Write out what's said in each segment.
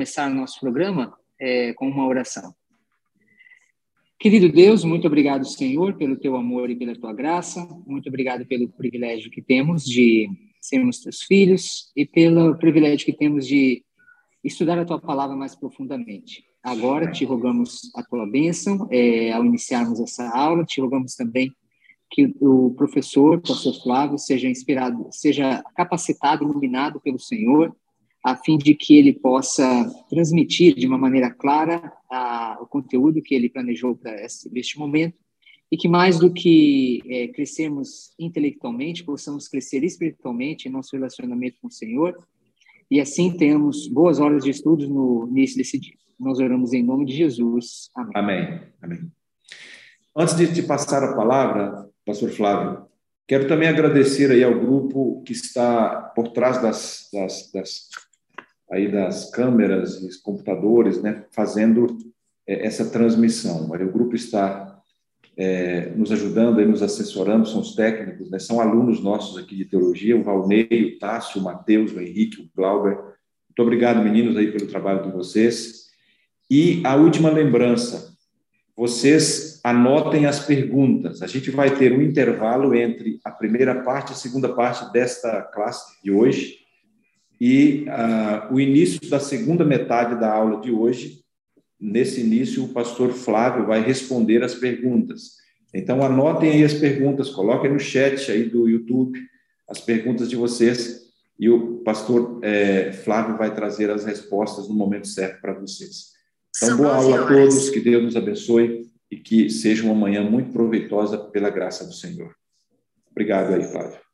começar nosso programa é, com uma oração. Querido Deus, muito obrigado, Senhor, pelo teu amor e pela tua graça. Muito obrigado pelo privilégio que temos de sermos teus filhos e pelo privilégio que temos de estudar a tua palavra mais profundamente. Agora te rogamos a tua bênção é, ao iniciarmos essa aula, te rogamos também que o professor, pastor Flávio, seja inspirado, seja capacitado, iluminado pelo Senhor, a fim de que ele possa transmitir de uma maneira clara a, o conteúdo que ele planejou para este momento e que mais do que é, crescermos intelectualmente, possamos crescer espiritualmente em nosso relacionamento com o Senhor e assim tenhamos boas horas de estudos no início desse dia. Nós oramos em nome de Jesus. Amém. Amém. Amém. Antes de te passar a palavra, pastor Flávio, quero também agradecer aí ao grupo que está por trás das, das, das aí das câmeras e computadores, né, fazendo é, essa transmissão. Aí o grupo está é, nos ajudando e nos assessorando, são os técnicos, né, são alunos nossos aqui de teologia, o Valnei, o Tássio, o Matheus, o Henrique, o Glauber. Muito obrigado, meninos, aí pelo trabalho de vocês. E a última lembrança, vocês anotem as perguntas. A gente vai ter um intervalo entre a primeira parte e a segunda parte desta classe de hoje e uh, o início da segunda metade da aula de hoje. Nesse início, o pastor Flávio vai responder as perguntas. Então, anotem aí as perguntas, coloquem no chat aí do YouTube as perguntas de vocês e o pastor é, Flávio vai trazer as respostas no momento certo para vocês. Então, boa aula a todos, que Deus nos abençoe e que seja uma manhã muito proveitosa pela graça do Senhor. Obrigado aí, Flávio.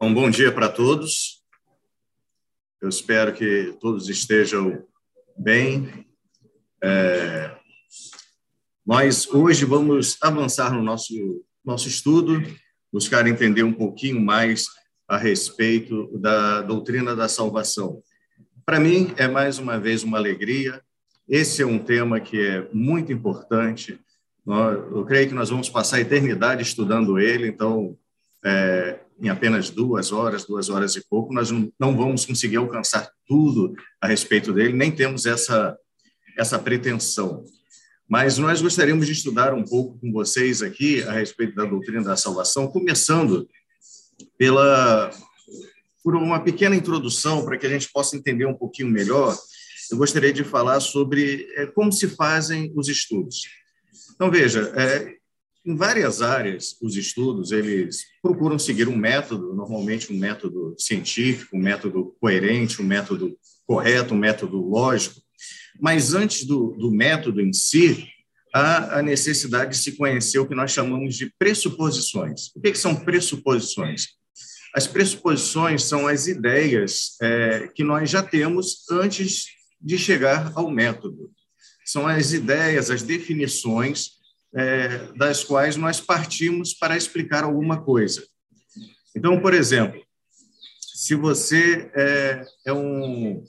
Um bom dia para todos. Eu espero que todos estejam bem. É... Nós hoje vamos avançar no nosso, nosso estudo buscar entender um pouquinho mais a respeito da doutrina da salvação. Para mim, é mais uma vez uma alegria. Esse é um tema que é muito importante. Eu creio que nós vamos passar a eternidade estudando ele, então, é, em apenas duas horas, duas horas e pouco, nós não vamos conseguir alcançar tudo a respeito dele, nem temos essa, essa pretensão. Mas nós gostaríamos de estudar um pouco com vocês aqui a respeito da doutrina da salvação, começando pela por uma pequena introdução para que a gente possa entender um pouquinho melhor. Eu gostaria de falar sobre é, como se fazem os estudos. Então veja, é, em várias áreas os estudos eles procuram seguir um método, normalmente um método científico, um método coerente, um método correto, um método lógico mas antes do, do método em si, há a necessidade de se conhecer o que nós chamamos de pressuposições. O que, que são pressuposições? As pressuposições são as ideias é, que nós já temos antes de chegar ao método. São as ideias, as definições é, das quais nós partimos para explicar alguma coisa. Então, por exemplo, se você é, é um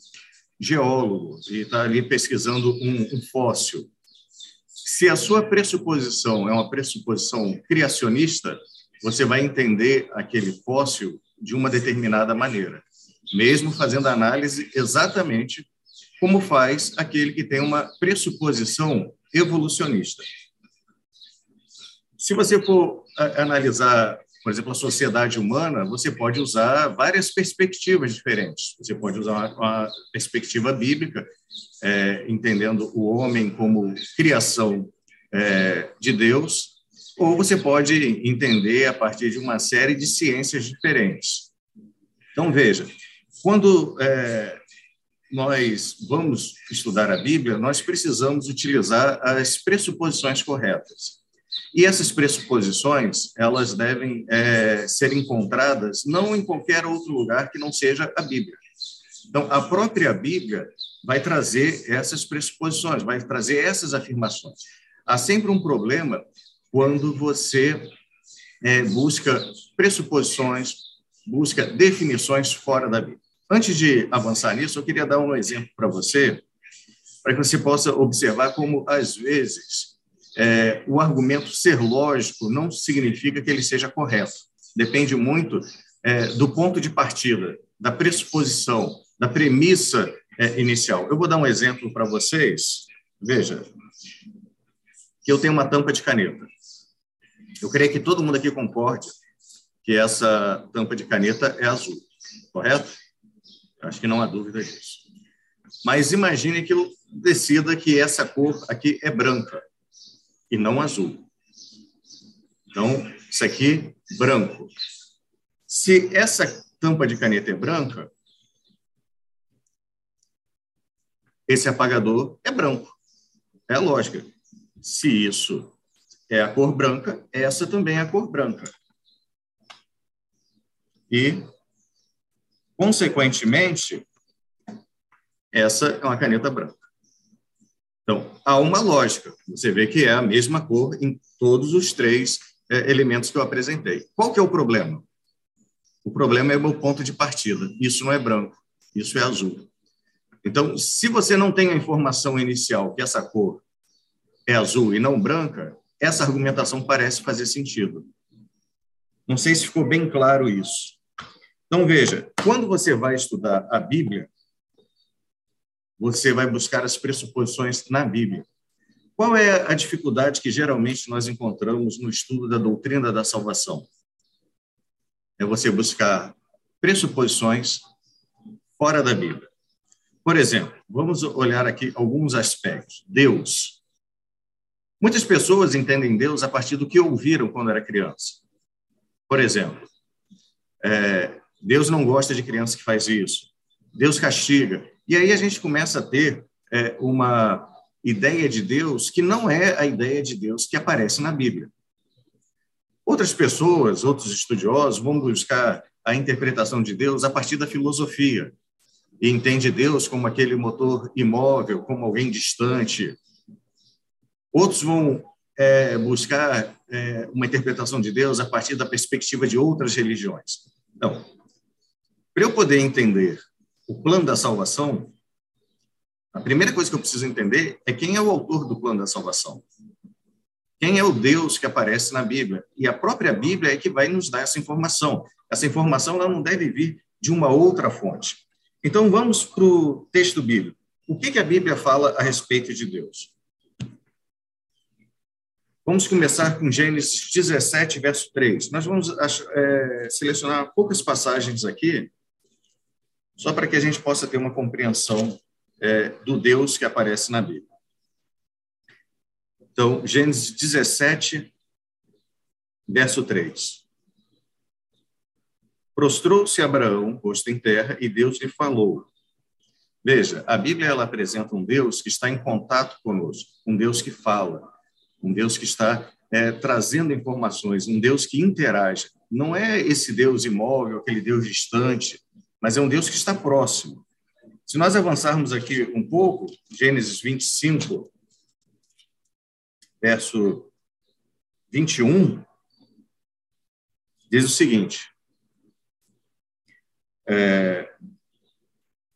geólogo e está ali pesquisando um, um fóssil, se a sua pressuposição é uma pressuposição criacionista, você vai entender aquele fóssil de uma determinada maneira, mesmo fazendo análise exatamente como faz aquele que tem uma pressuposição evolucionista. Se você for analisar por exemplo, a sociedade humana, você pode usar várias perspectivas diferentes. Você pode usar uma perspectiva bíblica, é, entendendo o homem como criação é, de Deus, ou você pode entender a partir de uma série de ciências diferentes. Então, veja, quando é, nós vamos estudar a Bíblia, nós precisamos utilizar as pressuposições corretas. E essas pressuposições, elas devem é, ser encontradas não em qualquer outro lugar que não seja a Bíblia. Então, a própria Bíblia vai trazer essas pressuposições, vai trazer essas afirmações. Há sempre um problema quando você é, busca pressuposições, busca definições fora da Bíblia. Antes de avançar nisso, eu queria dar um exemplo para você, para que você possa observar como, às vezes, é, o argumento ser lógico não significa que ele seja correto. Depende muito é, do ponto de partida, da pressuposição, da premissa é, inicial. Eu vou dar um exemplo para vocês. Veja, que eu tenho uma tampa de caneta. Eu creio que todo mundo aqui concorde que essa tampa de caneta é azul, correto? Acho que não há dúvida disso. Mas imagine que eu decida que essa cor aqui é branca e não azul. Então, isso aqui, branco. Se essa tampa de caneta é branca, esse apagador é branco. É a lógica. Se isso é a cor branca, essa também é a cor branca. E, consequentemente, essa é uma caneta branca. Então, há uma lógica. Você vê que é a mesma cor em todos os três é, elementos que eu apresentei. Qual que é o problema? O problema é o meu ponto de partida. Isso não é branco, isso é azul. Então, se você não tem a informação inicial que essa cor é azul e não branca, essa argumentação parece fazer sentido. Não sei se ficou bem claro isso. Então, veja, quando você vai estudar a Bíblia, você vai buscar as pressuposições na Bíblia. Qual é a dificuldade que geralmente nós encontramos no estudo da doutrina da salvação? É você buscar pressuposições fora da Bíblia. Por exemplo, vamos olhar aqui alguns aspectos. Deus. Muitas pessoas entendem Deus a partir do que ouviram quando era criança. Por exemplo, é, Deus não gosta de criança que faz isso. Deus castiga. E aí a gente começa a ter é, uma ideia de Deus que não é a ideia de Deus que aparece na Bíblia. Outras pessoas, outros estudiosos, vão buscar a interpretação de Deus a partir da filosofia e entende Deus como aquele motor imóvel, como alguém distante. Outros vão é, buscar é, uma interpretação de Deus a partir da perspectiva de outras religiões. Então, para eu poder entender o plano da salvação, a primeira coisa que eu preciso entender é quem é o autor do plano da salvação. Quem é o Deus que aparece na Bíblia? E a própria Bíblia é que vai nos dar essa informação. Essa informação ela não deve vir de uma outra fonte. Então, vamos para o texto bíblico. O que, que a Bíblia fala a respeito de Deus? Vamos começar com Gênesis 17, verso 3. Nós vamos é, selecionar poucas passagens aqui, só para que a gente possa ter uma compreensão é, do Deus que aparece na Bíblia. Então, Gênesis 17, verso 3. Prostrou-se Abraão, posto em terra, e Deus lhe falou. Veja, a Bíblia ela apresenta um Deus que está em contato conosco, um Deus que fala, um Deus que está é, trazendo informações, um Deus que interage. Não é esse Deus imóvel, aquele Deus distante, mas é um Deus que está próximo. Se nós avançarmos aqui um pouco, Gênesis 25, verso 21, diz o seguinte: é,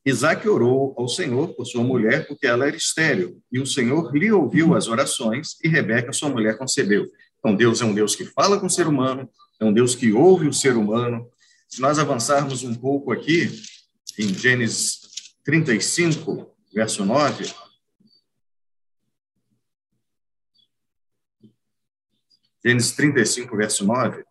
Isaac orou ao Senhor por sua mulher, porque ela era estéril, e o Senhor lhe ouviu as orações, e Rebeca, sua mulher, concebeu. Então, Deus é um Deus que fala com o ser humano, é um Deus que ouve o ser humano, se nós avançarmos um pouco aqui, em Gênesis 35, verso 9, Gênesis 35, verso 9,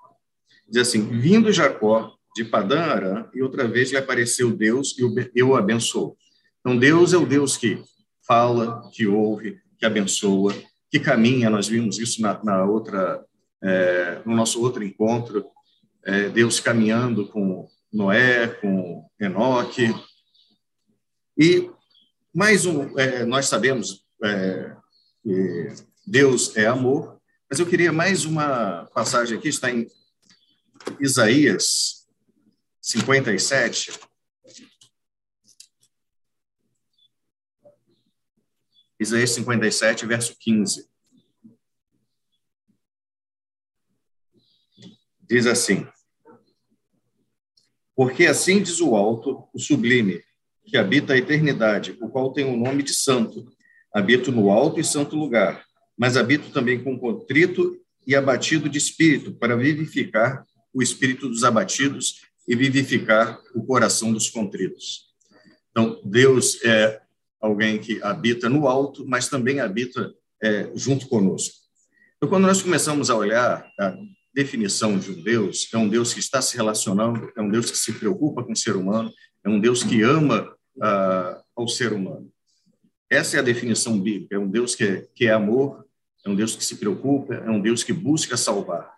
diz assim: Vindo Jacó de Padã Arã, e outra vez lhe apareceu Deus e o abençoou. Então, Deus é o Deus que fala, que ouve, que abençoa, que caminha. Nós vimos isso na, na outra, é, no nosso outro encontro é, Deus caminhando com Noé, com Enoque. E mais um, é, nós sabemos é, que Deus é amor, mas eu queria mais uma passagem aqui, está em Isaías 57. Isaías 57, verso 15. Diz assim: Porque assim diz o alto, o sublime, que habita a eternidade, o qual tem o nome de santo. Habito no alto e santo lugar, mas habito também com contrito e abatido de espírito, para vivificar o espírito dos abatidos e vivificar o coração dos contritos. Então, Deus é alguém que habita no alto, mas também habita é, junto conosco. Então, quando nós começamos a olhar a definição de um Deus, é um Deus que está se relacionando, é um Deus que se preocupa com o ser humano, é um Deus que ama ah, ao ser humano. Essa é a definição bíblica. É um Deus que é, que é amor, é um Deus que se preocupa, é um Deus que busca salvar.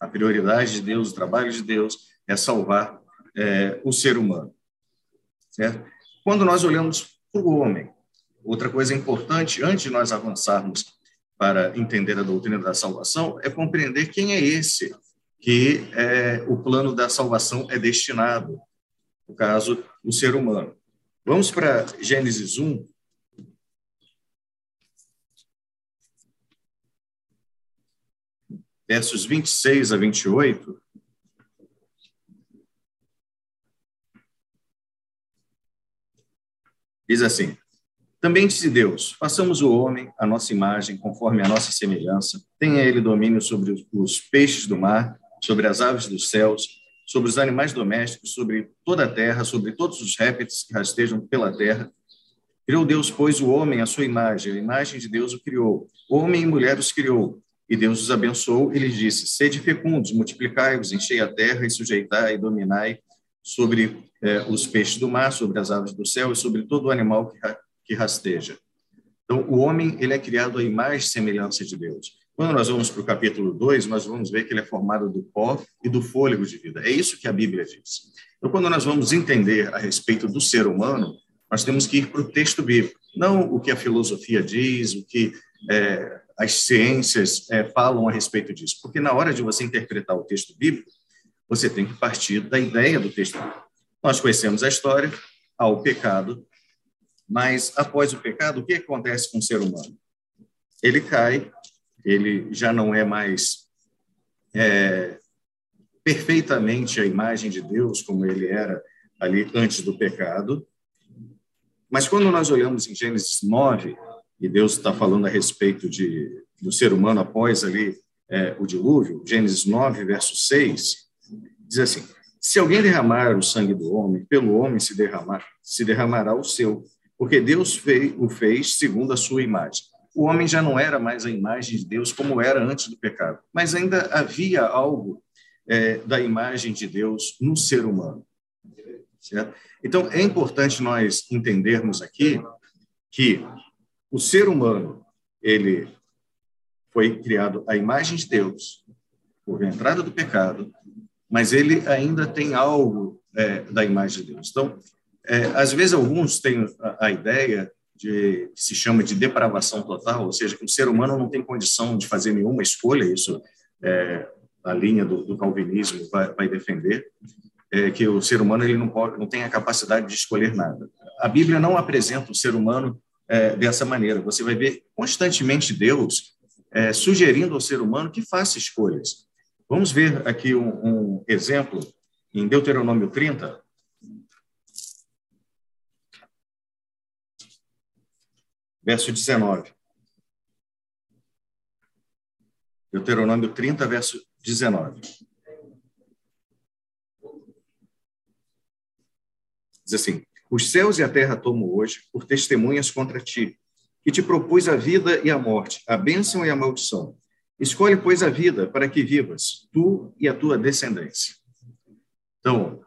A prioridade de Deus, o trabalho de Deus é salvar é, o ser humano. Certo? Quando nós olhamos para o homem, outra coisa importante, antes de nós avançarmos para entender a doutrina da salvação, é compreender quem é esse que é, o plano da salvação é destinado, no caso, o ser humano. Vamos para Gênesis 1, versos 26 a 28, diz assim: Também disse Deus: façamos o homem a nossa imagem, conforme a nossa semelhança. Tenha ele domínio sobre os peixes do mar, sobre as aves dos céus, sobre os animais domésticos, sobre toda a terra, sobre todos os répteis que rastejam pela terra. Criou Deus, pois, o homem à sua imagem, a imagem de Deus o criou. Homem e mulher os criou. E Deus os abençoou e lhes disse: Sede fecundos, multiplicai-vos, enchei a terra e sujeitai e dominai sobre eh, os peixes do mar, sobre as aves do céu e sobre todo o animal que, que rasteja. Então, o homem ele é criado à imagem e semelhança de Deus. Quando nós vamos para o capítulo 2, nós vamos ver que ele é formado do pó e do fôlego de vida. É isso que a Bíblia diz. Então, quando nós vamos entender a respeito do ser humano, nós temos que ir para o texto bíblico, não o que a filosofia diz, o que é, as ciências é, falam a respeito disso. Porque na hora de você interpretar o texto bíblico, você tem que partir da ideia do texto bíblico. Nós conhecemos a história, ao pecado, mas após o pecado, o que acontece com o ser humano? Ele cai, ele já não é mais é, perfeitamente a imagem de Deus como ele era ali antes do pecado. Mas quando nós olhamos em Gênesis 9, e Deus está falando a respeito de, do ser humano após ali é, o dilúvio, Gênesis 9, verso 6, diz assim: Se alguém derramar o sangue do homem, pelo homem se derramar, se derramará o seu, porque Deus fez, o fez segundo a sua imagem. O homem já não era mais a imagem de Deus como era antes do pecado, mas ainda havia algo é, da imagem de Deus no ser humano. Certo? Então, é importante nós entendermos aqui que o ser humano, ele foi criado à imagem de Deus, por entrada do pecado, mas ele ainda tem algo é, da imagem de Deus. Então, é, às vezes alguns têm a, a ideia de que se chama de depravação total, ou seja, que o ser humano não tem condição de fazer nenhuma escolha, isso é, a linha do, do calvinismo vai, vai defender, é, que o ser humano ele não pode, não tem a capacidade de escolher nada. A Bíblia não apresenta o ser humano é, dessa maneira. Você vai ver constantemente Deus é, sugerindo ao ser humano que faça escolhas. Vamos ver aqui um, um exemplo em Deuteronômio 30. Verso 19. Deuteronômio 30, verso 19. Diz assim: os céus e a terra tomo hoje por testemunhas contra ti, que te propus a vida e a morte, a bênção e a maldição. Escolhe, pois, a vida para que vivas, tu e a tua descendência. Então,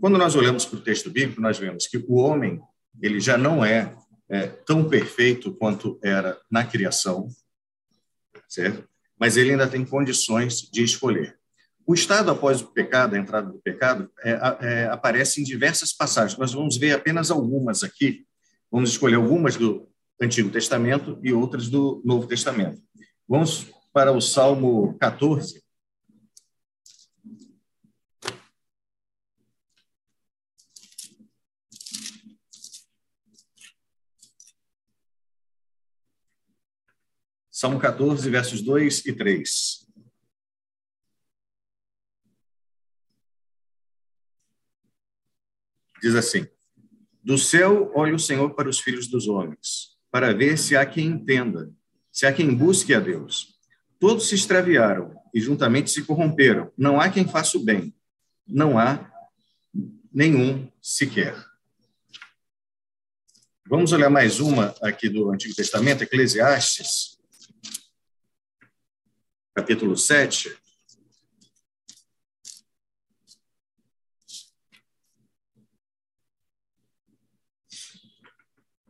quando nós olhamos para o texto bíblico, nós vemos que o homem ele já não é, é tão perfeito quanto era na criação, certo? Mas ele ainda tem condições de escolher. O estado após o pecado, a entrada do pecado, é, é, aparece em diversas passagens. Nós vamos ver apenas algumas aqui. Vamos escolher algumas do Antigo Testamento e outras do Novo Testamento. Vamos para o Salmo 14. Salmo 14, versos 2 e 3. diz assim: Do céu olha o Senhor para os filhos dos homens, para ver se há quem entenda, se há quem busque a Deus. Todos se extraviaram e juntamente se corromperam. Não há quem faça o bem. Não há nenhum sequer. Vamos olhar mais uma aqui do Antigo Testamento, Eclesiastes, capítulo 7.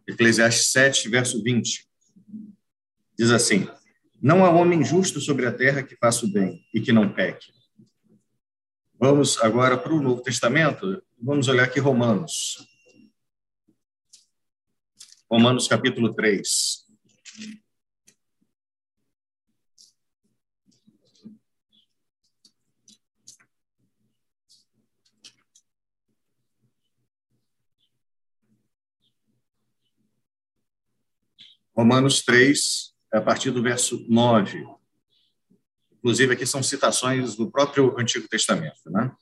Eclesiastes 7, verso 20. Diz assim: Não há homem justo sobre a terra que faça o bem e que não peque. Vamos agora para o Novo Testamento. Vamos olhar aqui Romanos. Romanos capítulo 3. Romanos 3, a partir do verso 9. Inclusive, aqui são citações do próprio Antigo Testamento. Né?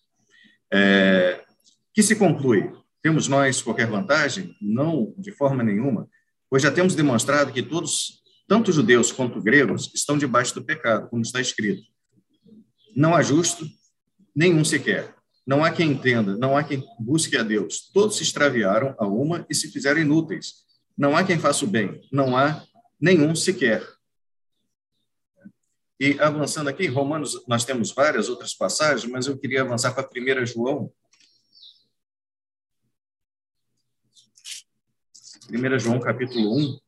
É, que se conclui? Temos nós qualquer vantagem? Não, de forma nenhuma, pois já temos demonstrado que todos, tanto judeus quanto gregos, estão debaixo do pecado, como está escrito. Não há justo, nenhum sequer. Não há quem entenda, não há quem busque a Deus. Todos se extraviaram a uma e se fizeram inúteis. Não há quem faça o bem, não há nenhum sequer. E avançando aqui, Romanos, nós temos várias outras passagens, mas eu queria avançar para 1 João, 1 João capítulo 1.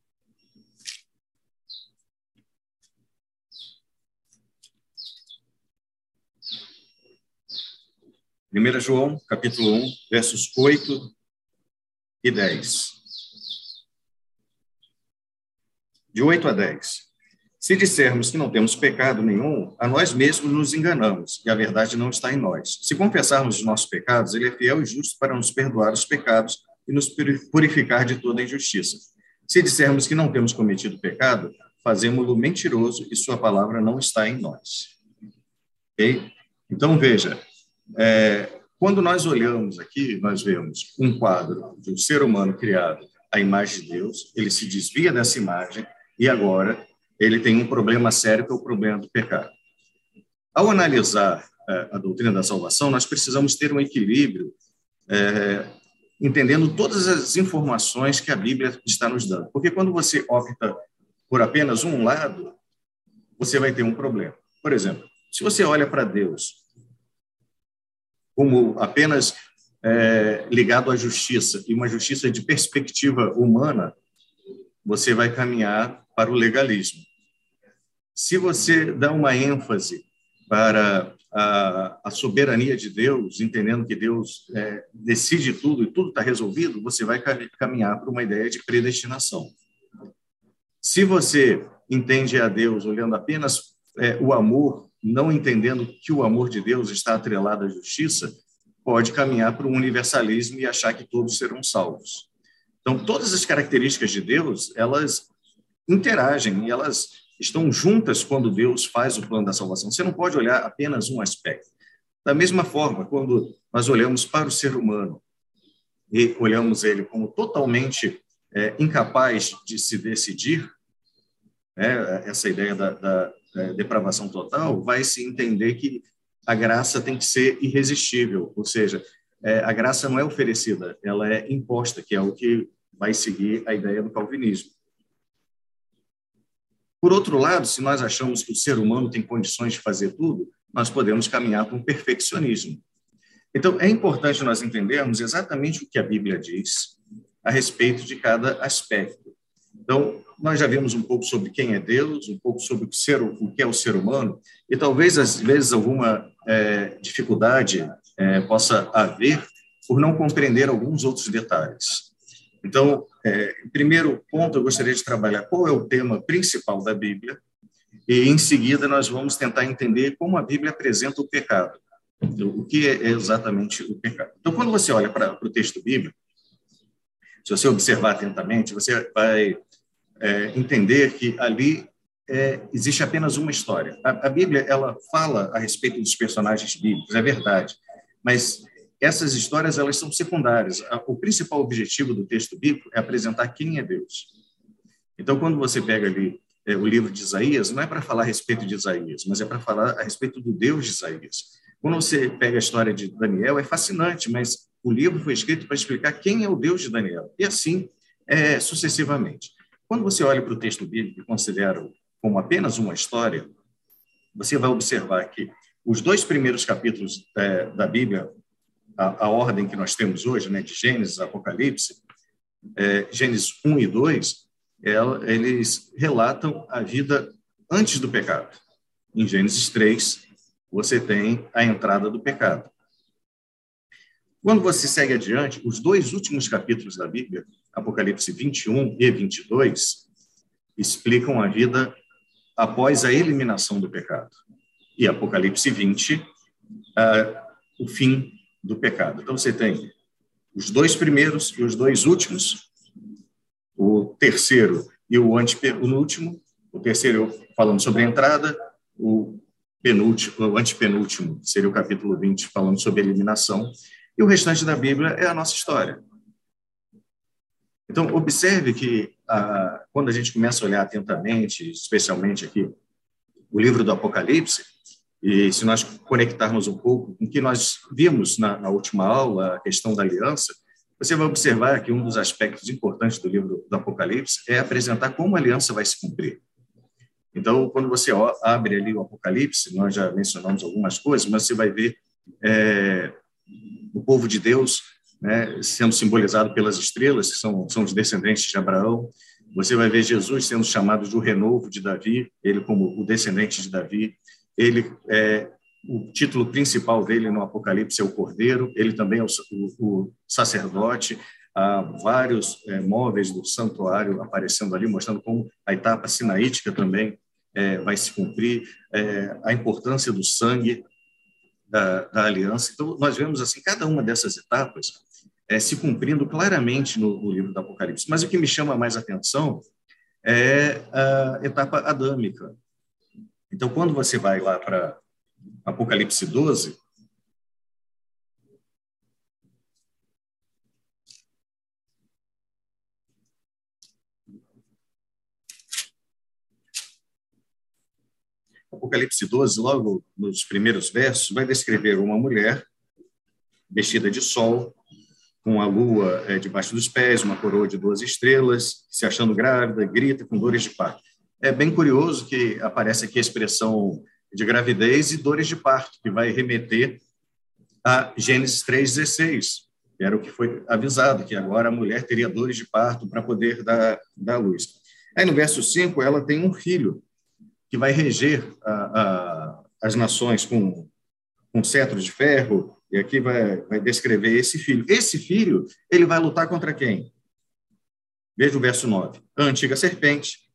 Primeira João, capítulo 1, versos 8 e 10. De 8 a 10. Se dissermos que não temos pecado nenhum, a nós mesmos nos enganamos, e a verdade não está em nós. Se confessarmos os nossos pecados, ele é fiel e justo para nos perdoar os pecados e nos purificar de toda injustiça. Se dissermos que não temos cometido pecado, fazemos-lo mentiroso e sua palavra não está em nós. Então, veja, é, quando nós olhamos aqui, nós vemos um quadro de um ser humano criado à imagem de Deus, ele se desvia dessa imagem e agora ele tem um problema sério que é o problema do pecado. Ao analisar é, a doutrina da salvação, nós precisamos ter um equilíbrio é, entendendo todas as informações que a Bíblia está nos dando. Porque quando você opta por apenas um lado, você vai ter um problema. Por exemplo, se você olha para Deus como apenas é, ligado à justiça e uma justiça de perspectiva humana, você vai caminhar para o legalismo. Se você dá uma ênfase para a, a soberania de Deus, entendendo que Deus é, decide tudo e tudo está resolvido, você vai caminhar para uma ideia de predestinação. Se você entende a Deus olhando apenas é, o amor, não entendendo que o amor de Deus está atrelado à justiça, pode caminhar para um universalismo e achar que todos serão salvos. Então, todas as características de Deus, elas interagem e elas estão juntas quando Deus faz o plano da salvação. Você não pode olhar apenas um aspecto. Da mesma forma, quando nós olhamos para o ser humano e olhamos ele como totalmente é, incapaz de se decidir, né, essa ideia da, da, depravação total, vai se entender que a graça tem que ser irresistível, ou seja, é, a graça não é oferecida, ela é imposta, que é o que vai seguir a ideia do calvinismo. Por outro lado, se nós achamos que o ser humano tem condições de fazer tudo, nós podemos caminhar para um perfeccionismo. Então, é importante nós entendermos exatamente o que a Bíblia diz a respeito de cada aspecto. Então, nós já vimos um pouco sobre quem é Deus, um pouco sobre o, ser, o que é o ser humano, e talvez, às vezes, alguma é, dificuldade é, possa haver por não compreender alguns outros detalhes. Então, é, primeiro ponto, eu gostaria de trabalhar qual é o tema principal da Bíblia, e em seguida nós vamos tentar entender como a Bíblia apresenta o pecado, o que é exatamente o pecado. Então, quando você olha para o texto bíblico, se você observar atentamente, você vai é, entender que ali é, existe apenas uma história. A, a Bíblia ela fala a respeito dos personagens bíblicos, é verdade, mas essas histórias elas são secundárias. O principal objetivo do texto bíblico é apresentar quem é Deus. Então, quando você pega ali é, o livro de Isaías, não é para falar a respeito de Isaías, mas é para falar a respeito do Deus de Isaías. Quando você pega a história de Daniel, é fascinante, mas o livro foi escrito para explicar quem é o Deus de Daniel, e assim é, sucessivamente. Quando você olha para o texto bíblico e considera como apenas uma história, você vai observar que os dois primeiros capítulos é, da Bíblia, a, a, ordem que nós temos hoje, né, de Gênesis, Apocalipse, é, Gênesis 1 e 2, ela, eles relatam a vida antes do pecado. Em Gênesis 3, você tem a entrada do pecado. Quando você segue adiante, os dois últimos capítulos da Bíblia, Apocalipse 21 e 22, explicam a vida após a eliminação do pecado. E Apocalipse 20, uh, o fim do pecado. Então, você tem os dois primeiros e os dois últimos, o terceiro e o antepenúltimo, o terceiro falando sobre a entrada, o penúltimo, o antepenúltimo seria o capítulo 20, falando sobre eliminação, e o restante da Bíblia é a nossa história. Então, observe que ah, quando a gente começa a olhar atentamente, especialmente aqui, o livro do Apocalipse, e se nós conectarmos um pouco com o que nós vimos na, na última aula, a questão da aliança, você vai observar que um dos aspectos importantes do livro do Apocalipse é apresentar como a aliança vai se cumprir. Então, quando você abre ali o Apocalipse, nós já mencionamos algumas coisas, mas você vai ver é, o povo de Deus né, sendo simbolizado pelas estrelas, que são, são os descendentes de Abraão. Você vai ver Jesus sendo chamado de o renovo de Davi, ele como o descendente de Davi. Ele é, o título principal dele no Apocalipse é o Cordeiro, ele também é o, o, o sacerdote, há vários é, móveis do santuário aparecendo ali, mostrando como a etapa sinaítica também é, vai se cumprir, é, a importância do sangue da, da, aliança. Então, nós vemos assim cada uma dessas etapas é, se cumprindo claramente no, no, livro do Apocalipse. Mas o que me chama mais atenção é a etapa adâmica. Então, quando você vai lá para Apocalipse 12, Apocalipse 12, logo nos primeiros versos, vai descrever uma mulher vestida de sol, com a lua é, debaixo dos pés, uma coroa de duas estrelas, se achando grávida, grita com dores de parto. É bem curioso que aparece aqui a expressão de gravidez e dores de parto, que vai remeter a Gênesis 3,16, que era o que foi avisado, que agora a mulher teria dores de parto para poder dar, dar luz. Aí no verso 5, ela tem um filho, que vai reger a, a, as nações com, com cetro de ferro, e aqui vai, vai descrever esse filho. Esse filho, ele vai lutar contra quem? Veja o verso 9. A antiga serpente.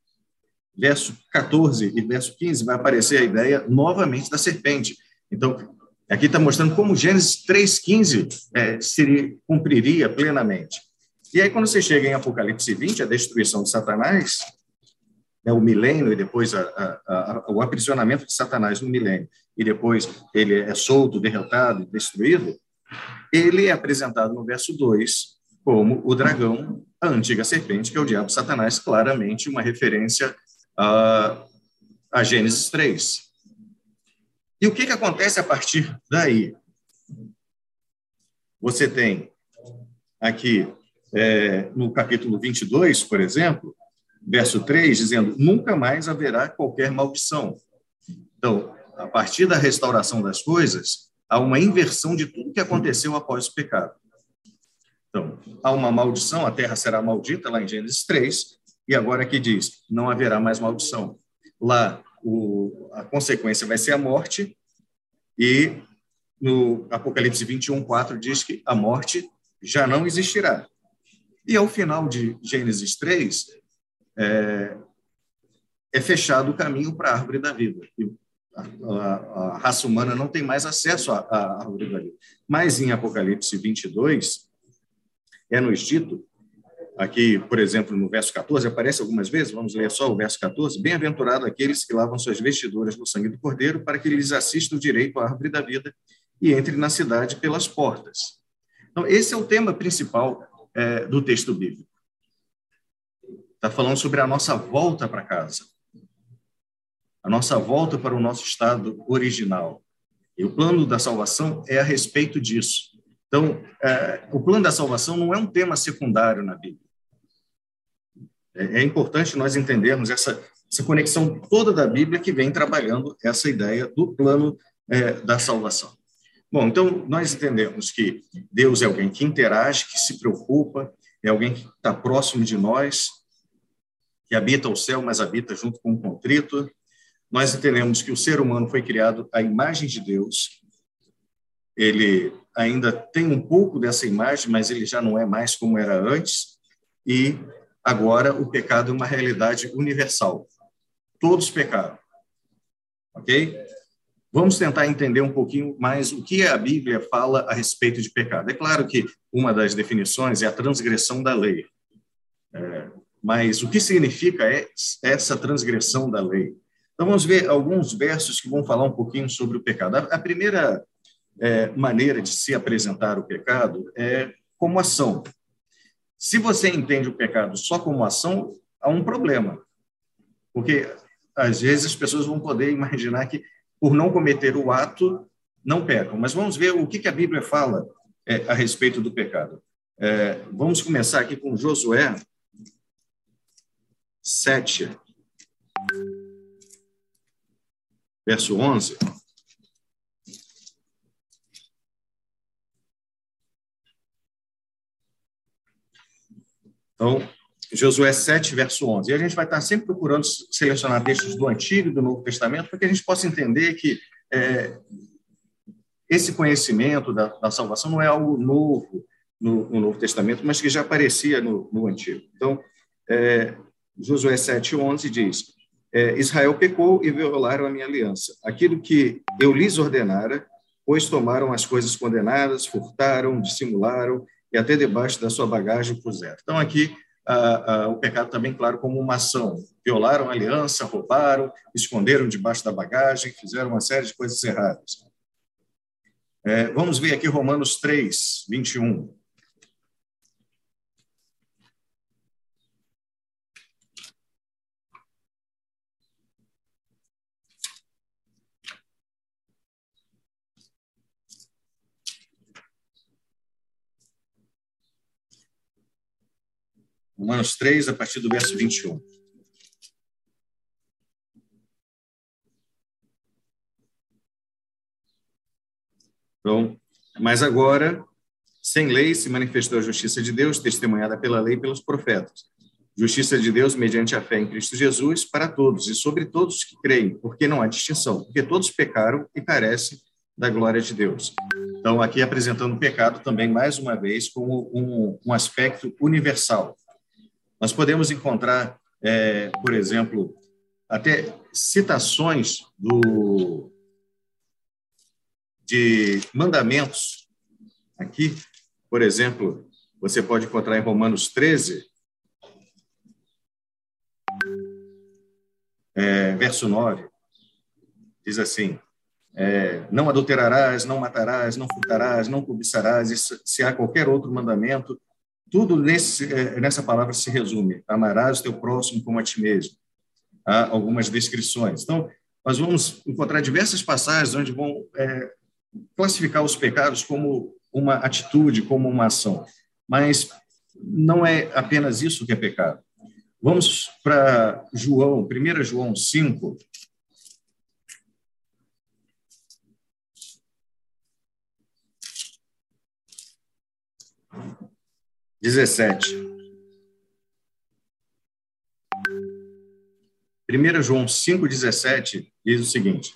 Verso 14 e verso 15 vai aparecer a ideia novamente da serpente. Então, aqui está mostrando como Gênesis 3,15 é, se cumpriria plenamente. E aí, quando você chega em Apocalipse 20, a destruição de Satanás, né, o milênio e depois a, a, a, o aprisionamento de Satanás no milênio, e depois ele é solto, derrotado, destruído, ele é apresentado no verso 2 como o dragão, a antiga serpente, que é o diabo Satanás, claramente uma referência a, a Gênesis 3. E o que, que acontece a partir daí? Você tem aqui, é, no capítulo 22, por exemplo, verso 3, dizendo: nunca mais haverá qualquer maldição. Então, a partir da restauração das coisas, há uma inversão de tudo que aconteceu após o pecado. Então, há uma maldição, a terra será maldita, lá em Gênesis 3, e agora aqui diz: não haverá mais maldição. Lá, o, a consequência vai ser a morte, e no Apocalipse 21, 4 diz que a morte já não existirá. E ao final de Gênesis 3, é, é fechado o caminho para a árvore da vida. A, a, a, raça humana não tem mais acesso à, à árvore da vida. Mas em Apocalipse 22, é nos dito, aqui, por exemplo, no verso 14, aparece algumas vezes, vamos ler só o verso 14: Bem-aventurado aqueles que lavam suas vestiduras no sangue do Cordeiro, para que lhes assista o direito à árvore da vida e entre na cidade pelas portas. Então, esse é o tema principal é, do texto bíblico. Está falando sobre a nossa volta para casa. a nossa volta para o nosso estado original. E o plano da salvação é a respeito disso. Então, é, o plano da salvação não é um tema secundário na Bíblia. É, é importante nós entendermos essa, essa conexão toda da Bíblia que vem trabalhando essa ideia do plano é, da salvação. Bom, então nós entendemos que Deus é alguém que interage, que se preocupa, é alguém que está próximo de nós, que habita o céu, mas habita junto com o contrito. Nós entendemos que o ser humano foi criado à imagem de Deus. Ele ainda tem um pouco dessa imagem, mas ele já não é mais como era antes. E agora o pecado é uma realidade universal. Todos pecaram. Ok? Vamos tentar entender um pouquinho mais o que a Bíblia fala a respeito de pecado. É claro que uma das definições é a transgressão da lei. É, mas o que significa é essa transgressão da lei? Então, vamos ver alguns versos que vão falar um pouquinho sobre o pecado. A, primeira é, maneira de se apresentar o pecado é como ação. Se você entende o pecado só como ação, há um problema. Porque, às vezes, as pessoas vão poder imaginar que por não cometer o ato, não pecam. Mas vamos ver o que, a Bíblia fala é, a respeito do pecado. É, vamos começar aqui com Josué 7, verso 11. Então, Josué 7, verso 11. E a gente vai estar sempre procurando selecionar textos do Antigo e do Novo Testamento para que a gente possa entender que é, esse conhecimento da, da, salvação não é algo novo no, no, Novo Testamento, mas que já aparecia no, no Antigo. Então, é, Josué 7, 11 diz, é, Israel pecou e violaram a minha aliança. Aquilo que eu lhes ordenara, pois tomaram as coisas condenadas, furtaram, dissimularam e até debaixo da sua bagagem puseram. Então, aqui o pecado também, claro, como uma ação. Violaram a aliança, roubaram, esconderam debaixo da bagagem, fizeram uma série de coisas erradas. É, vamos ver aqui Romanos 3, 21. Romanos 3, a partir do verso 21. Então, mas agora, sem lei, se manifestou a justiça de Deus, testemunhada pela lei e pelos profetas. Justiça de Deus mediante a fé em Cristo Jesus para todos e sobre todos que creem, porque não há distinção, porque todos pecaram e carecem da glória de Deus. Então, aqui apresentando o pecado também, mais uma vez, como um, um aspecto universal. Nós podemos encontrar, é, por exemplo, até citações do, de mandamentos. Aqui, por exemplo, você pode encontrar em Romanos 13, é, verso 9, diz assim: é, não adulterarás, não matarás, não furtarás, não cobiçarás, e se há qualquer outro mandamento, tudo nesse, é, nessa palavra se resume: amarás o teu próximo como a ti mesmo. Há algumas descrições. Então, nós vamos encontrar diversas passagens onde vão é, classificar os pecados como uma atitude, como uma ação. Mas não é apenas isso que é pecado. Vamos para João, 1 João 5, 17. 1 João 5,17 diz o seguinte: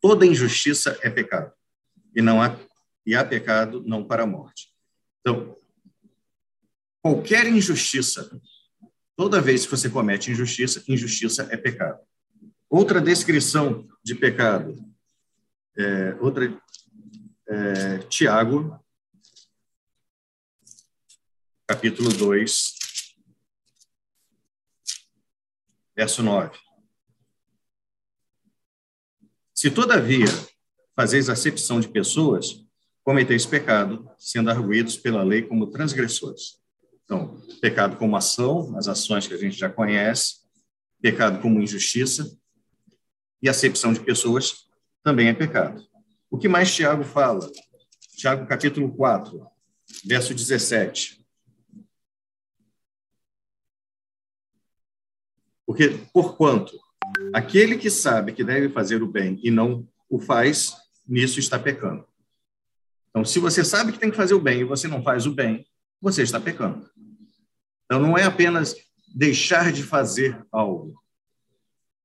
toda injustiça é pecado, e não há e há pecado não para a morte. Então, qualquer injustiça, toda vez que você comete injustiça, injustiça é pecado. Outra descrição de pecado, é, outra, é, Tiago capítulo 2, verso 9. Se, todavia, fazeis acepção de pessoas, cometeis pecado, sendo arguídos pela lei como transgressores. Então, pecado como ação, as ações que a gente já conhece, pecado como injustiça. e acepção de pessoas também é pecado. O que mais Tiago fala? Tiago, capítulo 4, verso 17. Porque, porquanto, aquele que sabe que deve fazer o bem e não o faz, nisso está pecando. Então, se você sabe que tem que fazer o bem e você não faz o bem, você está pecando. Então, não é apenas deixar de fazer algo.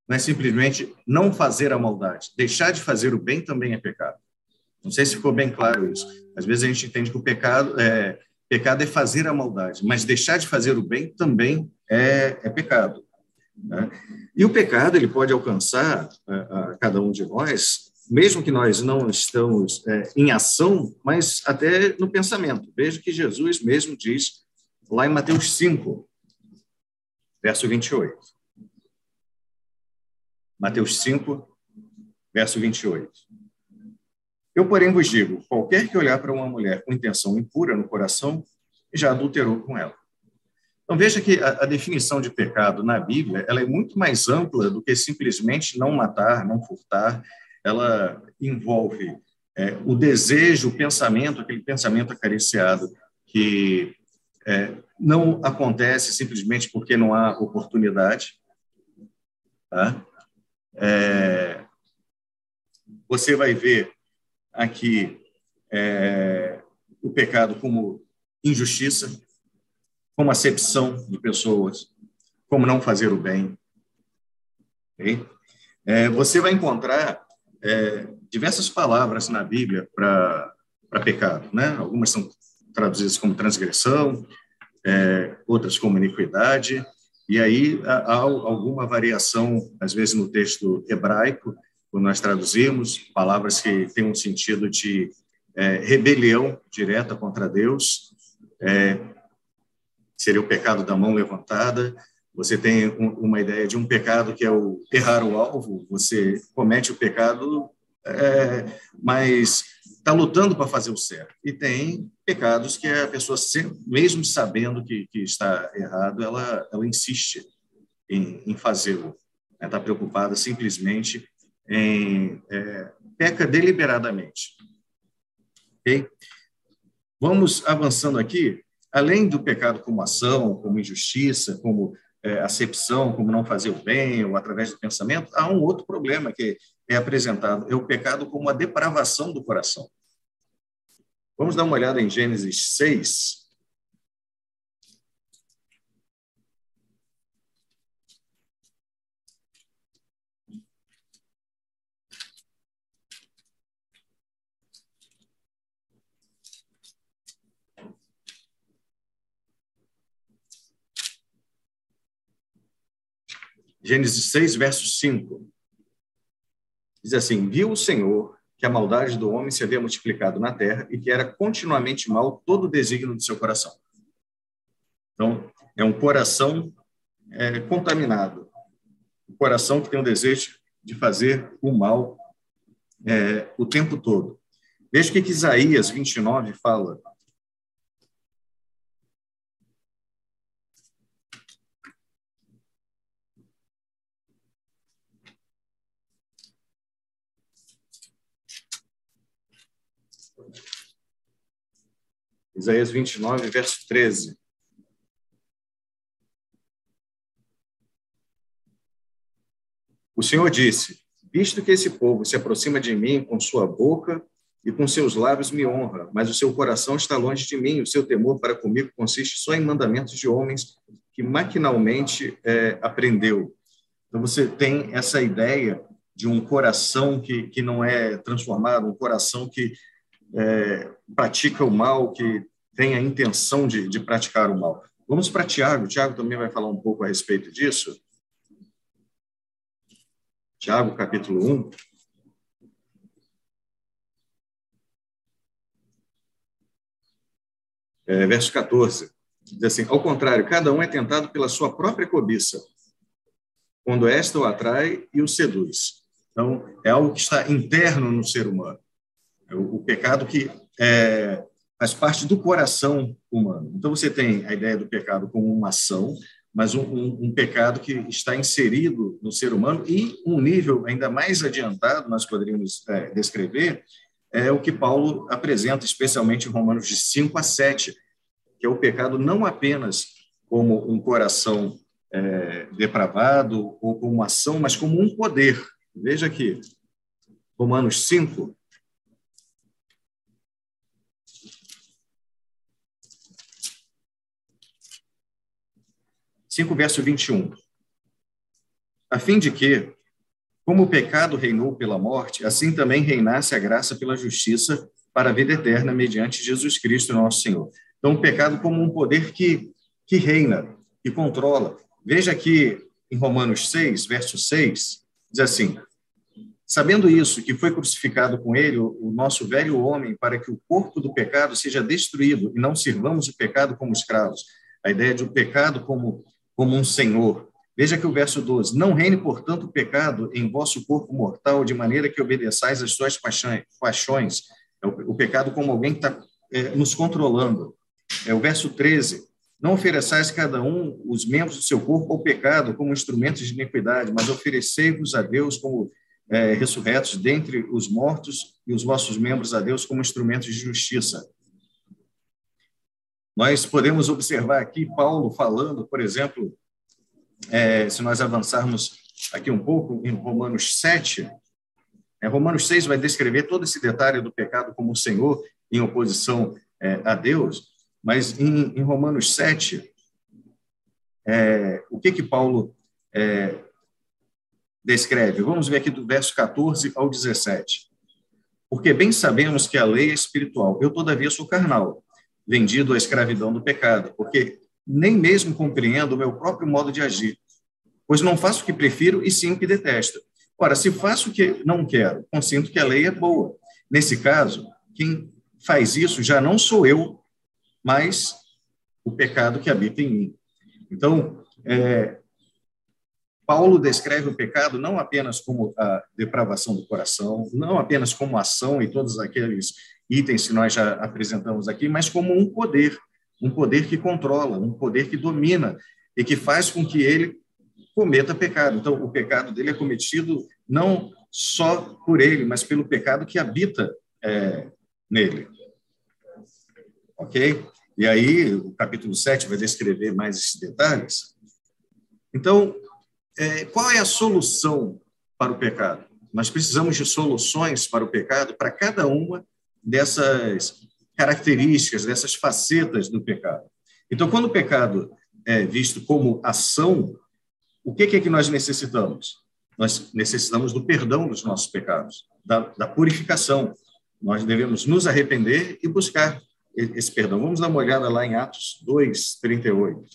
Não é simplesmente não fazer a maldade. Deixar de fazer o bem também é pecado. Não sei se ficou bem claro isso. Às vezes a gente entende que o pecado é, pecado é fazer a maldade, mas deixar de fazer o bem também é, é pecado. Né? E o pecado ele pode alcançar a, a, cada um de nós, mesmo que nós não estamos é, em ação, mas até no pensamento. Veja que Jesus mesmo diz lá em Mateus 5, verso 28. Mateus 5, verso 28. Eu, porém, vos digo: qualquer que olhar para uma mulher com intenção impura no coração, já adulterou com ela. Então, veja que a, a, definição de pecado na Bíblia ela é muito mais ampla do que simplesmente não matar, não furtar. Ela envolve é, o desejo, o pensamento, aquele pensamento acariciado que é, não acontece simplesmente porque não há oportunidade. Tá? É, você vai ver aqui é, o pecado como injustiça, como acepção de pessoas, como não fazer o bem. Okay? É, você vai encontrar é, diversas palavras na Bíblia para pecado, né? Algumas são traduzidas como transgressão, é, outras como iniquidade, e aí há, alguma variação, às vezes no texto hebraico, quando nós traduzimos palavras que têm um sentido de é, rebelião direta contra Deus, é, seria o pecado da mão levantada. Você tem um, uma ideia de um pecado que é o errar o alvo, você comete o pecado, é, mas está lutando para fazer o certo. E tem pecados que a pessoa, mesmo sabendo que, que está errado, ela, ela insiste em, em fazê-lo. Está preocupada simplesmente em é, peca deliberadamente. Ok? Vamos avançando aqui. Além do pecado como ação, como injustiça, como é, acepção, como não fazer o bem, ou através do pensamento, há um outro problema que é apresentado, é o pecado como a depravação do coração. Vamos dar uma olhada em Gênesis 6, Gênesis 6, verso 5. Diz assim: Viu o Senhor que a maldade do homem se havia multiplicado na terra e que era continuamente mal todo o desígnio do seu coração. Então, é um coração é, contaminado, um coração que tem o desejo de fazer o mal é, o tempo todo. Veja o que, que Isaías 29 fala. Isaías 29, verso 13. O Senhor disse: Visto que esse povo se aproxima de mim com sua boca e com seus lábios me honra, mas o seu coração está longe de mim, o seu temor para comigo consiste só em mandamentos de homens que maquinalmente é, aprendeu. Então você tem essa ideia de um coração que, que não é transformado, um coração que é, pratica o mal, que tem a intenção de, de praticar o mal. Vamos para Tiago. Tiago também vai falar um pouco a respeito disso. Tiago, capítulo 1. É, verso 14. Diz assim: Ao contrário, cada um é tentado pela sua própria cobiça, quando esta o atrai e o seduz. Então, é algo que está interno no ser humano. É o, o pecado que é, faz parte do coração humano. Então, você tem a ideia do pecado como uma ação, mas um, um, um, pecado que está inserido no ser humano e um nível ainda mais adiantado, nós poderíamos é, descrever, é o que Paulo apresenta, especialmente em Romanos de 5 a 7, que é o pecado não apenas como um coração é, depravado ou como uma ação, mas como um poder. Veja aqui, Romanos 5, 5, verso 21. A fim de que, como o pecado reinou pela morte, assim também reinasse a graça pela justiça para a vida eterna mediante Jesus Cristo, nosso Senhor. Então, o pecado como um poder que, que reina, que controla. Veja aqui em Romanos 6, verso 6, diz assim: Sabendo isso, que foi crucificado com ele o nosso velho homem, para que o corpo do pecado seja destruído e não sirvamos o pecado como escravos. A ideia de o um pecado como como um senhor. Veja que o verso 12: Não reine, portanto, o pecado em vosso corpo mortal, de maneira que obedeçais às suas paixões. É o, pecado como alguém que está é, nos controlando. É o verso 13: Não ofereçais cada um os membros do seu corpo ao pecado como instrumentos de iniquidade, mas oferecei-vos a Deus como é, ressurretos dentre os mortos e os vossos membros a Deus como instrumentos de justiça. Nós podemos observar aqui Paulo falando, por exemplo, é, se nós avançarmos aqui um pouco em Romanos 7, é, Romanos 6 vai descrever todo esse detalhe do pecado como o Senhor em oposição é, a Deus, mas em, em Romanos 7, é, o que que Paulo é, descreve? Vamos ver aqui do verso 14 ao 17. Porque bem sabemos que a lei é espiritual, eu todavia sou carnal, vendido à escravidão do pecado, porque nem mesmo compreendo o meu próprio modo de agir, pois não faço o que prefiro e sim o que detesto. Ora, se faço o que não quero, consinto que a lei é boa. Nesse caso, quem faz isso já não sou eu, mas o pecado que habita em mim. Então, é, Paulo descreve o pecado não apenas como a depravação do coração, não apenas como ação e todos aqueles itens que nós já apresentamos aqui, mas como um poder, um poder que controla, um poder que domina e que faz com que ele cometa pecado. Então, o pecado dele é cometido não só por ele, mas pelo pecado que habita é, nele. Ok? E aí, o capítulo 7 vai descrever mais esses detalhes. Então, é, qual é a solução para o pecado? Nós precisamos de soluções para o pecado para cada uma dessas características, dessas facetas do pecado. Então, quando o pecado é visto como ação, o que é que nós necessitamos? Nós necessitamos do perdão dos nossos pecados, da, da purificação. Nós devemos nos arrepender e buscar esse perdão. Vamos dar uma olhada lá em Atos 2, 38.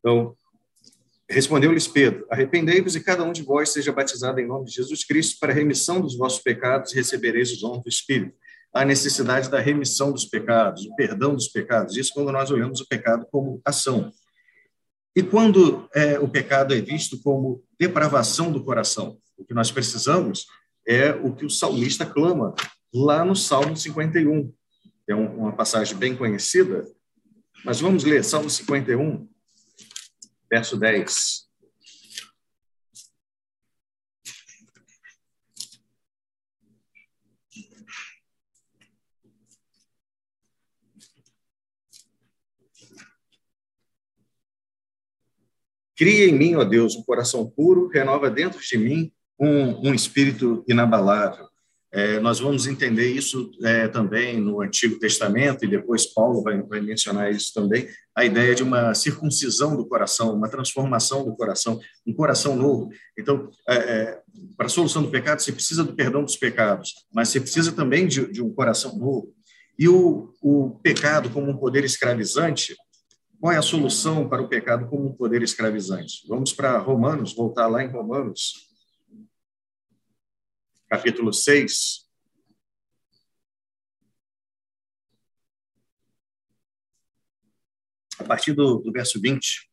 Então, respondeu-lhes Pedro: Arrependei-vos e cada um de vós seja batizado em nome de Jesus Cristo para a remissão dos vossos pecados e recebereis os dons do Espírito. A necessidade da remissão dos pecados, o perdão dos pecados, isso quando nós olhamos o pecado como ação. E quando é, o pecado é visto como depravação do coração, o que nós precisamos é o que o salmista clama lá no Salmo 51. É uma passagem bem conhecida, mas vamos ler Salmo 51, verso 10. Cria em mim, ó Deus, um coração puro, renova dentro de mim um, um espírito inabalável. É, nós vamos entender isso é, também no Antigo Testamento, e depois Paulo vai, vai, mencionar isso também, a ideia de uma circuncisão do coração, uma transformação do coração, um coração novo. Então, é, é para a solução do pecado, você precisa do perdão dos pecados, mas você precisa também de, de um coração novo. E o, o pecado como um poder escravizante, qual é a solução para o pecado como um poder escravizante? Vamos para Romanos, voltar lá em Romanos, capítulo 6. A partir do, do verso 20.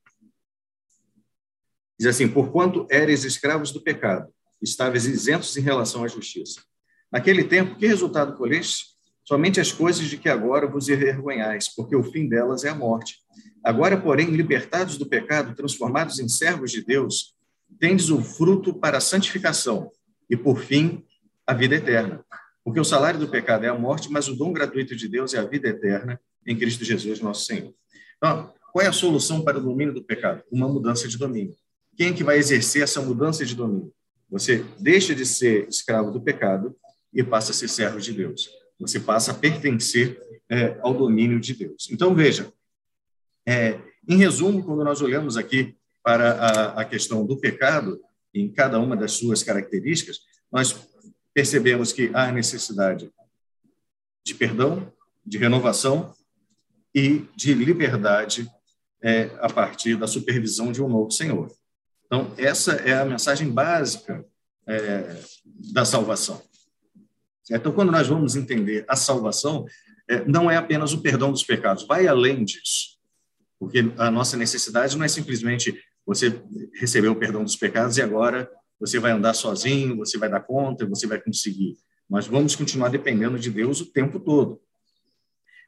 Diz assim: Porquanto éreis escravos do pecado, estáveis isentos em relação à justiça. Naquele tempo, que resultado colheste? Somente as coisas de que agora vos envergonhais, porque o fim delas é a morte. Agora, porém, libertados do pecado, transformados em servos de Deus, tendes o fruto para a santificação e, por fim, a vida eterna. Porque o salário do pecado é a morte, mas o dom gratuito de Deus é a vida eterna em Cristo Jesus, nosso Senhor. Então, qual é a solução para o domínio do pecado? Uma mudança de domínio. Quem é que vai exercer essa mudança de domínio? Você deixa de ser escravo do pecado e passa a ser servo de Deus. Você passa a pertencer é, ao domínio de Deus. Então, veja, é, em resumo, quando nós olhamos aqui para a, a questão do pecado, em cada uma das suas características, nós percebemos que há necessidade de perdão, de renovação e de liberdade é, a partir da supervisão de um novo Senhor. Então, essa é a mensagem básica é, da salvação. Então, quando nós vamos entender a salvação, é, não é apenas o perdão dos pecados, vai além disso. Porque a nossa necessidade não é simplesmente você receber o perdão dos pecados e agora você vai andar sozinho, você vai dar conta, você vai conseguir. Nós vamos continuar dependendo de Deus o tempo todo.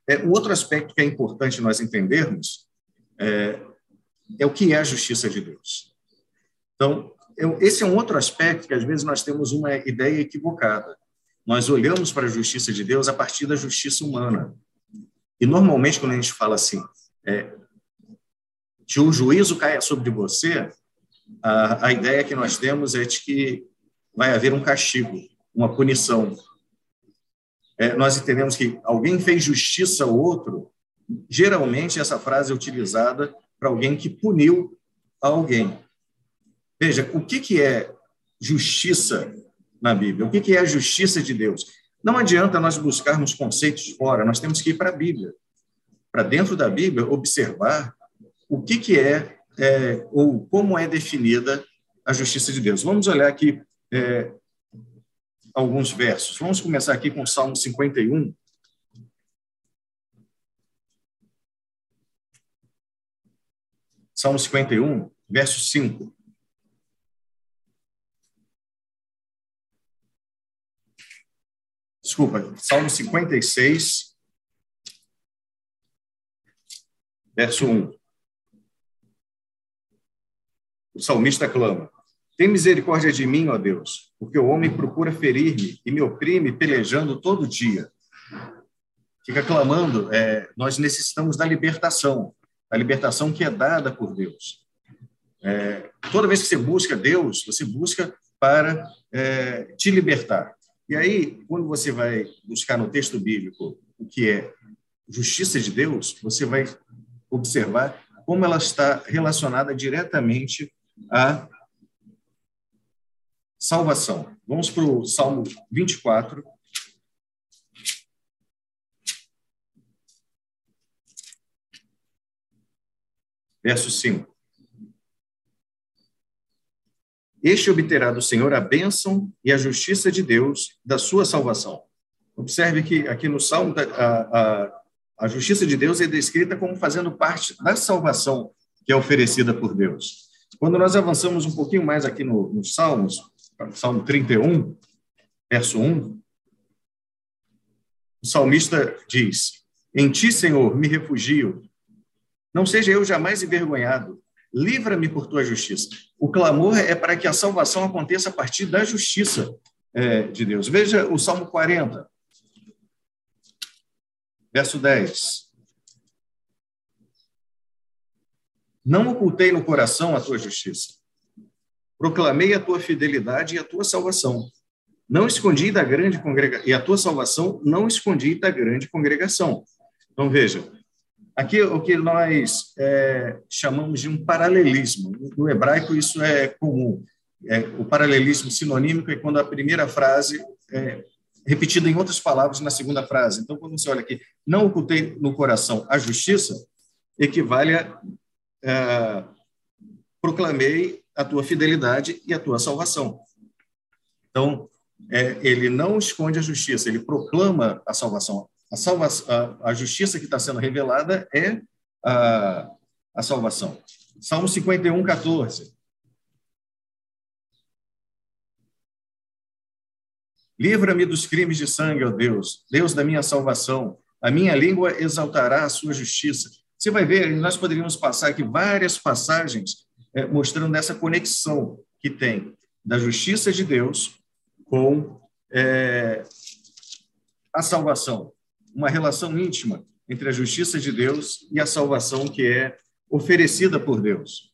É, o outro aspecto que é importante nós entendermos é, é o que é a justiça de Deus. Então, eu, esse é um outro aspecto que às vezes nós temos uma ideia equivocada. Nós olhamos para a justiça de Deus a partir da justiça humana. E normalmente, quando a gente fala assim, é, que o juízo caia sobre você, a, a ideia que nós temos é de que vai haver um castigo, uma punição. É, nós entendemos que alguém fez justiça ao outro, geralmente essa frase é utilizada para alguém que puniu alguém. Veja, o que, que é justiça na Bíblia? O que, que é a justiça de Deus? Não adianta nós buscarmos conceitos fora, nós temos que ir para a Bíblia. Para dentro da Bíblia, observar o que, que é é, ou como é definida a justiça de Deus. Vamos olhar aqui é, alguns versos. Vamos começar aqui com o Salmo 51. Salmo 51, verso 5. Desculpa, Salmo 56, verso 1. O salmista clama: Tem misericórdia de mim, ó Deus, porque o homem procura ferir-me e me oprime pelejando todo dia. Fica clamando, é, nós necessitamos da libertação, a libertação que é dada por Deus. É, toda vez que você busca Deus, você busca para é, te libertar. E aí, quando você vai buscar no texto bíblico o que é justiça de Deus, você vai observar como ela está relacionada diretamente a salvação. Vamos para o Salmo 24. Verso 5. Este obterá do Senhor a bênção e a justiça de Deus da sua salvação. Observe que aqui no Salmo, a, a, a justiça de Deus é descrita como fazendo parte da salvação que é oferecida por Deus. Quando nós avançamos um pouquinho mais aqui no, no Salmos, Salmo 31, verso 1, o salmista diz: Em ti, Senhor, me refugio. Não seja eu jamais envergonhado. Livra-me por tua justiça. O clamor é para que a salvação aconteça a partir da justiça é, de Deus. Veja o Salmo 40, verso 10. Não ocultei no coração a tua justiça. Proclamei a tua fidelidade e a tua salvação. Não escondi da grande congregação, e a tua salvação não escondi da grande congregação. Então, veja, aqui o que nós é, chamamos de um paralelismo. No hebraico, isso é comum. É, o paralelismo sinonímico é quando a primeira frase é repetida em outras palavras na segunda frase. Então, quando você olha aqui, não ocultei no coração a justiça, equivale a é, proclamei a tua fidelidade e a tua salvação. Então, é, ele não esconde a justiça, ele proclama a salvação. A, salva a, a justiça que está sendo revelada é a, a salvação. Salmo 51, 14. Livra-me dos crimes de sangue, ó Deus, Deus da minha salvação. A minha língua exaltará a sua justiça. Você vai ver, nós poderíamos passar aqui várias passagens é, mostrando essa conexão que tem da justiça de Deus com é, a salvação. Uma relação íntima entre a justiça de Deus e a salvação que é oferecida por Deus.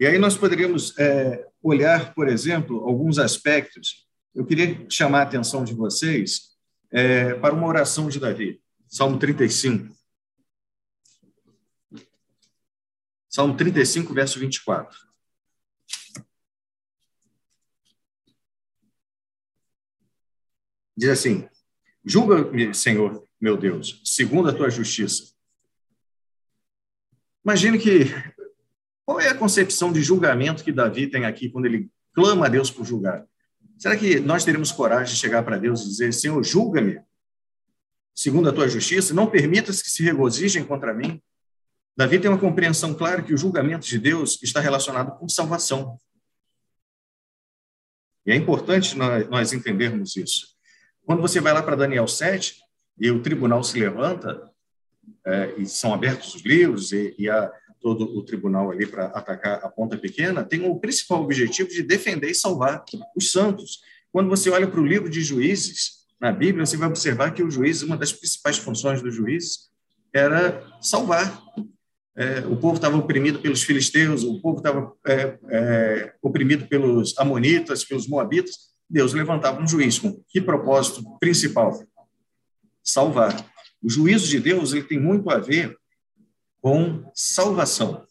E aí nós poderíamos é, olhar, por exemplo, alguns aspectos. Eu queria chamar a atenção de vocês é, para uma oração de Davi, Salmo 35. Salmo 35, verso 24. Diz assim: Julga-me, Senhor, meu Deus, segundo a tua justiça. Imagine que qual é a concepção de julgamento que Davi tem aqui quando ele clama a Deus por julgar? Será que nós teremos coragem de chegar para Deus e dizer: Senhor, julga-me, segundo a tua justiça, não permitas que se regozijem contra mim? Davi tem uma compreensão clara que o julgamento de Deus está relacionado com salvação. E é importante nós entendermos isso. Quando você vai lá para Daniel 7 e o tribunal se levanta, é, e são abertos os livros, e, e a, todo o tribunal ali para atacar a ponta pequena, tem o principal objetivo de defender e salvar os santos. Quando você olha para o livro de juízes, na Bíblia, você vai observar que o juiz, uma das principais funções do juiz era salvar. É, o povo estava oprimido pelos filisteus, o povo estava é, é, oprimido pelos amonitas, pelos moabitas. Deus levantava um juiz com que propósito principal? Salvar. O juízo de Deus ele tem muito a ver com salvação.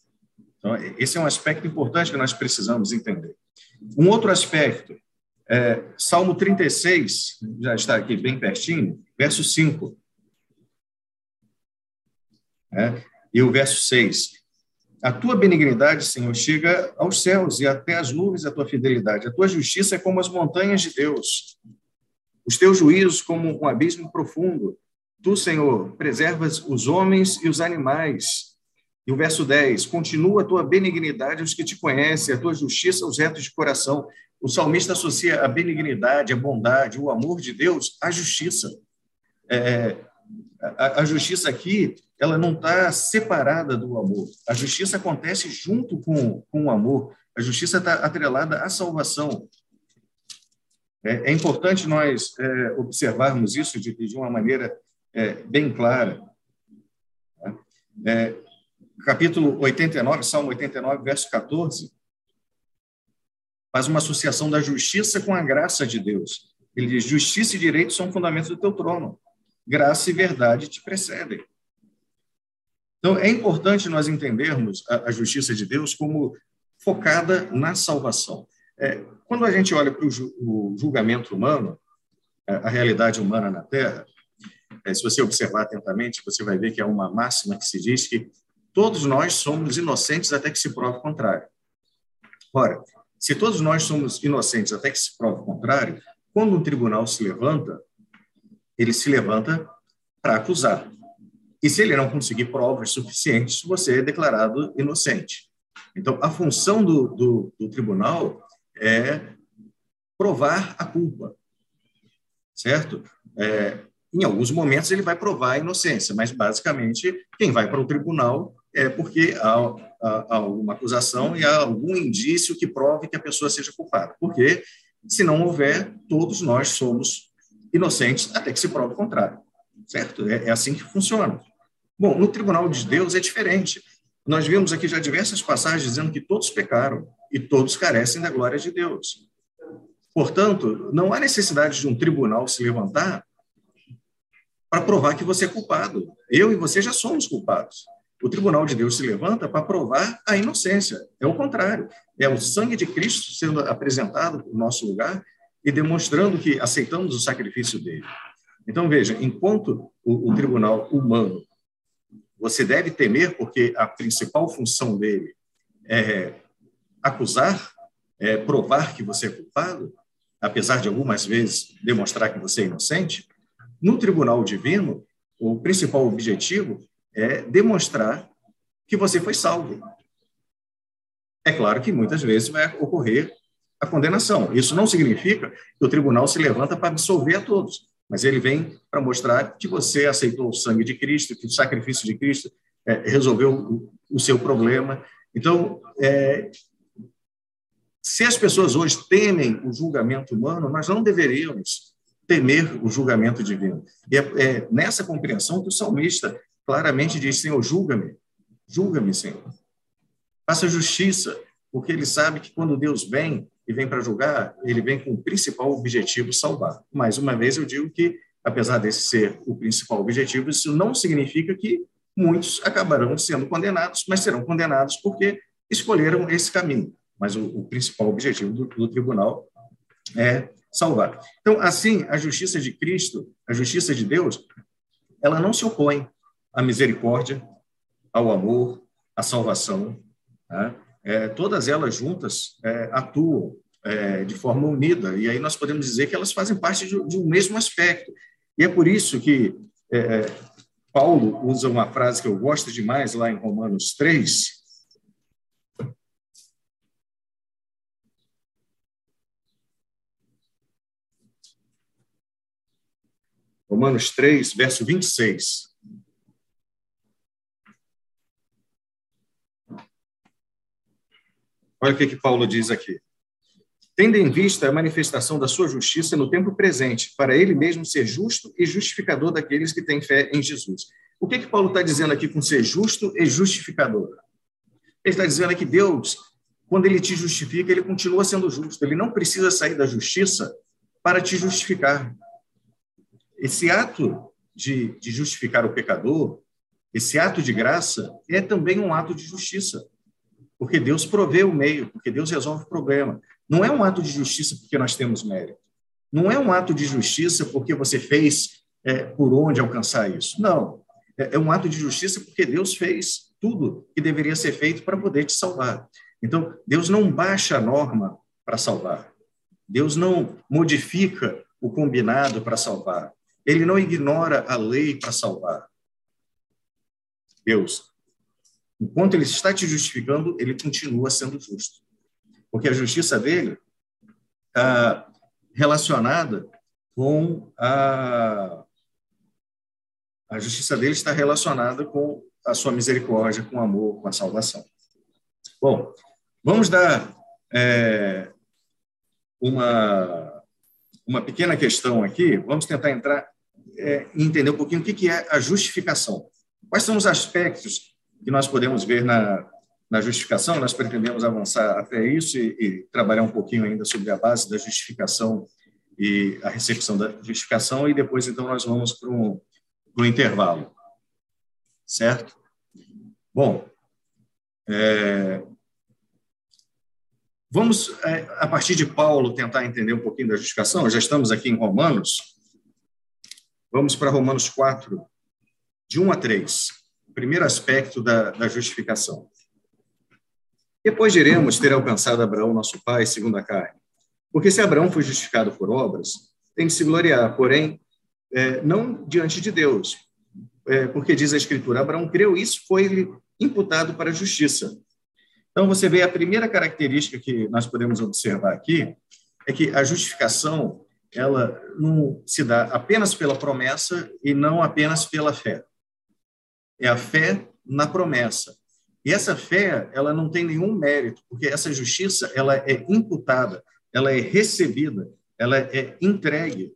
Então, esse é um aspecto importante que nós precisamos entender. Um outro aspecto, é, Salmo 36, já está aqui bem pertinho, verso 5. É, e o verso 6. A tua benignidade, Senhor, chega aos céus e até as nuvens a tua fidelidade. A tua justiça é como as montanhas de Deus. Os teus juízos como um abismo profundo. Tu, Senhor, preservas os homens e os animais. E o verso 10: Continua a tua benignidade aos que te conhecem, a tua justiça aos retos de coração. O salmista associa a benignidade, a bondade, o amor de Deus à justiça. É, a, a, justiça aqui, ela não está separada do amor. A justiça acontece junto com, com o amor. A justiça está atrelada à salvação. É, é importante nós é, observarmos isso de, de uma maneira é, bem clara. É, capítulo 89, Salmo 89, verso 14, faz uma associação da justiça com a graça de Deus. Ele diz: justiça e direito são fundamentos do teu trono. Graça e verdade te precedem. Então, é importante nós entendermos a, a justiça de Deus como focada na salvação. É, quando a gente olha para o, ju, o julgamento humano, a, realidade humana na Terra, se você observar atentamente, você vai ver que é uma máxima que se diz que todos nós somos inocentes até que se prove o contrário. Ora, se todos nós somos inocentes até que se prove o contrário, quando um tribunal se levanta, ele se levanta para acusar. E se ele não conseguir provas suficientes, você é declarado inocente. Então, a função do, do, do tribunal é provar a culpa, certo? É, em alguns momentos ele vai provar a inocência, mas basicamente quem vai para o tribunal é porque há, há, há uma acusação e há algum indício que prove que a pessoa seja culpada. Porque se não houver, todos nós somos inocentes até que se prove o contrário, certo? É, é assim que funciona. Bom, no tribunal de Deus é diferente. Nós vimos aqui já diversas passagens dizendo que todos pecaram e todos carecem da glória de Deus. Portanto, não há necessidade de um tribunal se levantar para provar que você é culpado. Eu e você já somos culpados. O tribunal de Deus se levanta para provar a inocência. É o contrário. É o sangue de Cristo sendo apresentado no nosso lugar e demonstrando que aceitamos o sacrifício dele. Então, veja, enquanto o, o tribunal humano, você deve temer, porque a principal função dele é acusar, é provar que você é culpado, apesar de algumas vezes demonstrar que você é inocente, no tribunal divino, o principal objetivo é demonstrar que você foi salvo. É claro que muitas vezes vai ocorrer a condenação. Isso não significa que o tribunal se levanta para absolver a todos, mas ele vem para mostrar que você aceitou o sangue de Cristo, que o sacrifício de Cristo é, resolveu o, o, seu problema. Então, é, se as pessoas hoje temem o julgamento humano, nós não deveríamos temer o julgamento divino. E é, é nessa compreensão que o salmista claramente diz: Senhor, julga-me, julga-me, Senhor. Faça justiça, porque ele sabe que quando Deus vem e vem para julgar, ele vem com o principal objetivo salvar. Mais uma vez, eu digo que, apesar desse ser o principal objetivo, isso não significa que muitos acabarão sendo condenados, mas serão condenados porque escolheram esse caminho. Mas o, o principal objetivo do, do tribunal é salvar. Então, assim, a justiça de Cristo, a justiça de Deus, ela não se opõe à misericórdia, ao amor, à salvação. Né? É, todas elas juntas é, atuam é, de forma unida, e aí nós podemos dizer que elas fazem parte de, de um mesmo aspecto. E é por isso que é, Paulo usa uma frase que eu gosto demais lá em Romanos 3, Romanos 3, verso 26. Olha o que, que Paulo diz aqui. Tendo em vista a manifestação da sua justiça no tempo presente, para ele mesmo ser justo e justificador daqueles que têm fé em Jesus. O que, que Paulo está dizendo aqui com ser justo e justificador? Ele está dizendo que Deus, quando ele te justifica, ele continua sendo justo. Ele não precisa sair da justiça para te justificar. Esse ato de, de justificar o pecador, esse ato de graça, é também um ato de justiça. Porque Deus provê o meio, porque Deus resolve o problema. Não é um ato de justiça porque nós temos mérito. Não é um ato de justiça porque você fez é, por onde alcançar isso. Não. É, é um ato de justiça porque Deus fez tudo que deveria ser feito para poder te salvar. Então, Deus não baixa a norma para salvar. Deus não modifica o combinado para salvar. Ele não ignora a lei para salvar. Deus, enquanto ele está te justificando, ele continua sendo justo. Porque a justiça dele está relacionada com a. A justiça dele está relacionada com a sua misericórdia, com o amor, com a salvação. Bom, vamos dar é, uma uma pequena questão aqui, vamos tentar entrar é, entender um pouquinho o que, é a justificação. Quais são os aspectos que nós podemos ver na, na justificação? Nós pretendemos avançar até isso e, e trabalhar um pouquinho ainda sobre a base da justificação e a recepção da justificação, e depois, então, nós vamos para o intervalo. Certo? Bom, é, Vamos, é, a partir de Paulo, tentar entender um pouquinho da justificação. Já estamos aqui em Romanos. Vamos para Romanos 4, de 1 a 3. O primeiro aspecto da, da justificação. Depois diremos ter alcançado Abraão, nosso pai, segundo a carne. Porque se Abraão foi justificado por obras, tem que se gloriar, porém, é, não diante de Deus. É, porque diz a Escritura, Abraão creu, isso foi-lhe imputado para a justiça. Então, você vê a primeira característica que nós podemos observar aqui é que a justificação ela não se dá apenas pela promessa e não apenas pela fé. É a fé na promessa. E essa fé, ela não tem nenhum mérito, porque essa justiça, ela é imputada, ela é recebida, ela é entregue.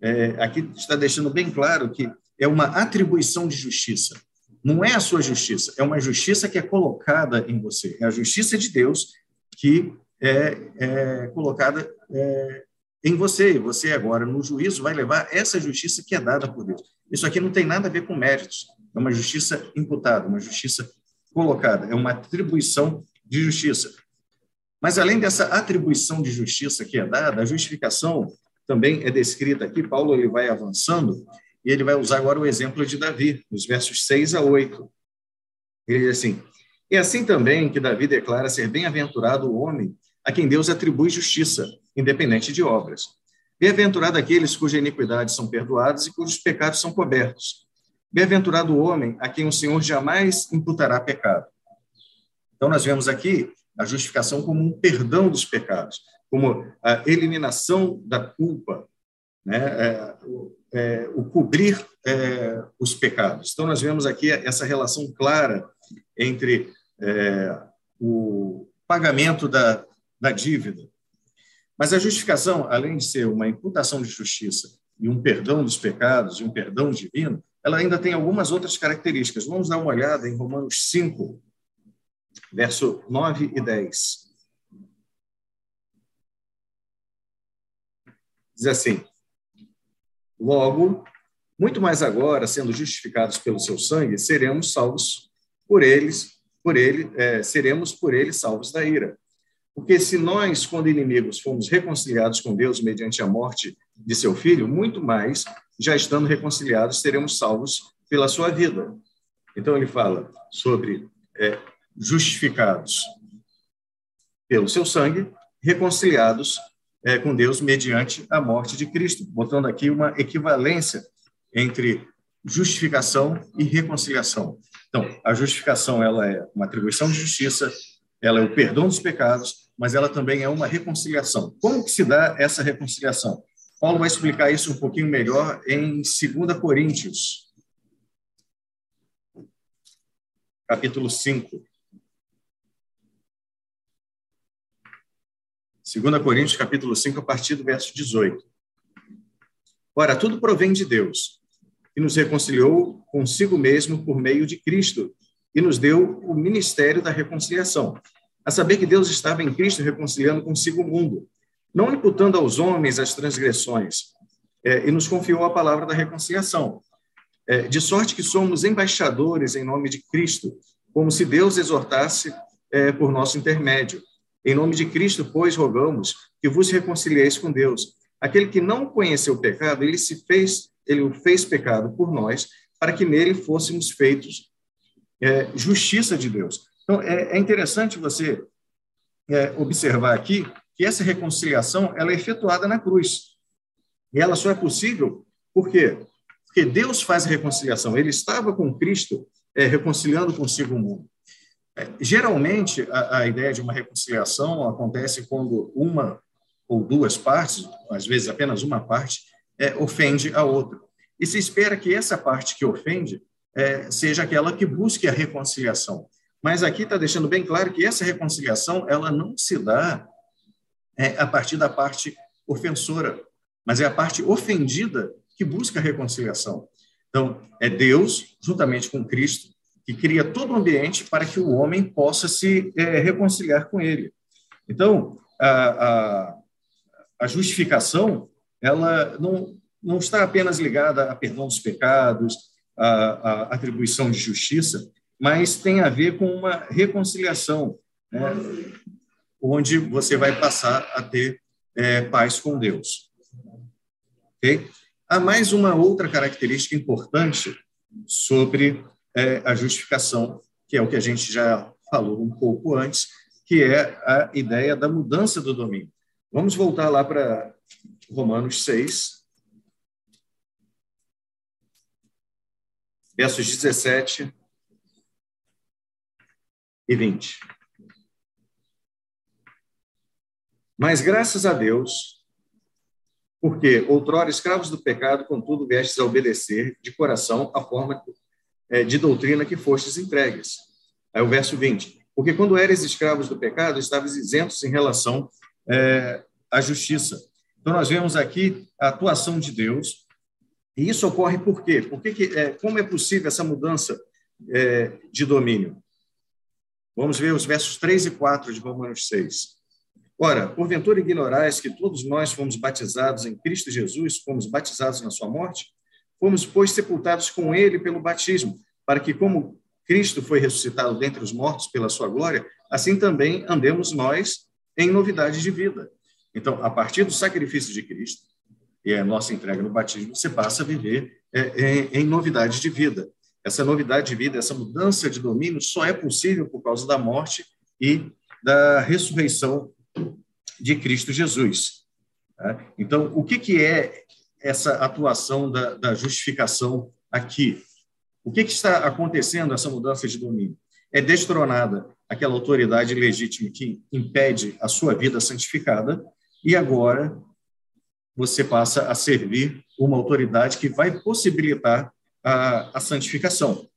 É, aqui está deixando bem claro que é uma atribuição de justiça. Não é a sua justiça, é uma justiça que é colocada em você. É a justiça de Deus que é, é colocada é, em você. E você agora, no juízo, vai levar essa justiça que é dada por Deus. Isso aqui não tem nada a ver com méritos. É uma justiça imputada, uma justiça colocada. É uma atribuição de justiça. Mas, além dessa atribuição de justiça que é dada, a justificação também é descrita aqui. Paulo ele vai avançando e ele vai usar agora o exemplo de Davi, nos versos 6 a 8. Ele diz assim: E assim também que Davi declara ser bem-aventurado o homem a quem Deus atribui justiça, independente de obras. Bem-aventurado aqueles cujas iniquidades são perdoadas e cujos pecados são cobertos. Bem-aventurado o homem a quem o Senhor jamais imputará pecado. Então, nós vemos aqui a justificação como um perdão dos pecados, como a eliminação da culpa, né? É, é, o cobrir é, os pecados. Então, nós vemos aqui essa relação clara entre é, o pagamento da, da dívida. Mas a justificação, além de ser uma imputação de justiça e um perdão dos pecados e um perdão divino, ela ainda tem algumas outras características. Vamos dar uma olhada em Romanos 5, verso 9 e 10. Diz assim: Logo, muito mais agora, sendo justificados pelo seu sangue, seremos salvos por eles, por ele, é, seremos por ele salvos da ira. Porque se nós, quando inimigos, fomos reconciliados com Deus mediante a morte de seu filho, muito mais, já estando reconciliados, seremos salvos pela sua vida. Então ele fala sobre é, justificados pelo seu sangue, reconciliados é, com Deus mediante a morte de Cristo, botando aqui uma equivalência entre justificação e reconciliação. Então, a justificação ela é uma atribuição de justiça, ela é o perdão dos pecados, mas ela também é uma reconciliação. Como que se dá essa reconciliação? Paulo vai explicar isso um pouquinho melhor em 2 Coríntios, capítulo 5. 2 Coríntios, capítulo 5, a partir do verso 18. Ora, tudo provém de Deus, que nos reconciliou consigo mesmo por meio de Cristo e nos deu o ministério da reconciliação. A saber que Deus estava em Cristo reconciliando consigo o mundo, não imputando aos homens as transgressões, é, e nos confiou a palavra da reconciliação. É, de sorte que somos embaixadores em nome de Cristo, como se Deus exortasse é, por nosso intermédio. Em nome de Cristo, pois, rogamos que vos reconcilieis com Deus. Aquele que não conheceu o pecado, ele se fez, ele o fez pecado por nós, para que nele fôssemos feitos é, justiça de Deus. Então, é, é interessante você é, observar aqui que essa reconciliação ela é efetuada na cruz. E ela só é possível por quê? Porque Deus faz a reconciliação. Ele estava com Cristo é, reconciliando consigo o mundo. É, geralmente, a, a, ideia de uma reconciliação acontece quando uma ou duas partes, às vezes apenas uma parte, é, ofende a outra. E se espera que essa parte que ofende é, seja aquela que busque a reconciliação. Mas aqui está deixando bem claro que essa reconciliação ela não se dá é, a partir da parte ofensora, mas é a parte ofendida que busca a reconciliação. Então, é Deus, juntamente com Cristo, que cria todo o ambiente para que o homem possa se é, reconciliar com ele. Então, a, a, a, justificação ela não, não está apenas ligada a perdão dos pecados, a, a atribuição de justiça, mas tem a ver com uma reconciliação, né, onde você vai passar a ter é, paz com Deus. Okay? Há mais uma outra característica importante sobre é a justificação, que é o que a gente já falou um pouco antes, que é a ideia da mudança do domínio. Vamos voltar lá para Romanos 6, versos 17 e 20. Mas graças a Deus, porque outrora escravos do pecado, contudo vestes a obedecer de coração a forma é, de doutrina que fostes entregues. Aí o verso 20. Porque quando eres escravos do pecado, estavas isentos em relação é, à justiça. Então, nós vemos aqui a atuação de Deus, e isso ocorre por quê? Porque que, é, como é possível essa mudança é, de domínio? Vamos ver os versos 3 e 4 de Romanos 6. Ora, porventura ignorais que todos nós fomos batizados em Cristo Jesus, fomos batizados na sua morte? Fomos, pois, sepultados com ele pelo batismo, para que, como Cristo foi ressuscitado dentre os mortos pela sua glória, assim também andemos nós em novidade de vida. Então, a partir do sacrifício de Cristo e a nossa entrega no batismo, você passa a viver é, em, em novidade de vida. Essa novidade de vida, essa mudança de domínio só é possível por causa da morte e da ressurreição de Cristo Jesus. Tá? Então, o que, que é essa atuação da, da justificação aqui. O que, que, está acontecendo essa mudança de domínio? é destronada aquela autoridade legítima que impede a sua vida santificada, e agora você passa a servir uma autoridade que vai possibilitar a, a santificação.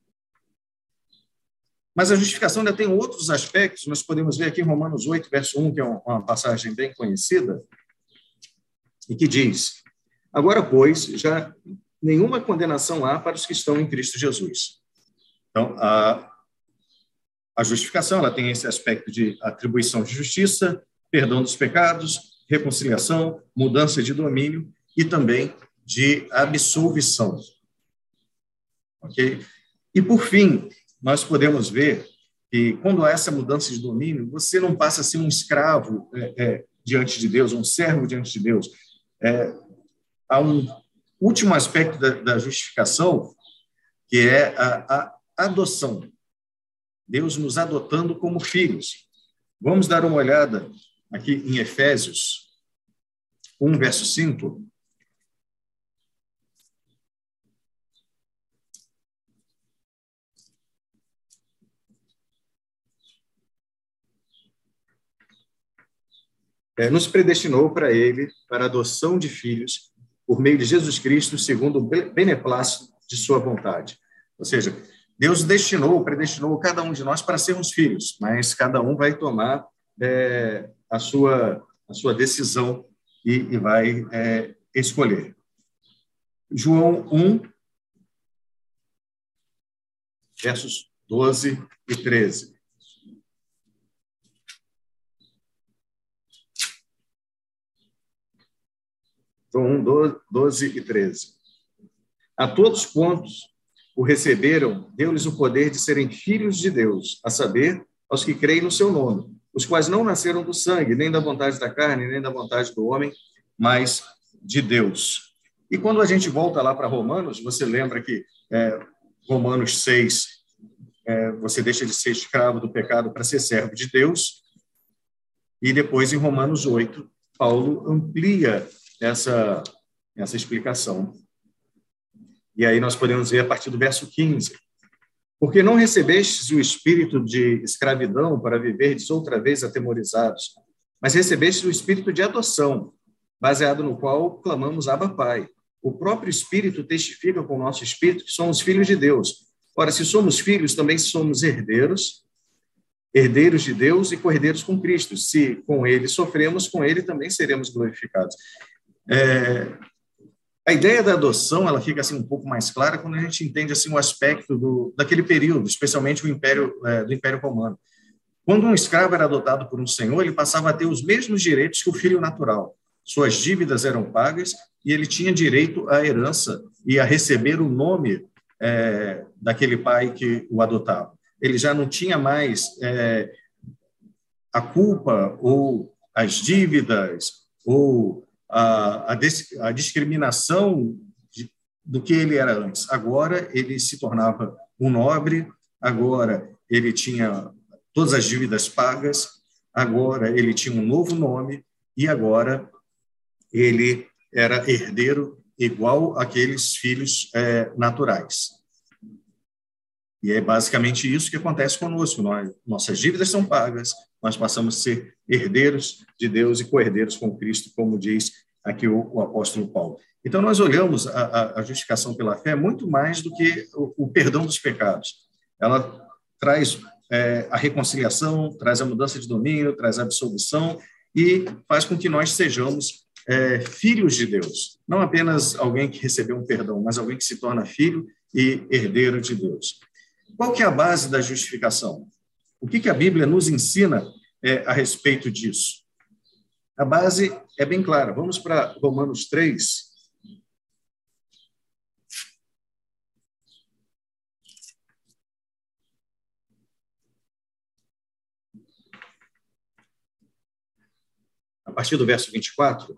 Mas a justificação ainda tem outros aspectos, nós podemos ver aqui em Romanos 8, verso 1, que é uma passagem bem conhecida, e que diz: Agora, pois, já nenhuma condenação há para os que estão em Cristo Jesus. Então, a, a justificação ela tem esse aspecto de atribuição de justiça, perdão dos pecados, reconciliação, mudança de domínio e também de absolvição. Ok? E, por fim, nós podemos ver que, quando há essa mudança de domínio, você não passa a ser um escravo é, é, diante de Deus, um servo diante de Deus. É, há um último aspecto da, da justificação, que é a, a adoção. Deus nos adotando como filhos. Vamos dar uma olhada aqui em Efésios 1, verso 5. é, nos predestinou para ele, para a adoção de filhos, por meio de Jesus Cristo, segundo o beneplácito de sua vontade. Ou seja, Deus destinou, predestinou cada um de nós para sermos filhos, mas cada um vai tomar é, a, sua, a sua decisão e, e vai é, escolher. João 1, versos 12 e 13. João 1, 12 e 13. A todos quantos o receberam, deu-lhes o poder de serem filhos de Deus, a saber, aos que creem no seu nome, os quais não nasceram do sangue, nem da vontade da carne, nem da vontade do homem, mas de Deus. E quando a gente volta lá para Romanos, você lembra que é, Romanos 6, é, você deixa de ser escravo do pecado para ser servo de Deus. E depois, em Romanos 8, Paulo amplia essa, essa explicação. E aí nós podemos ver a partir do verso 15. Porque não recebestes o espírito de escravidão para viverdes outra vez atemorizados, mas recebestes o espírito de adoção, baseado no qual clamamos Abba Pai. O próprio Espírito testifica com o nosso espírito que somos filhos de Deus. Ora, se somos filhos, também somos herdeiros, herdeiros de Deus e co-herdeiros com Cristo. Se com ele sofremos, com ele também seremos glorificados. É, a ideia da adoção ela fica assim um pouco mais clara quando a gente entende assim o aspecto do, daquele período, especialmente o império é, do Império Romano. Quando um escravo era adotado por um senhor, ele passava a ter os mesmos direitos que o filho natural. Suas dívidas eram pagas e ele tinha direito à herança e a receber o nome é, daquele pai que o adotava. Ele já não tinha mais é, a culpa ou as dívidas ou a, a, a discriminação de, do que ele era antes. Agora ele se tornava um nobre, agora ele tinha todas as dívidas pagas, agora ele tinha um novo nome e agora ele era herdeiro igual aqueles filhos é, naturais. E é basicamente isso que acontece conosco. Nós, nossas dívidas são pagas, nós passamos a ser herdeiros de Deus e co-herdeiros com Cristo, como diz aqui o, o apóstolo Paulo. Então, nós olhamos a, a, justificação pela fé muito mais do que o, o perdão dos pecados. Ela traz é, a reconciliação, traz a mudança de domínio, traz a absolvição e faz com que nós sejamos é, filhos de Deus. Não apenas alguém que recebeu um perdão, mas alguém que se torna filho e herdeiro de Deus. Qual que é a base da justificação? O que, que a Bíblia nos ensina é, a respeito disso? A base é bem clara. Vamos para Romanos 3. A partir do verso 24.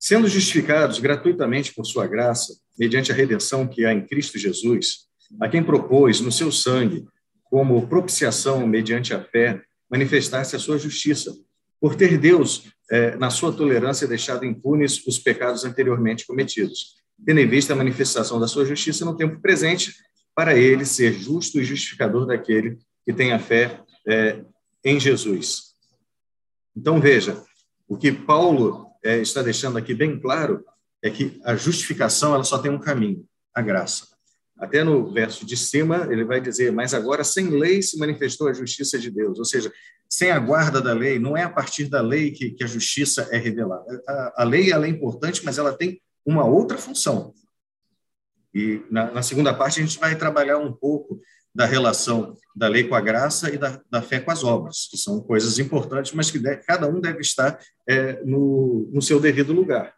Sendo justificados gratuitamente por sua graça, mediante a redenção que há em Cristo Jesus, a quem propôs no seu sangue, como propiciação mediante a fé, manifestar-se a sua justiça, por ter Deus, eh, na sua tolerância, deixado impunes os pecados anteriormente cometidos. tendo em vista a manifestação da sua justiça no tempo presente, para ele ser justo e justificador daquele que tem a fé é, em Jesus. Então, veja, o que Paulo é, está deixando aqui bem claro é que a justificação ela só tem um caminho, a graça. Até no verso de cima, ele vai dizer: Mas agora, sem lei, se manifestou a justiça de Deus. Ou seja, sem a guarda da lei, não é a partir da lei que, que a justiça é revelada. A, a lei é importante, mas ela tem uma outra função. E na, na, segunda parte, a gente vai trabalhar um pouco da relação da lei com a graça e da, da fé com as obras, que são coisas importantes, mas que cada um deve estar é, no, no seu devido lugar.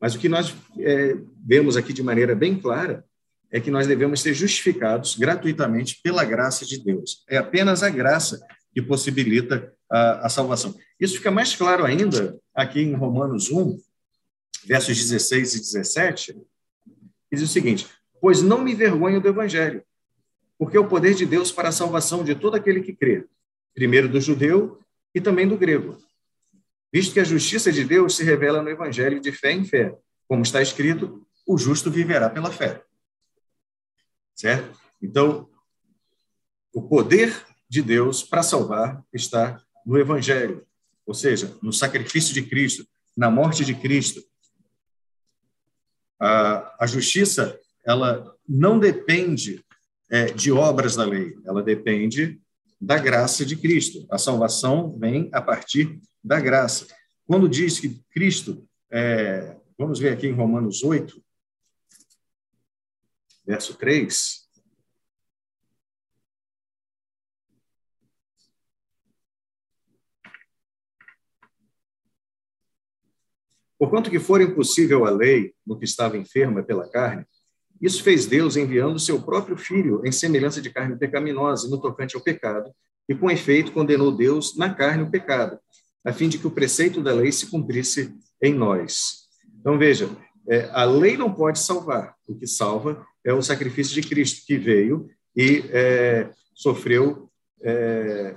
Mas o que nós é, vemos aqui de maneira bem clara é que nós devemos ser justificados gratuitamente pela graça de Deus. É apenas a graça que possibilita a, a salvação. Isso fica mais claro ainda aqui em Romanos 1, versos 16 e 17, diz o seguinte: Pois não me envergonho do evangelho, porque é o poder de Deus para a salvação de todo aquele que crê, primeiro do judeu e também do grego. Visto que a justiça de Deus se revela no evangelho de fé em fé, como está escrito, o justo viverá pela fé. Certo? Então, o poder de Deus para salvar está no evangelho, ou seja, no sacrifício de Cristo, na morte de Cristo, a, a justiça, ela não depende é, de obras da lei, ela depende da graça de Cristo. A salvação vem a partir da graça. Quando diz que Cristo, é, vamos ver aqui em Romanos 8, verso 3. Porquanto que for impossível a lei no que estava enferma pela carne, isso fez Deus enviando seu próprio filho em semelhança de carne pecaminosa no tocante ao pecado, e com efeito condenou Deus na carne o pecado, a fim de que o preceito da lei se cumprisse em nós. Então veja, é, a lei não pode salvar, o que salva é o sacrifício de Cristo que veio e é, sofreu é,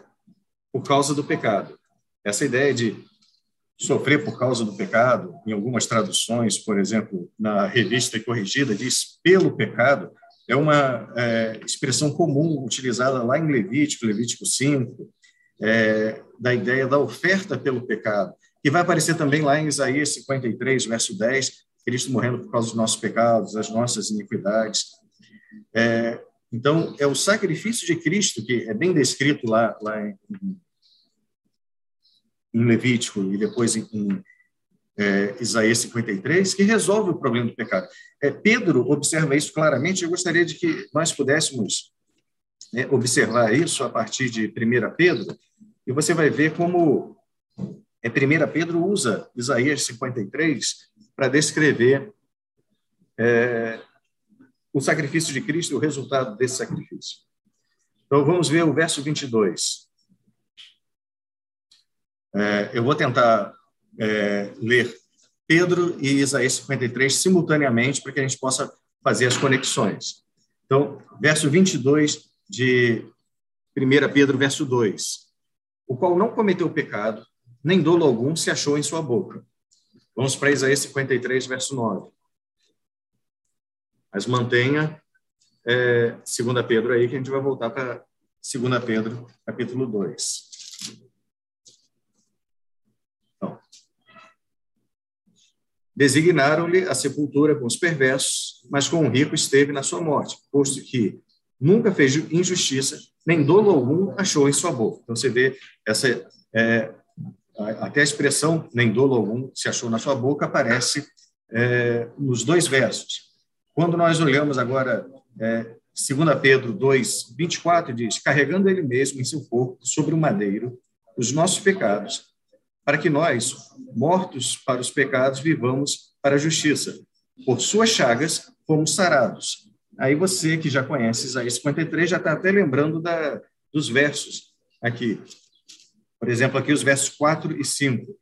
por causa do pecado. Essa ideia de sofrer por causa do pecado, em algumas traduções, por exemplo, na revista corrigida, diz pelo pecado, é uma é, expressão comum utilizada lá em Levítico, Levítico 5, é, da ideia da oferta pelo pecado, que vai aparecer também lá em Isaías 53, verso 10, Cristo morrendo por causa dos nossos pecados, das nossas iniquidades. É, então, é o sacrifício de Cristo, que é bem descrito lá, lá em, em Levítico e depois em, em é, Isaías 53, que resolve o problema do pecado. É, Pedro observa isso claramente. Eu gostaria de que nós pudéssemos né, observar isso a partir de 1 Pedro, e você vai ver como é, 1 Pedro usa Isaías 53 para descrever é, o sacrifício de Cristo e o resultado desse sacrifício. Então, vamos ver o verso 22. É, eu vou tentar é, ler Pedro e Isaías 53 simultaneamente para que a gente possa fazer as conexões. Então, verso 22 de 1 Pedro, verso 2. O qual não cometeu pecado, nem dolo algum se achou em sua boca. Vamos para Isaías 53, verso 9. Mas mantenha é, 2 Pedro aí, que a gente vai voltar para 2 Pedro, capítulo 2. Designaram-lhe a sepultura com os perversos, mas com o rico esteve na sua morte, posto que nunca fez injustiça, nem dolo algum achou em sua boca. Então você vê essa é, até a expressão nem dolo algum se achou na sua boca aparece é, nos dois versos. Quando nós olhamos agora é, 2 Pedro 2, 24, diz: carregando ele mesmo em seu corpo sobre o madeiro os nossos pecados, para que nós, mortos para os pecados, vivamos para a justiça. Por suas chagas fomos sarados. Aí você que já conhece Isaías 53 já está até lembrando da, dos versos aqui. Por exemplo, aqui os versos 4 e 5.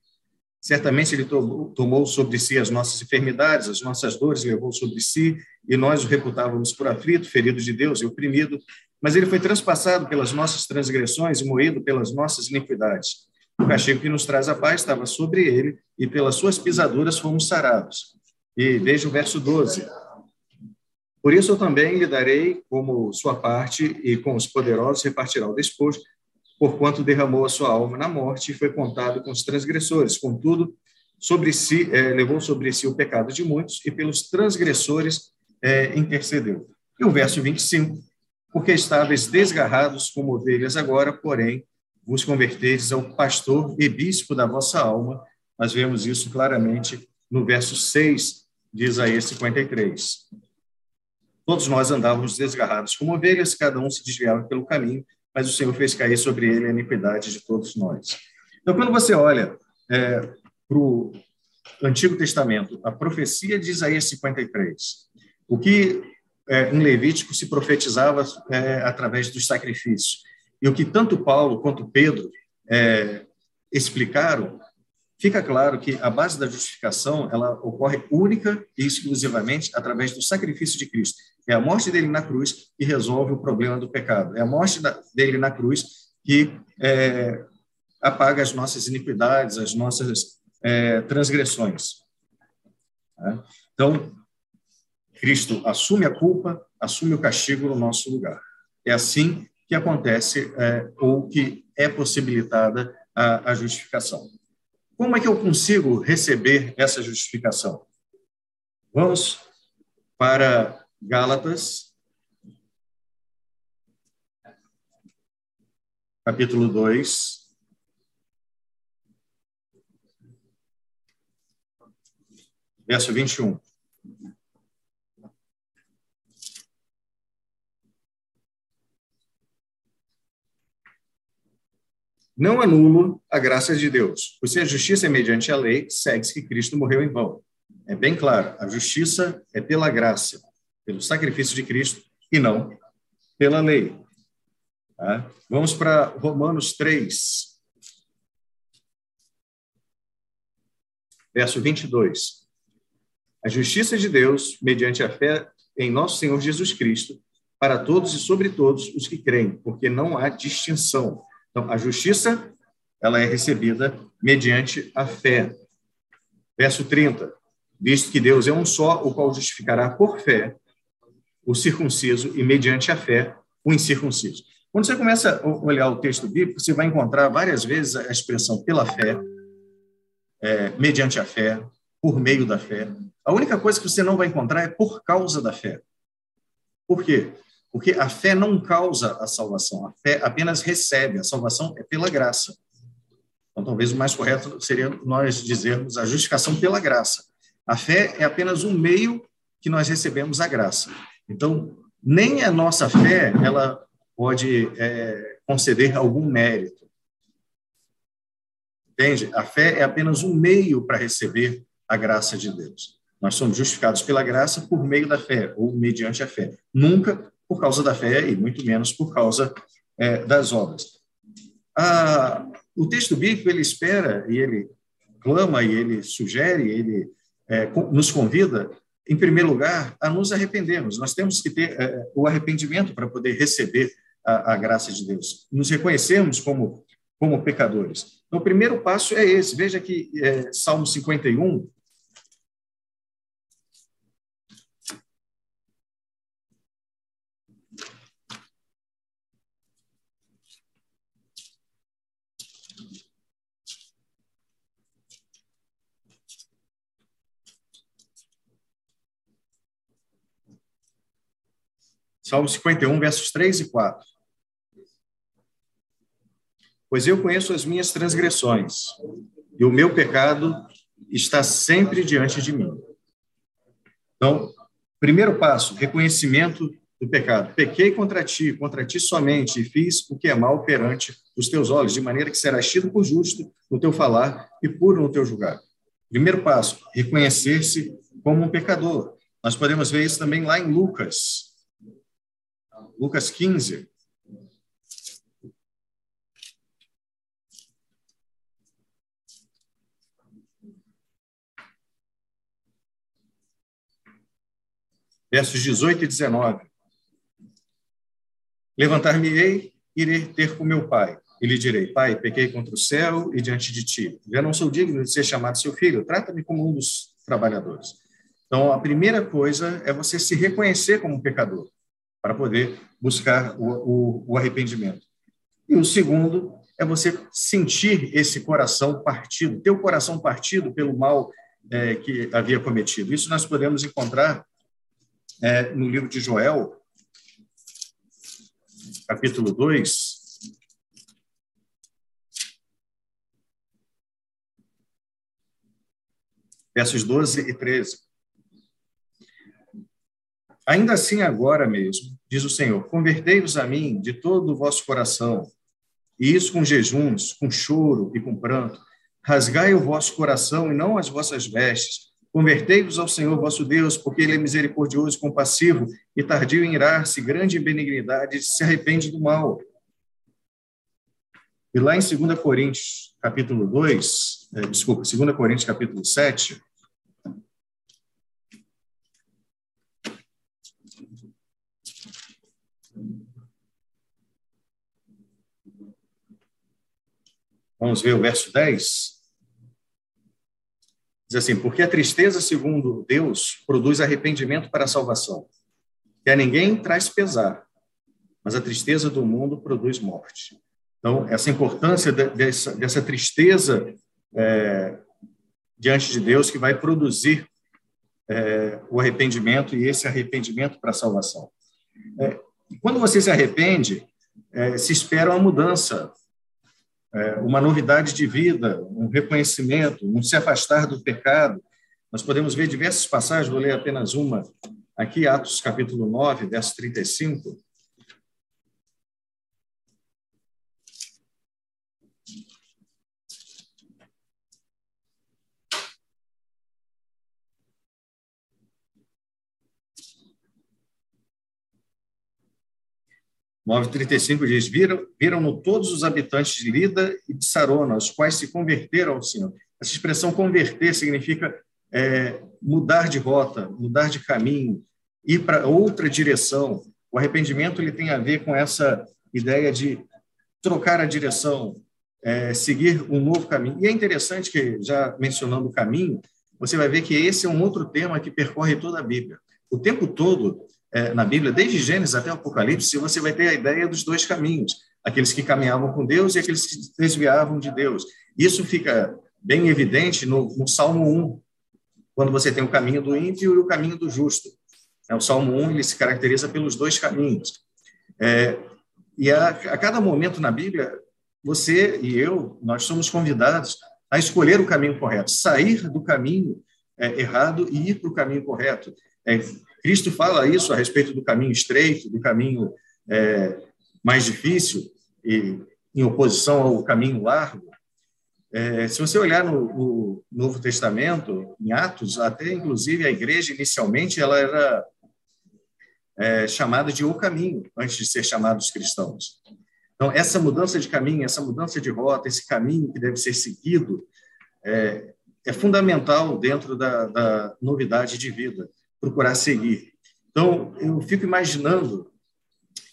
Certamente ele tomou sobre si as nossas enfermidades, as nossas dores, levou sobre si, e nós o reputávamos por aflito, ferido de Deus e oprimido. Mas ele foi transpassado pelas nossas transgressões e moído pelas nossas iniquidades. O castigo que nos traz a paz estava sobre ele, e pelas suas pisaduras fomos sarados. e veja o verso 12. Por isso eu também lhe darei como sua parte, e com os poderosos repartirá o despojo, porquanto derramou a sua alma na morte e foi contado com os transgressores. Contudo, sobre si eh, levou sobre si o pecado de muitos e pelos transgressores eh, intercedeu. E o verso 25, porque estáveis desgarrados como ovelhas agora, porém vos converteis ao pastor e bispo da vossa alma. Nós vemos isso claramente no verso 6 de Isaías 53. Todos nós andávamos desgarrados como ovelhas, cada um se desviava pelo caminho, mas o Senhor fez cair sobre ele a iniquidade de todos nós. Então, quando você olha é, para o Antigo Testamento, a profecia de Isaías 53, o que é, em Levítico se profetizava é, através dos sacrifícios, e o que tanto Paulo quanto Pedro é, explicaram, fica claro que a base da justificação ela ocorre única e exclusivamente através do sacrifício de Cristo. É a morte dele na cruz que resolve o problema do pecado. É a morte dele na cruz que é, apaga as nossas iniquidades, as nossas é, transgressões. Tá? Então, Cristo assume a culpa, assume o castigo no nosso lugar. É assim que acontece é, ou que é possibilitada a, a justificação. Como é que eu consigo receber essa justificação? Vamos para Gálatas, capítulo 2. Verso 21. Não anulo a graça de Deus, pois se a justiça é mediante a lei, segue-se que Cristo morreu em vão. É bem claro, a justiça é pela graça pelo sacrifício de Cristo e não pela lei. Tá? Vamos para Romanos 3, verso 22. A justiça de Deus, mediante a fé em nosso Senhor Jesus Cristo, para todos e sobre todos os que creem, porque não há distinção. Então, a justiça, ela é recebida mediante a fé. Verso 30. Visto que Deus é um só, o qual justificará por fé o circunciso e, mediante a fé, o incircunciso. Quando você começa a olhar o texto bíblico, você vai encontrar várias vezes a expressão pela fé, é, mediante a fé, por meio da fé. A única coisa que você não vai encontrar é por causa da fé. Por quê? Porque a fé não causa a salvação, a fé apenas recebe, a salvação é pela graça. Então, talvez o mais correto seria nós dizermos a justificação pela graça. A fé é apenas um meio que nós recebemos a graça. Então, nem a nossa fé ela pode é, conceder algum mérito. Entende? A fé é apenas um meio para receber a graça de Deus. Nós somos justificados pela graça por meio da fé, ou mediante a fé. Nunca por causa da fé e muito menos por causa é, das obras. Ah, o texto bíblico ele espera e ele clama e ele sugere, ele é, nos convida em primeiro lugar, a nos arrependermos. Nós temos que ter é, o arrependimento para poder receber a, a, graça de Deus. Nos reconhecermos como, como pecadores. Então, o primeiro passo é esse. Veja que é, Salmo 51, Salmo 51, versos 3 e 4. Pois eu conheço as minhas transgressões, e o meu pecado está sempre diante de mim. Então, primeiro passo, reconhecimento do pecado. Pequei contra ti, contra ti somente, e fiz o que é mal perante os teus olhos, de maneira que serás tido por justo no teu falar e puro no teu julgar. Primeiro passo, reconhecer-se como um pecador. Nós podemos ver isso também lá em Lucas, Lucas 15. Versos 18 e 19. Levantar-me-ei, irei ter com meu pai. E lhe direi: Pai, pequei contra o céu e diante de ti. Já não sou digno de ser chamado seu filho. Trata-me como um dos trabalhadores. Então, a primeira coisa é você se reconhecer como pecador, para poder buscar o, o, o arrependimento. E o segundo é você sentir esse coração partido, ter o coração partido pelo mal é, que havia cometido. Isso nós podemos encontrar é, no livro de Joel, capítulo 2, versos 12 e 13. Ainda assim, agora mesmo, diz o Senhor, convertei-vos a mim de todo o vosso coração, e isso com jejuns, com choro e com pranto. Rasgai o vosso coração e não as vossas vestes. Convertei-vos ao Senhor vosso Deus, porque Ele é misericordioso e compassivo, e tardio em irar-se, grande em benignidade, se arrepende do mal. E lá em 2 Coríntios, capítulo 2, é, desculpa, 2 Coríntios, capítulo 7, Vamos ver o verso 10. Diz assim: Porque a tristeza, segundo Deus, produz arrependimento para a salvação, que a ninguém traz pesar, mas a tristeza do mundo produz morte. Então, essa importância dessa, dessa tristeza é, diante de Deus que vai produzir é, o arrependimento e esse arrependimento para a salvação. É, quando você se arrepende, é, se espera uma mudança uma novidade de vida, um reconhecimento, um se afastar do pecado. Nós podemos ver diversas passagens, vou ler apenas uma aqui, Atos capítulo 9, verso 35. E cinco diz: Viram, viram-no todos os habitantes de Lida e de Sarona, os quais se converteram ao Senhor. Essa expressão converter significa é, mudar de rota, mudar de caminho, ir para outra direção. O arrependimento ele tem a ver com essa ideia de trocar a direção, é, seguir um novo caminho. E é interessante que, já mencionando o caminho, você vai ver que esse é um outro tema que percorre toda a Bíblia. O tempo todo, é, na Bíblia, desde Gênesis até Apocalipse, você vai ter a ideia dos dois caminhos: aqueles que caminhavam com Deus e aqueles que se desviavam de Deus. Isso fica bem evidente no, no Salmo 1, quando você tem o caminho do ímpio e o caminho do justo. É, o Salmo 1 ele se caracteriza pelos dois caminhos. É, e a, a cada momento na Bíblia, você e eu, nós somos convidados a escolher o caminho correto, sair do caminho é, errado e ir para o caminho correto. É, Cristo fala isso a respeito do caminho estreito, do caminho é, mais difícil, e em oposição ao caminho largo. É, se você olhar no, no, Novo Testamento, em Atos, até inclusive a igreja inicialmente ela era é, chamada de o caminho antes de ser chamados cristãos. Então essa mudança de caminho, essa mudança de rota, esse caminho que deve ser seguido é, é fundamental dentro da, da novidade de vida procurar seguir. Então, eu fico imaginando,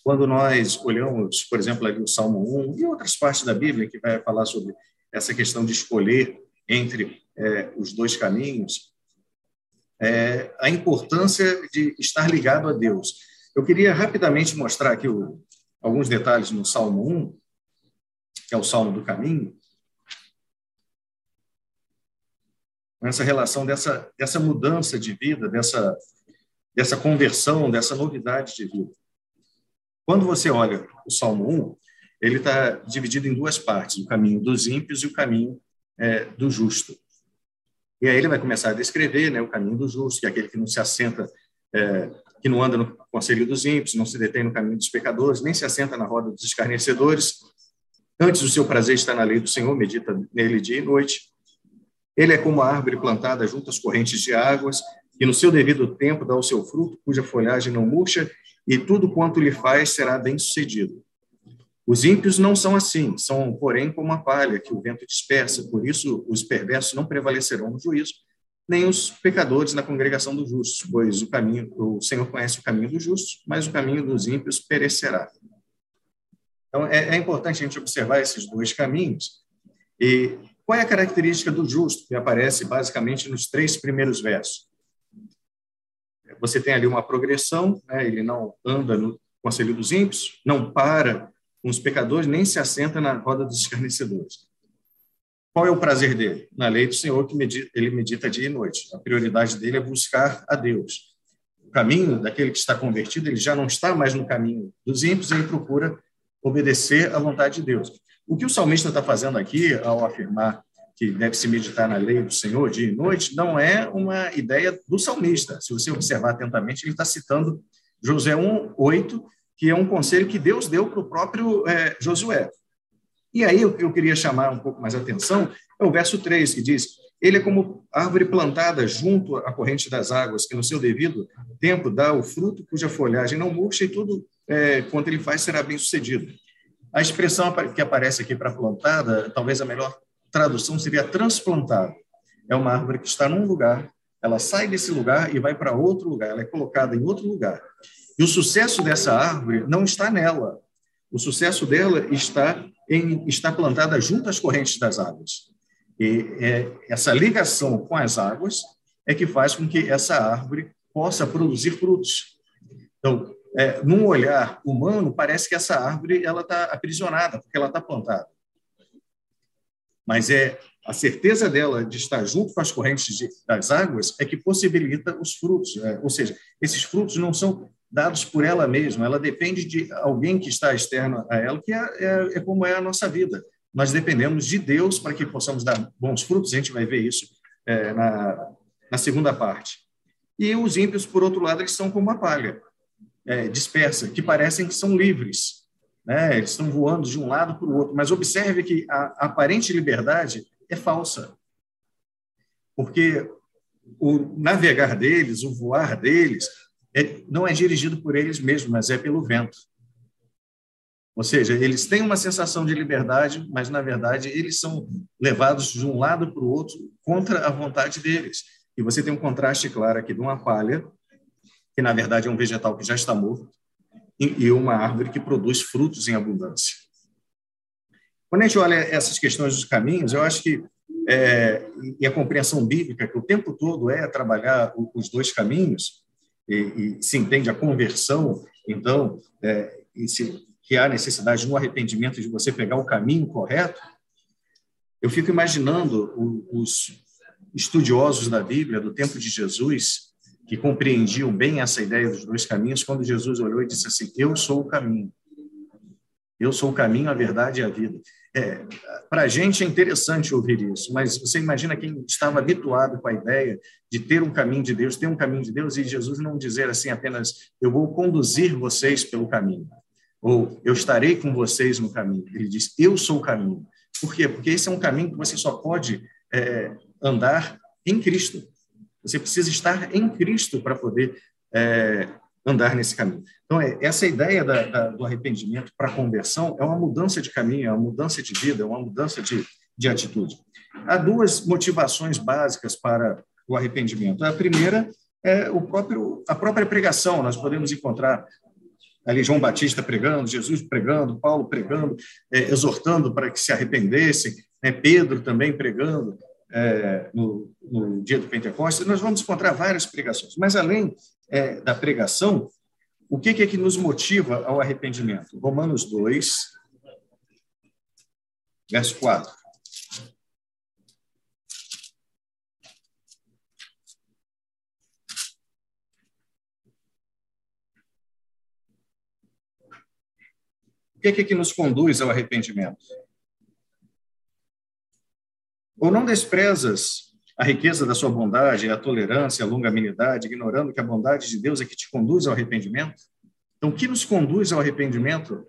quando nós olhamos, por exemplo, ali o Salmo 1 e outras partes da Bíblia que vai falar sobre essa questão de escolher entre é, os dois caminhos, é, a importância de estar ligado a Deus. Eu queria rapidamente mostrar aqui o, alguns detalhes no Salmo 1, que é o Salmo do Caminho, essa relação dessa, dessa mudança de vida, dessa, dessa conversão, dessa novidade de vida. Quando você olha o Salmo 1, ele está dividido em duas partes, o caminho dos ímpios e o caminho é, do justo. E aí ele vai começar a descrever né, o caminho do justo, que é aquele que não se assenta, é, que não anda no conselho dos ímpios, não se detém no caminho dos pecadores, nem se assenta na roda dos escarnecedores. Antes o seu prazer está na lei do Senhor, medita nele dia e noite. Ele é como a árvore plantada junto às correntes de águas, que no seu devido tempo dá o seu fruto, cuja folhagem não murcha, e tudo quanto lhe faz será bem-sucedido. Os ímpios não são assim, são, porém, como a palha que o vento dispersa, por isso os perversos não prevalecerão no juízo, nem os pecadores na congregação dos justos, pois o caminho, o Senhor conhece o caminho dos justos, mas o caminho dos ímpios perecerá. Então, é, é importante a gente observar esses dois caminhos, e qual é a característica do justo, que aparece basicamente nos três primeiros versos? você tem ali uma progressão, né? ele não anda no conselho dos ímpios, não para com os pecadores, nem se assenta na roda dos escarnecedores. Qual é o prazer dele? Na lei do Senhor, que medita, ele medita dia e noite. A prioridade dele é buscar a Deus. O caminho daquele que está convertido, ele já não está mais no caminho dos ímpios, ele procura obedecer à vontade de Deus. O que o salmista está fazendo aqui, ao afirmar que deve se meditar na lei do Senhor dia e noite, não é uma ideia do salmista. Se você observar atentamente, ele está citando Josué 1, 8, que é um conselho que Deus deu para o próprio é, Josué. E aí eu, eu queria chamar um pouco mais atenção, é o verso 3, que diz: Ele é como árvore plantada junto à corrente das águas, que no seu devido tempo dá o fruto cuja folhagem não murcha e tudo é, quanto ele faz será bem sucedido. A expressão que aparece aqui para plantada, talvez a melhor tradução seria transplantada. É uma árvore que está num lugar, ela sai desse lugar e vai para outro lugar, ela é colocada em outro lugar. E o sucesso dessa árvore não está nela. O sucesso dela está em estar plantada junto às correntes das águas. E é, essa ligação com as águas é que faz com que essa árvore possa produzir frutos. Então, é, num olhar humano, parece que essa árvore ela está aprisionada, porque ela está plantada. Mas é a certeza dela de estar junto com as correntes de, das águas é que possibilita os frutos. É, ou seja, esses frutos não são dados por ela mesma, ela depende de alguém que está externo a ela, que é, é, é como é a nossa vida. Nós dependemos de Deus para que possamos dar bons frutos, a gente vai ver isso é, na, na segunda parte. E os ímpios, por outro lado, eles são como a palha é, dispersa, que parecem que são livres. Né? Eles estão voando de um lado para o outro, mas observe que a aparente liberdade é falsa. Porque o navegar deles, o voar deles, é, não é dirigido por eles mesmos, mas é pelo vento. Ou seja, eles têm uma sensação de liberdade, mas, na verdade, eles são levados de um lado para o outro contra a vontade deles. E você tem um contraste claro aqui de uma palha, que, na verdade, é um vegetal que já está morto, e uma árvore que produz frutos em abundância. Quando a gente olha essas questões dos caminhos, eu acho que é, e a compreensão bíblica, que o tempo todo é trabalhar os dois caminhos, e, e se entende a conversão, então, é, se, que há necessidade no arrependimento de você pegar o caminho correto, eu fico imaginando os estudiosos da Bíblia do tempo de Jesus, que compreendiam bem essa ideia dos dois caminhos, quando Jesus olhou e disse assim: Eu sou o caminho. Eu sou o caminho, a verdade e a vida. É, Para a gente é interessante ouvir isso, mas você imagina quem estava habituado com a ideia de ter um caminho de Deus, ter um caminho de Deus, e Jesus não dizer assim apenas, eu vou conduzir vocês pelo caminho, ou eu estarei com vocês no caminho. Ele diz, eu sou o caminho. Por quê? Porque esse é um caminho que você só pode é, andar em Cristo. Você precisa estar em Cristo para poder é, andar nesse caminho. Então, é, essa ideia da, da, do arrependimento para a conversão é uma mudança de caminho, é uma mudança de vida, é uma mudança de, de atitude. Há duas motivações básicas para o arrependimento. A primeira é o próprio, a própria pregação. Nós podemos encontrar ali João Batista pregando, Jesus pregando, Paulo pregando, é, exortando para que se arrependessem, né? Pedro também pregando é, no, no, dia do Pentecostes. Nós vamos encontrar várias pregações. Mas além é, da pregação, o que, que é que nos motiva ao arrependimento? Romanos 2, verso 4. O que é que nos conduz ao arrependimento? Ou não desprezas a riqueza da sua bondade, a tolerância, a longanimidade, ignorando que a bondade de Deus é que te conduz ao arrependimento? Então, o que nos conduz ao arrependimento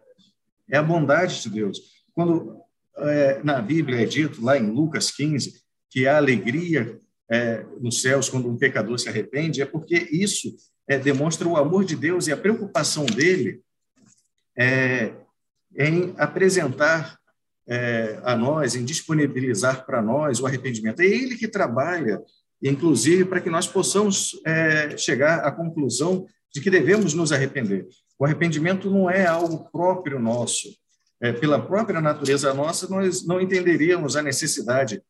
é a bondade de Deus. Quando é, na Bíblia é dito, lá em Lucas 15, que há alegria é, nos céus quando um pecador se arrepende, é porque isso é, demonstra o amor de Deus e a preocupação dele é, em apresentar é, a nós, em disponibilizar para nós o arrependimento. É Ele que trabalha, inclusive, para que nós possamos é, chegar à conclusão de que devemos nos arrepender. O arrependimento não é algo próprio nosso. É, pela própria natureza nossa, nós não entenderíamos a necessidade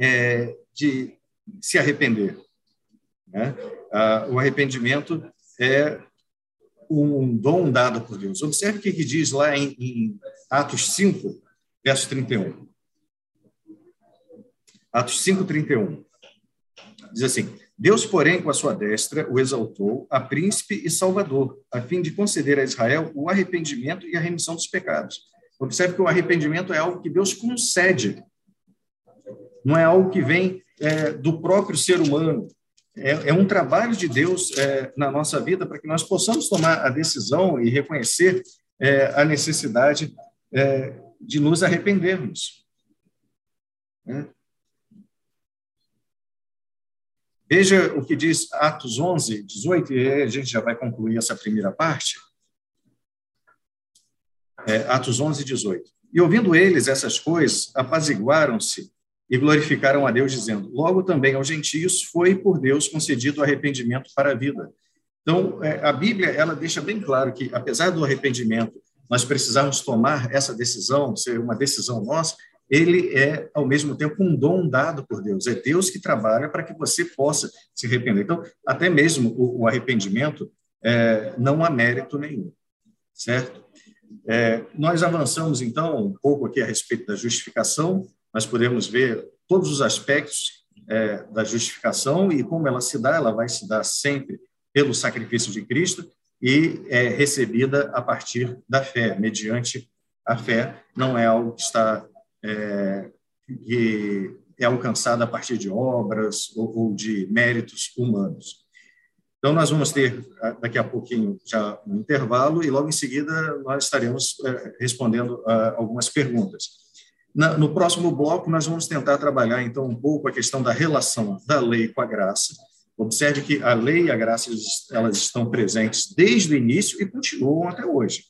é, de se arrepender. Né? Ah, o arrependimento é um dom dado por Deus. Observe o que, que diz lá em, em Atos 5, verso 31. Atos 5, 31. Diz assim: Deus, porém, com a sua destra, o exaltou a príncipe e salvador, a fim de conceder a Israel o arrependimento e a remissão dos pecados. Observe que o arrependimento é algo que Deus concede, não é algo que vem é, do próprio ser humano. É, é um trabalho de Deus é, na nossa vida para que nós possamos tomar a decisão e reconhecer é, a necessidade é, de nos arrependermos. Né? Veja o que diz Atos 11, 18, e a gente já vai concluir essa primeira parte. É, Atos 11, 18. E ouvindo eles essas coisas, apaziguaram-se e glorificaram a Deus, dizendo: Logo também aos gentios foi por Deus concedido arrependimento para a vida. Então, é, a Bíblia ela deixa bem claro que, apesar do arrependimento, nós precisarmos tomar essa decisão, ser uma decisão nossa, ele é, ao mesmo tempo, um dom dado por Deus. É Deus que trabalha para que você possa se arrepender. Então, até mesmo o, o arrependimento é, não há mérito nenhum, certo? É, nós avançamos, então, um pouco aqui a respeito da justificação. Nós podemos ver todos os aspectos é, da justificação e como ela se dá. Ela vai se dar sempre pelo sacrifício de Cristo e é recebida a partir da fé, mediante a fé. Não é algo que está é, que é alcançada a partir de obras ou, ou, de méritos humanos. Então, nós vamos ter daqui a pouquinho já um intervalo e logo em seguida nós estaremos é, respondendo a algumas perguntas. No próximo bloco, nós vamos tentar trabalhar, então, um pouco a questão da relação da lei com a graça. Observe que a lei e a graça elas estão presentes desde o início e continuam até hoje,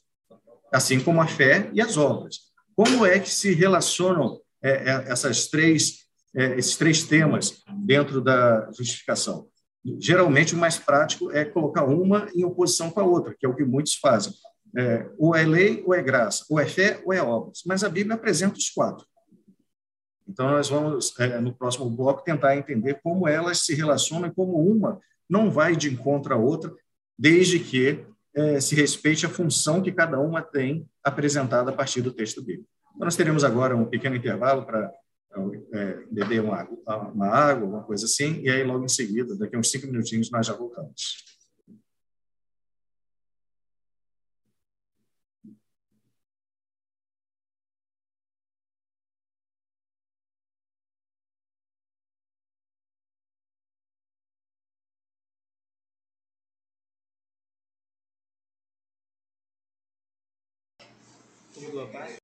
assim como a fé e as obras. Como é que se relacionam é, é, essas três, é, esses três temas dentro da justificação? Geralmente, o mais prático é colocar uma em oposição com a outra, que é o que muitos fazem. É, ou é lei ou é graça, ou é fé ou é obras. Mas a Bíblia apresenta os quatro. Então, nós vamos, é, no próximo bloco, tentar entender como elas se relacionam como uma não vai de encontro à outra, desde que é, se respeite a função que cada uma tem apresentada a partir do texto bíblico. Então, nós teremos agora um pequeno intervalo para é, beber uma, uma água, alguma coisa assim, e aí logo em seguida, daqui a uns cinco minutinhos, nós já voltamos. lepas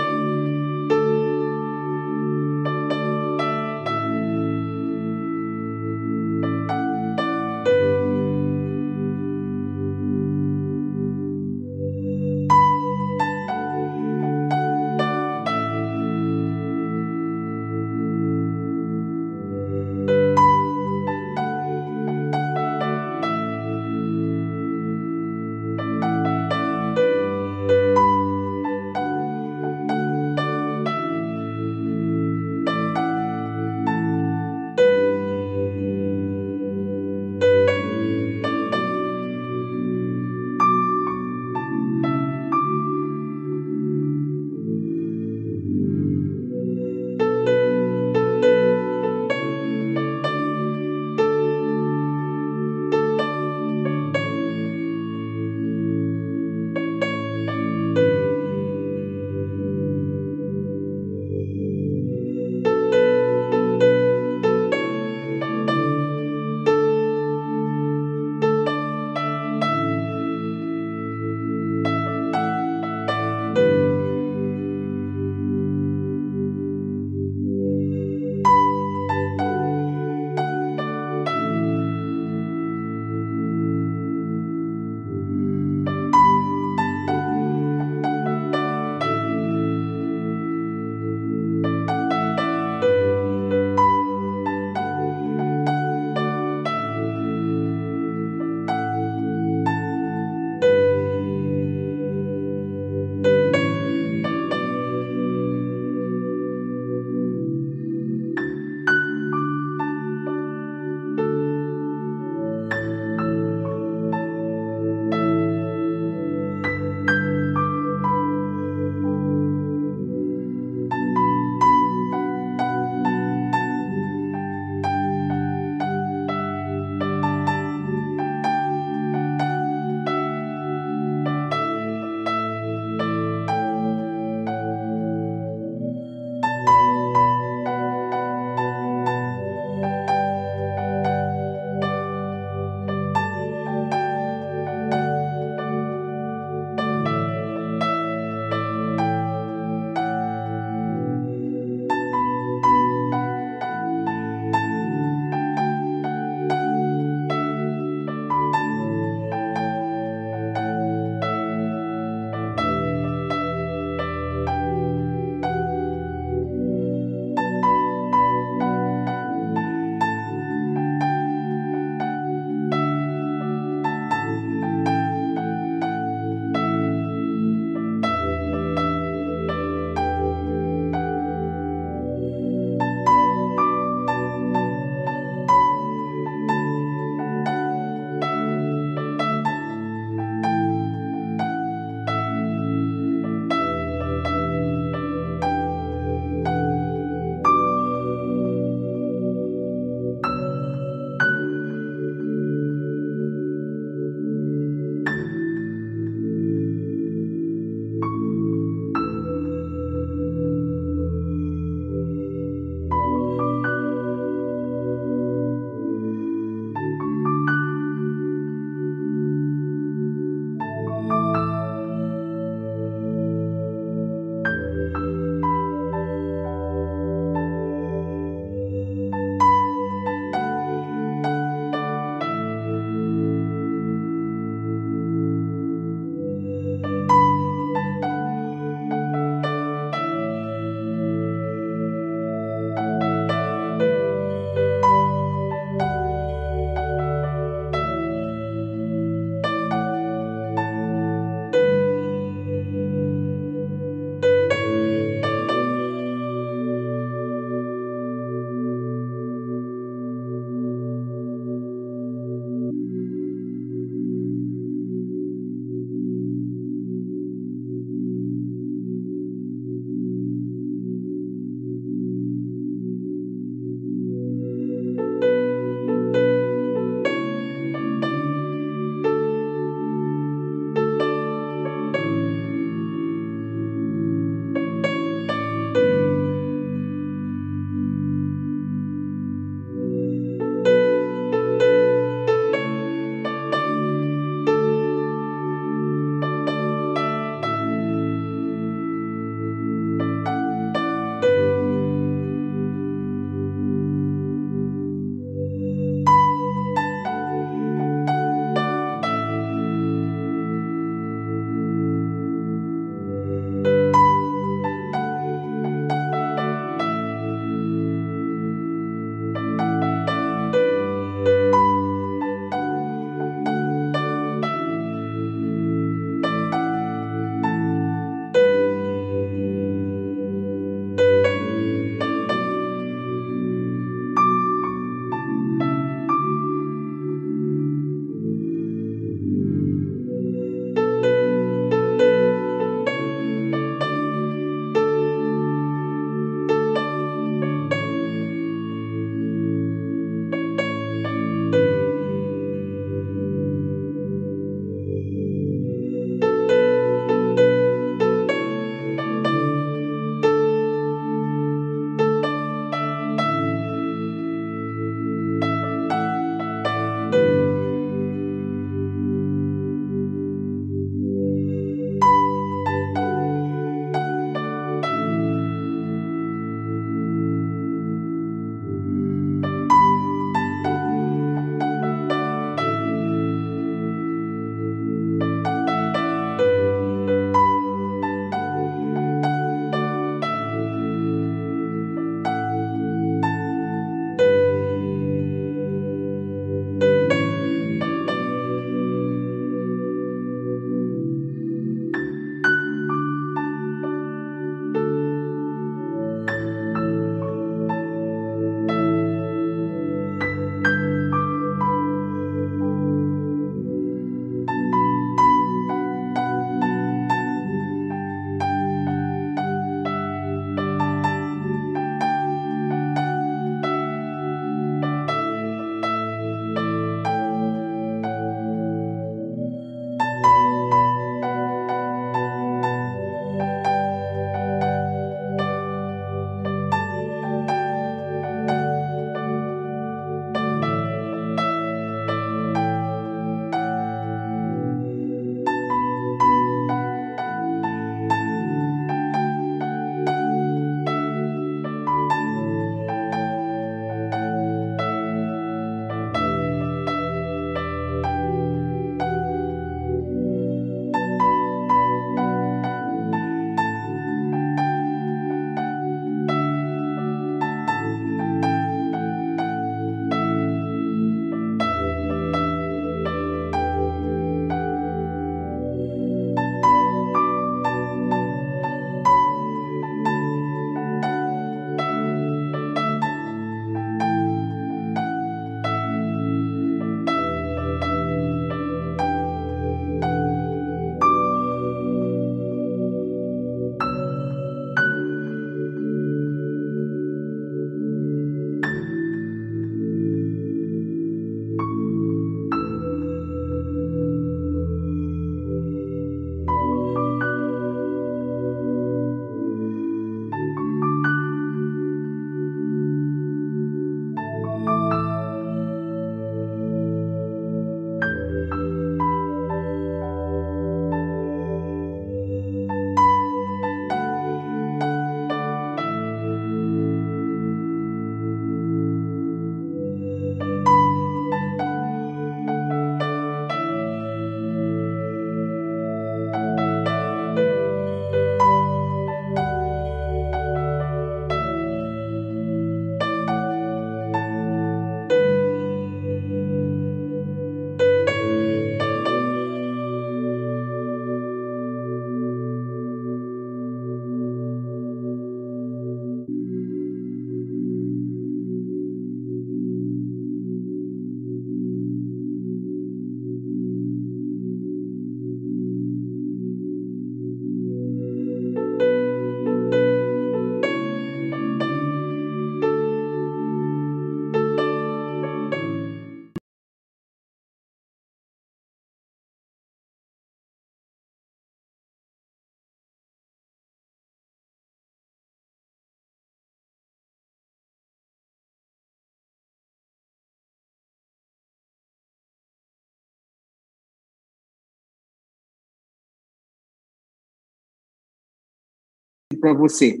Para você.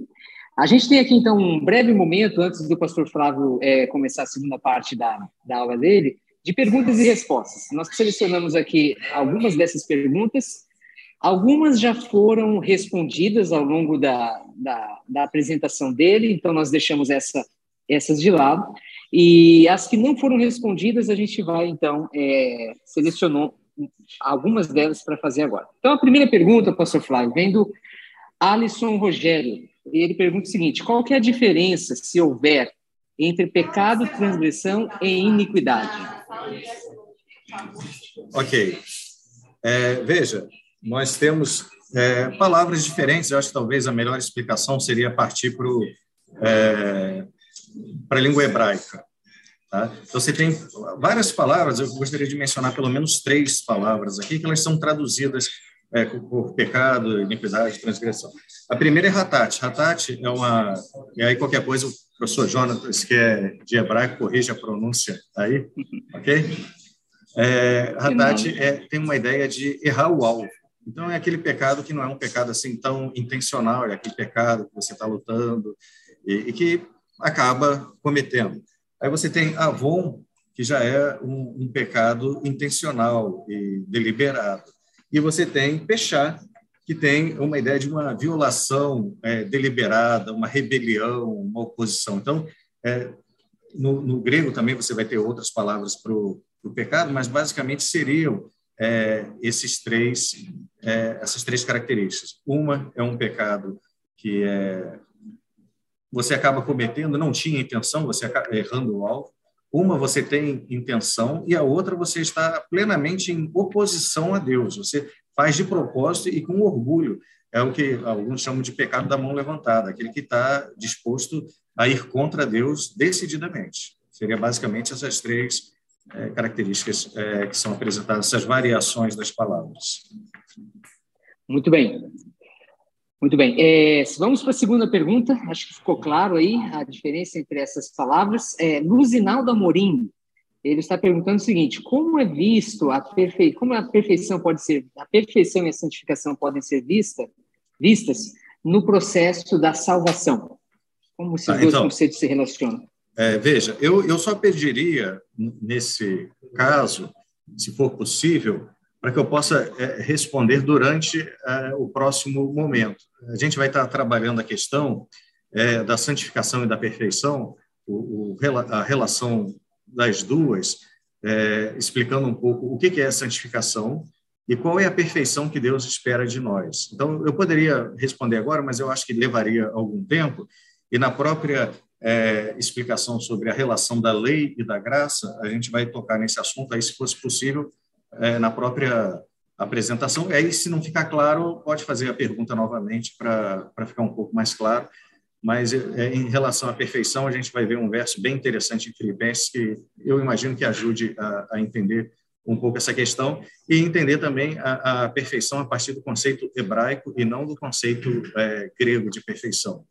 A gente tem aqui, então, um breve momento, antes do pastor Flávio é, começar a segunda parte da, da aula dele, de perguntas e respostas. Nós selecionamos aqui algumas dessas perguntas. Algumas já foram respondidas ao longo da, da, da apresentação dele, então nós deixamos essa, essas de lado. E as que não foram respondidas, a gente vai, então, é, selecionou algumas delas para fazer agora. Então, a primeira pergunta, pastor Flávio, vem do Alisson Rogério. Ele pergunta o seguinte: qual que é a diferença, se houver, entre pecado, transgressão e iniquidade? Ok. É, veja, nós temos é, palavras diferentes. Eu acho que talvez a melhor explicação seria partir para é, a língua hebraica. Tá? Então, você tem várias palavras, eu gostaria de mencionar pelo menos três palavras aqui, que elas são traduzidas é, por pecado, iniquidade, transgressão. A primeira é Hatat. Hatat é uma. E aí, qualquer coisa, o professor Jonas, que é de hebraico, corrige a pronúncia aí, ok? É, Hatat é, tem uma ideia de errar o alvo. Então, é aquele pecado que não é um pecado assim tão intencional, é aquele pecado que você está lutando e, e que acaba cometendo. Aí você tem Avon, que já é um, um pecado intencional e deliberado. E você tem Pechá, que tem uma ideia de uma violação é, deliberada, uma rebelião, uma oposição. Então, é, no, no, grego também você vai ter outras palavras para o pecado, mas basicamente seriam é, esses três, é, essas três características. Uma é um pecado que é você acaba cometendo, não tinha intenção, você acaba errando o alvo. Uma você tem intenção e a outra você está plenamente em oposição a Deus. Você faz de propósito e com orgulho. É o que alguns chamam de pecado da mão levantada, aquele que está disposto a ir contra Deus decididamente. Seria basicamente essas três é, características é, que são apresentadas, essas variações das palavras. Muito bem. Muito bem. É, vamos para a segunda pergunta. Acho que ficou claro aí a diferença entre essas palavras. É, Luzinaldo Amorim, ele está perguntando o seguinte: como é visto a perfe... como a perfeição pode ser, a perfeição e a santificação podem ser vista, vistas no processo da salvação? Como esses ah, dois então, conceitos se relacionam? É, veja, eu, eu só pediria, nesse caso, se for possível, para que eu possa é, responder durante é, o próximo momento. A gente vai estar trabalhando a questão é, da santificação e da perfeição, a relação das duas, explicando um pouco o que é santificação e qual é a perfeição que Deus espera de nós. Então, eu poderia responder agora, mas eu acho que levaria algum tempo, e na própria é, explicação sobre a relação da lei e da graça, a gente vai tocar nesse assunto, aí, se fosse possível, é, na própria apresentação. E aí, se não ficar claro, pode fazer a pergunta novamente para ficar um pouco mais claro. Mas é, em relação à perfeição, a gente vai ver um verso bem interessante em Filipenses que eu imagino que ajude a, a entender um pouco essa questão e entender também a, a, perfeição a partir do conceito hebraico e não do conceito é, grego de perfeição.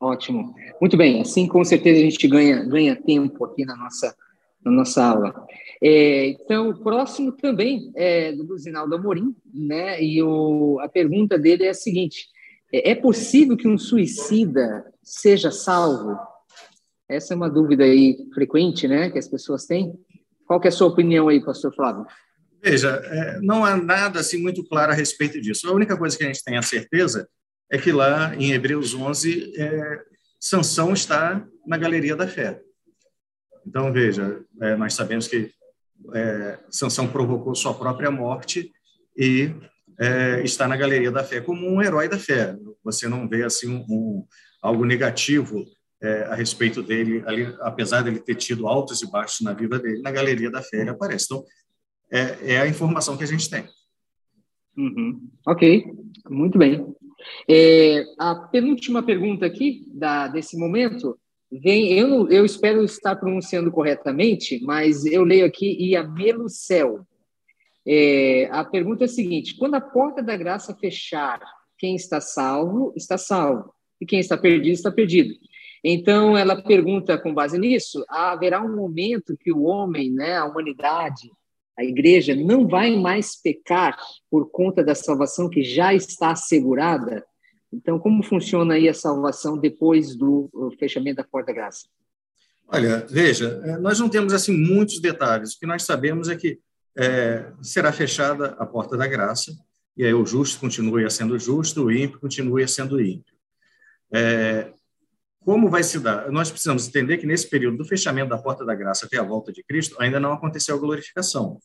Ótimo. Muito bem. Assim, com certeza, a gente ganha, ganha tempo aqui na nossa na nossa aula. É, então, o próximo também é do Luzinaldo Amorim, né? E o, a pergunta dele é a seguinte: é, é possível que um suicida seja salvo? Essa é uma dúvida aí frequente, né? Que as pessoas têm. Qual é a sua opinião aí, Pastor Flávio? Veja, é, não há nada assim muito claro a respeito disso. A única coisa que a gente tem a certeza é que lá em Hebreus 11, é, Sansão está na galeria da fé. Então, veja, é, nós sabemos que é, Sansão provocou sua própria morte e é, está na galeria da fé como um herói da fé. Você não vê assim um, um algo negativo é, a respeito dele, ali, apesar dele ter tido altos e baixos na vida dele, na galeria da fé ele aparece. Então, é, é a informação que a gente tem. Uhum. Ok, muito bem. É, a penúltima pergunta aqui da, desse momento vem, eu, eu espero estar pronunciando corretamente, mas eu leio aqui Iamelucel. É, a pergunta é a seguinte: quando a porta da graça fechar, quem está salvo, está salvo, e quem está perdido, está perdido. Então, ela pergunta com base nisso: haverá um momento que o homem, né, a humanidade, a igreja, não vai mais pecar por conta da salvação que já está assegurada? Então, como funciona aí a salvação depois do fechamento da porta graça? Olha, veja, é, nós não temos assim muitos detalhes. O que nós sabemos é que é, será fechada a porta da graça e aí o justo continue sendo justo, o ímpio continue sendo ímpio. É, como vai se dar? Nós precisamos entender que nesse período do fechamento da porta da graça até a volta de Cristo ainda não aconteceu a glorificação.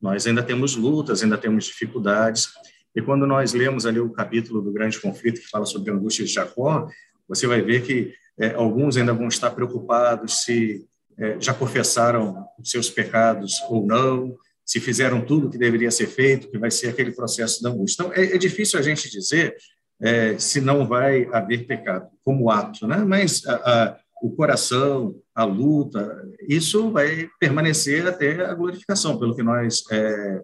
Nós ainda temos lutas, ainda temos dificuldades. E quando nós lemos ali o capítulo do grande conflito que fala sobre a angústia de Jacó, você vai ver que é, alguns ainda vão estar preocupados se é, já confessaram os seus pecados ou não, se fizeram tudo o que deveria ser feito, que vai ser aquele processo da angústia. Então, é, é difícil a gente dizer é, se não vai haver pecado como ato, né? mas a, a, o coração, a luta, isso vai permanecer até a glorificação, pelo que nós é,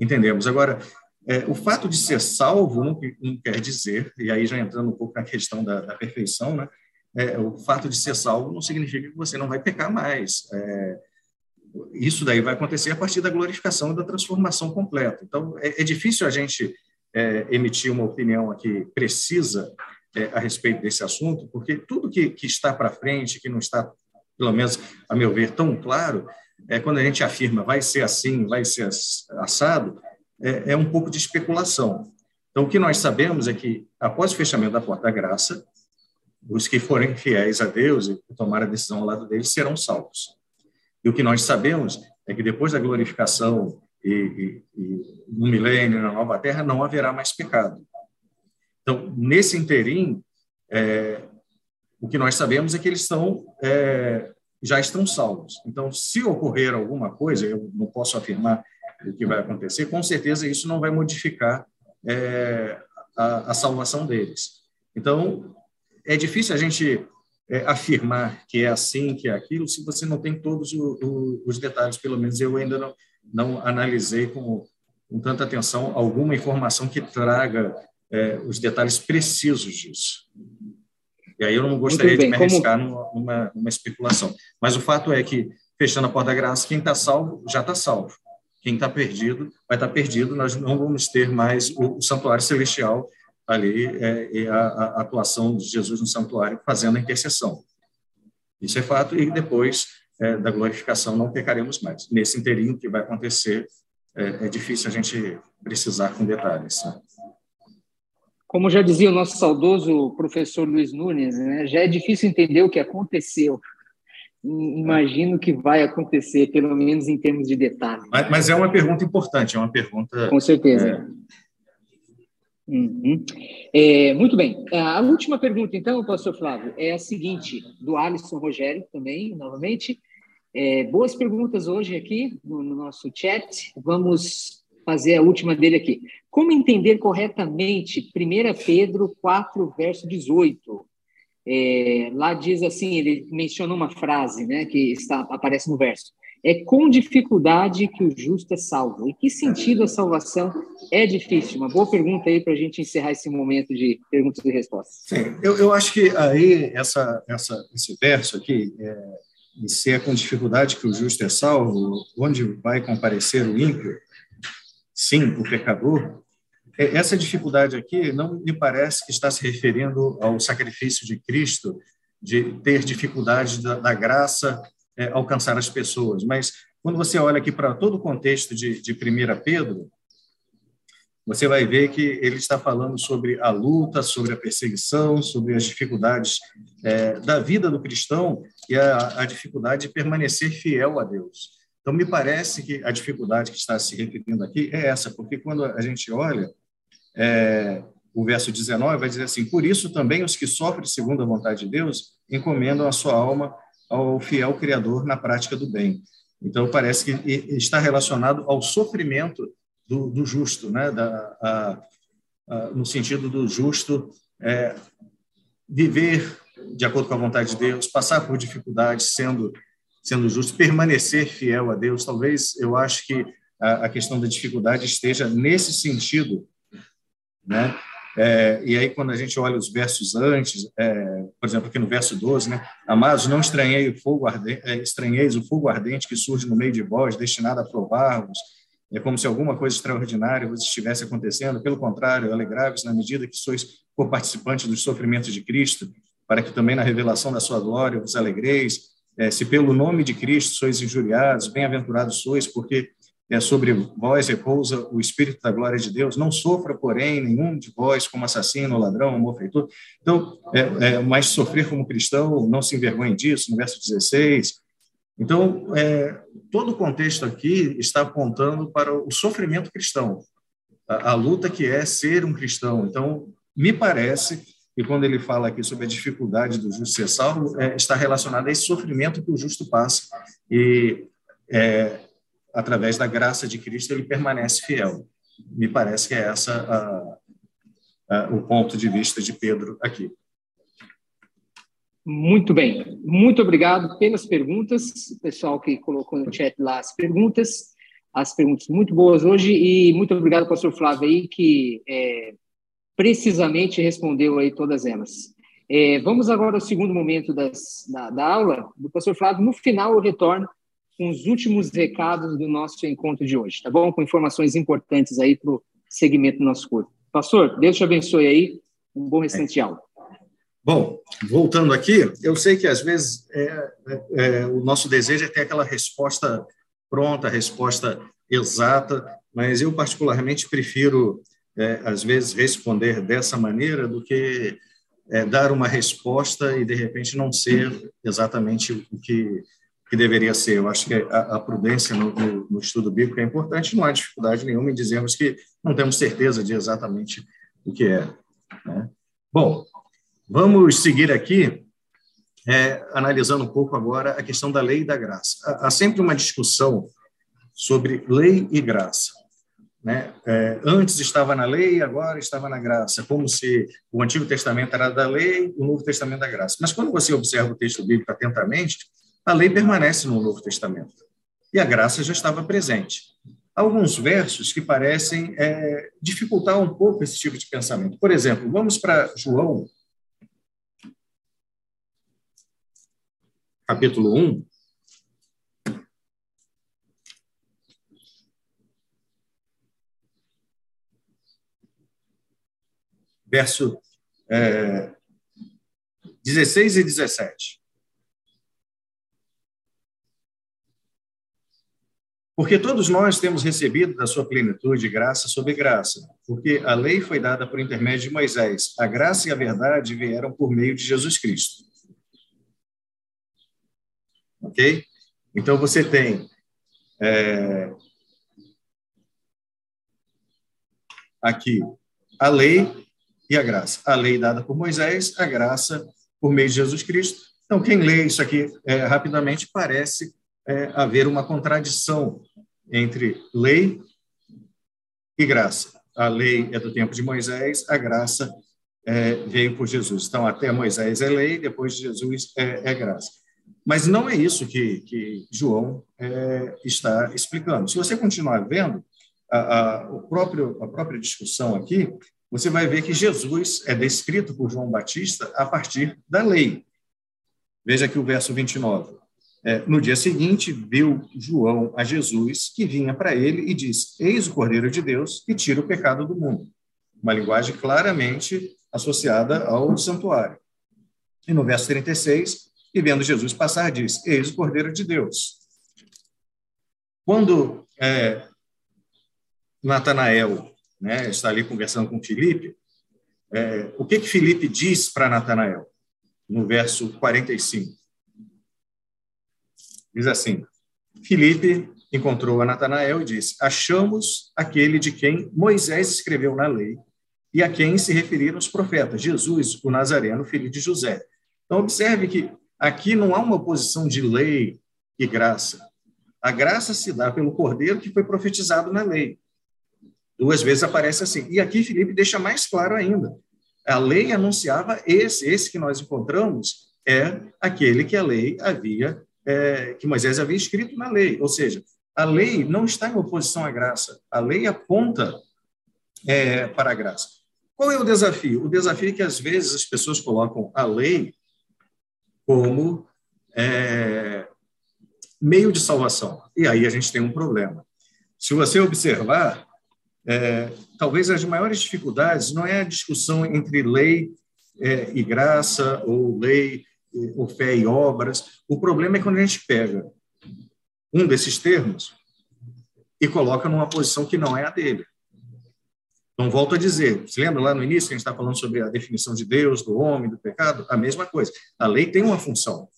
entendemos. Agora, é, o fato de ser salvo não, não, quer dizer, e aí já entrando um pouco na questão da, da perfeição, né? É, o fato de ser salvo não significa que você não vai pecar mais. É, isso daí vai acontecer a partir da glorificação e da transformação completa. Então, é, é difícil a gente é, emitir uma opinião aqui precisa é, a respeito desse assunto, porque tudo que, que está para frente, que não está, pelo menos a meu ver, tão claro, é quando a gente afirma vai ser assim, vai ser assado, é, é um pouco de especulação. Então, o que nós sabemos é que, após o fechamento da porta da graça, os que forem fiéis a Deus e tomar a decisão ao lado deles serão salvos. E o que nós sabemos é que depois da glorificação e, e, e no milênio, na nova terra, não haverá mais pecado. Então, nesse interim, é, o que nós sabemos é que eles estão, é, já estão salvos. Então, se ocorrer alguma coisa, eu não posso afirmar o que vai acontecer, com certeza isso não vai modificar é, a, a salvação deles. Então, é difícil a gente é, afirmar que é assim, que é aquilo, se você não tem todos o, o, os detalhes. Pelo menos eu ainda não, não analisei com, com tanta atenção alguma informação que traga é, os detalhes precisos disso. E aí eu não gostaria bem, de me arriscar como... numa, numa, numa, especulação. Mas o fato é que, fechando a porta da graça, quem está salvo já está salvo. Quem está perdido vai estar tá perdido. Nós não vamos ter mais o, o santuário celestial ali é, e a, a, atuação de Jesus no santuário fazendo a intercessão. Isso é fato, e depois é, da glorificação não pecaremos mais. Nesse inteirinho que vai acontecer, é, é difícil a gente precisar com detalhes. Né? Como já dizia o nosso saudoso professor Luiz Nunes, né, já é difícil entender o que aconteceu. Imagino que vai acontecer, pelo menos em termos de detalhes. Mas, mas é uma pergunta importante, é uma pergunta. Com certeza. É, Uhum. É, muito bem. A última pergunta, então, pastor Flávio, é a seguinte, do Alisson Rogério também, novamente. É, boas perguntas hoje aqui no, no, nosso chat. Vamos fazer a última dele aqui. Como entender corretamente 1 Pedro 4, verso 18? É, lá diz assim, ele menciona uma frase né, que está, aparece no verso é com dificuldade que o justo é salvo. Em que sentido a salvação é difícil? Uma boa pergunta aí para a gente encerrar esse momento de perguntas e respostas. Sim, eu, eu acho que aí essa, essa, esse verso aqui, é, de ser com dificuldade que o justo é salvo, onde vai comparecer o ímpio? Sim, o pecador. É, essa dificuldade aqui não me parece que está se referindo ao sacrifício de Cristo, de ter dificuldade da, da graça é, alcançar as pessoas. Mas quando você olha aqui para todo o contexto de, de 1 Pedro, você vai ver que ele está falando sobre a luta, sobre a perseguição, sobre as dificuldades é, da vida do cristão e a, a, dificuldade de permanecer fiel a Deus. Então, me parece que a dificuldade que está se referindo aqui é essa, porque quando a gente olha é, o verso 19, vai dizer assim: Por isso também os que sofrem segundo a vontade de Deus encomendam a sua alma ao fiel Criador na prática do bem. Então, parece que está relacionado ao sofrimento do, do justo, né? Da, a, a, no sentido do justo é, viver de acordo com a vontade de Deus, passar por dificuldades sendo sendo justo, permanecer fiel a Deus. Talvez eu acho que a, a questão da dificuldade esteja nesse sentido, né? É, e aí, quando a gente olha os versos antes, é, por exemplo, aqui no verso 12, né? Amados, não estranhei o fogo ardente, é, estranheis o fogo ardente que surge no meio de vós, destinado a provar-vos. É como se alguma coisa extraordinária vos estivesse acontecendo. Pelo contrário, alegrai-vos na medida que sois for participante dos sofrimentos de Cristo, para que também na revelação da sua glória vos alegreis. É, se pelo nome de Cristo sois injuriados, bem-aventurados sois, porque é, sobre vós repousa o Espírito da glória de Deus. Não sofra, porém, nenhum de vós como assassino, ladrão, malfeitor. Então, é, é, mas sofrer como cristão, não se envergonhe disso, no verso 16. Então, é, todo o contexto aqui está apontando para o sofrimento cristão, a, a luta que é ser um cristão. Então, me parece e quando ele fala aqui sobre a dificuldade do justo ser salvo, é, está relacionado a esse sofrimento que o justo passa. E, é, através da graça de Cristo, ele permanece fiel. Me parece que é essa a, a, o ponto de vista de Pedro aqui. Muito bem. Muito obrigado pelas perguntas. O pessoal que colocou no chat lá as perguntas. As perguntas muito boas hoje. E muito obrigado, pastor Flávio, aí, que é, precisamente respondeu aí todas elas. É, vamos agora ao segundo momento das, da, da, aula do pastor Flávio. No final, eu retorno com os últimos recados do nosso encontro de hoje, tá bom? Com informações importantes aí para o segmento do nosso curso. Pastor, Deus te abençoe aí. Um bom restante de aula. Bom, voltando aqui, eu sei que às vezes é, é, é, o nosso desejo é ter aquela resposta pronta, resposta exata, mas eu particularmente prefiro é, às vezes, responder dessa maneira do que é, dar uma resposta e, de repente, não ser exatamente o que, que deveria ser. Eu acho que a, a prudência no, no, no, estudo bíblico é importante, não há dificuldade nenhuma em dizermos que não temos certeza de exatamente o que é. Né? Bom, vamos seguir aqui, é, analisando um pouco agora a questão da lei e da graça. Há, há sempre uma discussão sobre lei e graça. Né? É, antes estava na lei, agora estava na graça, como se o Antigo Testamento era da lei, o Novo Testamento da graça. Mas quando você observa o texto bíblico atentamente, a lei permanece no Novo Testamento e a graça já estava presente. Alguns versos que parecem é, dificultar um pouco esse tipo de pensamento. Por exemplo, vamos para João, capítulo 1, verso é, 16 e 17. Porque todos nós temos recebido da sua plenitude graça sobre graça, porque a lei foi dada por intermédio de Moisés, a graça e a verdade vieram por meio de Jesus Cristo. Ok? Então você tem é, aqui a lei e a graça. A lei dada por Moisés, a graça por meio de Jesus Cristo. Então, quem lê isso aqui é, rapidamente, parece é, haver uma contradição entre lei e graça. A lei é do tempo de Moisés, a graça é, veio por Jesus. Então, até Moisés é lei, depois de Jesus é, é graça. Mas não é isso que, que João é, está explicando. Se você continuar vendo, a, a, o próprio, a própria discussão aqui você vai ver que Jesus é descrito por João Batista a partir da lei. Veja aqui o verso 29. É, no dia seguinte, viu João a Jesus, que vinha para ele e disse: Eis o Cordeiro de Deus que tira o pecado do mundo. Uma linguagem claramente associada ao santuário. E no verso 36, e vendo Jesus passar, diz: Eis o Cordeiro de Deus. Quando é, Natanael né, está ali conversando com Filipe, é, o que que Filipe diz para Natanael? No verso 45. Diz assim: Filipe encontrou a Natanael e disse: Achamos aquele de quem Moisés escreveu na lei e a quem se referiram os profetas, Jesus, o Nazareno, filho de José. Então, observe que aqui não há uma oposição de lei e graça. A graça se dá pelo cordeiro que foi profetizado na lei. Duas vezes aparece assim. E aqui Filipe deixa mais claro ainda. A lei anunciava esse, esse que nós encontramos é aquele que a lei havia, é, que Moisés havia escrito na lei. Ou seja, a lei não está em oposição à graça. A lei aponta é, para a graça. Qual é o desafio? O desafio é que às vezes as pessoas colocam a lei como é, meio de salvação. E aí a gente tem um problema. Se você observar, é, talvez as maiores dificuldades não é a discussão entre lei é, e graça, ou lei ou fé e obras. O problema é quando a gente pega um desses termos e coloca numa posição que não é a dele. Então, volto a dizer, se lembra lá no início que a gente está falando sobre a definição de Deus, do homem, do pecado? A mesma coisa. A lei tem uma função.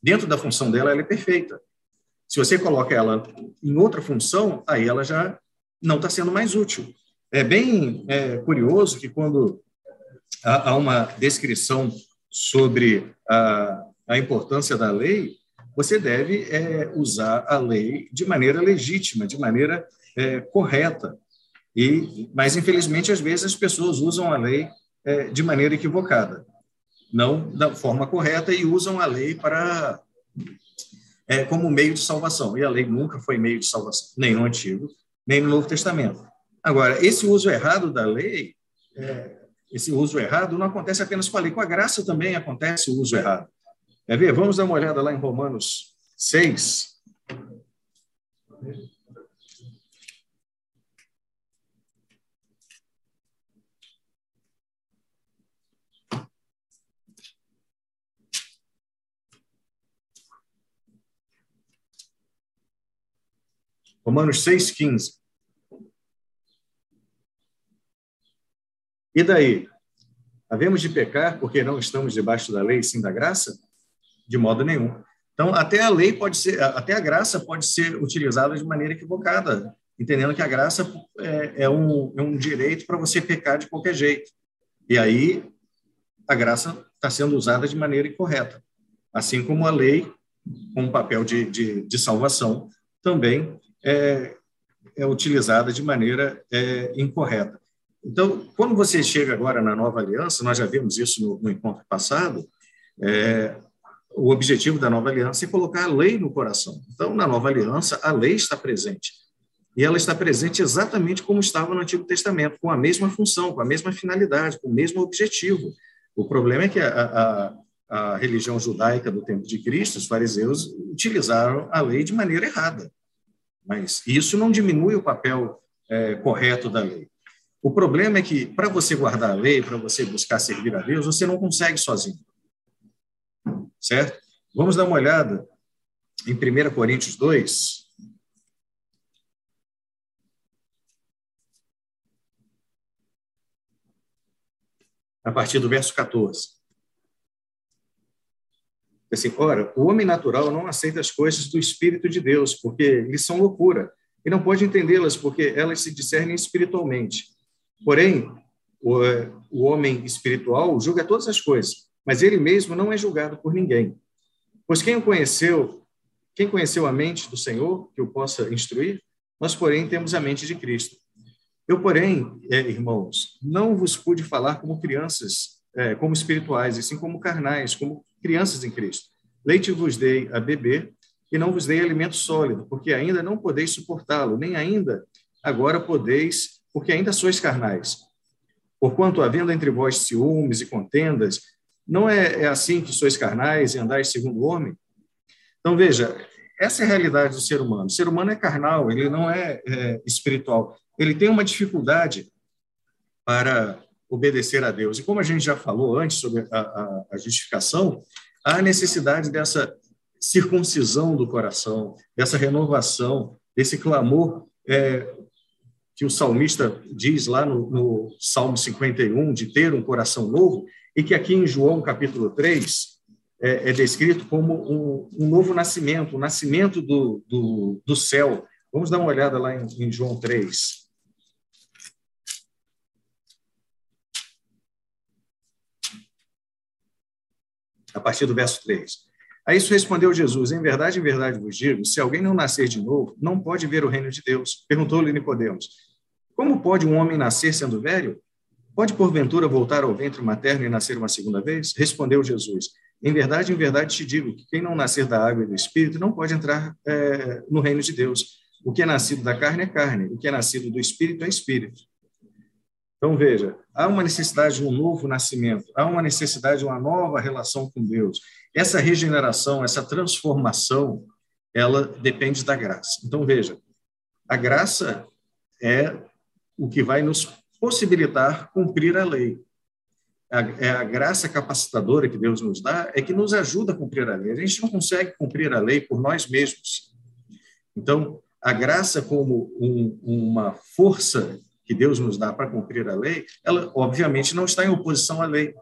Dentro da função dela, ela é perfeita. Se você coloca ela em outra função, aí ela já não está sendo mais útil. É bem é, curioso que quando há, há uma descrição sobre a, a importância da lei, você deve é, usar a lei de maneira legítima, de maneira é, correta. E, mas, infelizmente, às vezes as pessoas usam a lei é, de maneira equivocada, não da forma correta, e usam a lei para é, como meio de salvação. E a lei nunca foi meio de salvação, nem no Antigo, nem no Novo Testamento. Agora, esse uso errado da lei, é, esse uso errado não acontece apenas com a lei, com a graça também acontece o uso errado. Quer ver? Vamos dar uma olhada lá em Romanos 6. Romanos 6,15. E daí? Havemos de pecar porque não estamos debaixo da lei, sim da graça? De modo nenhum. Então, até a lei pode ser, até a graça pode ser utilizada de maneira equivocada, entendendo que a graça é, é um, é um direito para você pecar de qualquer jeito. E aí, a graça está sendo usada de maneira incorreta. Assim como a lei, com um papel de, de, de salvação, também é, é utilizada de maneira é, incorreta. Então, quando você chega agora na nova aliança, nós já vimos isso no, no encontro passado, é, o objetivo da nova aliança é colocar a lei no coração. Então, na nova aliança, a lei está presente. E ela está presente exatamente como estava no Antigo Testamento, com a mesma função, com a mesma finalidade, com o mesmo objetivo. O problema é que a, a, a religião judaica do tempo de Cristo, os fariseus, utilizaram a lei de maneira errada. Mas isso não diminui o papel é, correto da lei. O problema é que, para você guardar a lei, para você buscar servir a Deus, você não consegue sozinho. Certo? Vamos dar uma olhada em 1 Coríntios 2. A partir do verso 14. Assim, ora, o homem natural não aceita as coisas do Espírito de Deus, porque lhes são loucura, e não pode entendê-las, porque elas se discernem espiritualmente. Porém, o, o homem espiritual julga todas as coisas, mas ele mesmo não é julgado por ninguém. Pois quem o conheceu, quem conheceu a mente do Senhor, que o possa instruir? Nós, porém, temos a mente de Cristo. Eu, porém, é, irmãos, não vos pude falar como crianças, é, como espirituais, e sim como carnais, como crianças em Cristo. Leite vos dei a beber e não vos dei alimento sólido, porque ainda não podeis suportá-lo, nem ainda agora podeis, porque ainda sois carnais. Porquanto, havendo entre vós ciúmes e contendas, não é, é assim que sois carnais e andais segundo o homem? Então, veja, essa é a realidade do ser humano. O ser humano é carnal, ele não é, é espiritual. Ele tem uma dificuldade para obedecer a Deus. E como a gente já falou antes sobre a, a, a justificação, há necessidade dessa circuncisão do coração, dessa renovação, desse clamor é, que o salmista diz lá no, no, Salmo 51, de ter um coração novo, e que aqui em João capítulo 3 é, é descrito como um, um, novo nascimento, o um nascimento do, do, do, céu. Vamos dar uma olhada lá em, em João 3. a partir do verso 3. A isso respondeu Jesus: Em verdade, em verdade vos digo: se alguém não nascer de novo, não pode ver o reino de Deus. Perguntou-lhe Nicodemos: Como pode um homem nascer sendo velho? Pode porventura voltar ao ventre materno e nascer uma segunda vez? Respondeu Jesus: Em verdade, em verdade te digo que quem não nascer da água e do Espírito não pode entrar é, no reino de Deus. O que é nascido da carne é carne, o que é nascido do Espírito é Espírito. Então, veja, há uma necessidade de um novo nascimento, há uma necessidade de uma nova relação com Deus. Essa regeneração, essa transformação, ela depende da graça. Então, veja, a graça é o que vai nos possibilitar cumprir a lei. A, é a graça capacitadora que Deus nos dá é que nos ajuda a cumprir a lei. A gente não consegue cumprir a lei por nós mesmos. Então, a graça como um, uma força que Deus nos dá para cumprir a lei, ela obviamente não está em oposição à lei,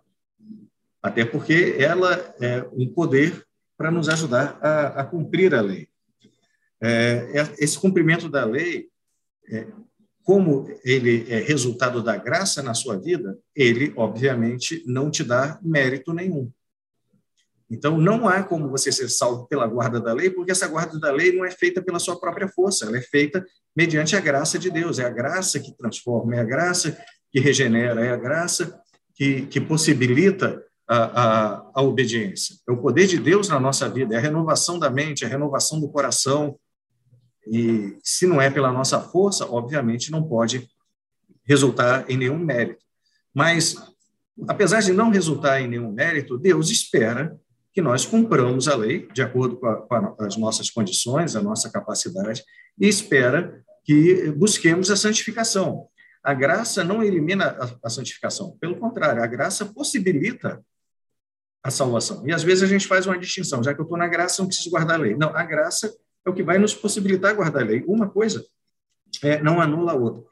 até porque ela é um poder para nos ajudar a, a cumprir a lei. É, é esse cumprimento da lei, é, como ele é resultado da graça na sua vida, ele obviamente não te dá mérito nenhum. Então, não há como você ser salvo pela guarda da lei, porque essa guarda da lei não é feita pela sua própria força, ela é feita mediante a graça de Deus. É a graça que transforma, é a graça que regenera, é a graça que, que possibilita a, a, a obediência. É o poder de Deus na nossa vida, é a renovação da mente, é a renovação do coração. E se não é pela nossa força, obviamente não pode resultar em nenhum mérito. Mas, apesar de não resultar em nenhum mérito, Deus espera que nós cumpramos a lei de acordo com, a, com as nossas condições, a nossa capacidade, e espera que busquemos a santificação. A graça não elimina a, a santificação, pelo contrário, a graça possibilita a salvação. E às vezes a gente faz uma distinção, já que eu estou na graça, não preciso guardar a lei. Não, a graça é o que vai nos possibilitar guardar a lei. Uma coisa é, não anula a outra.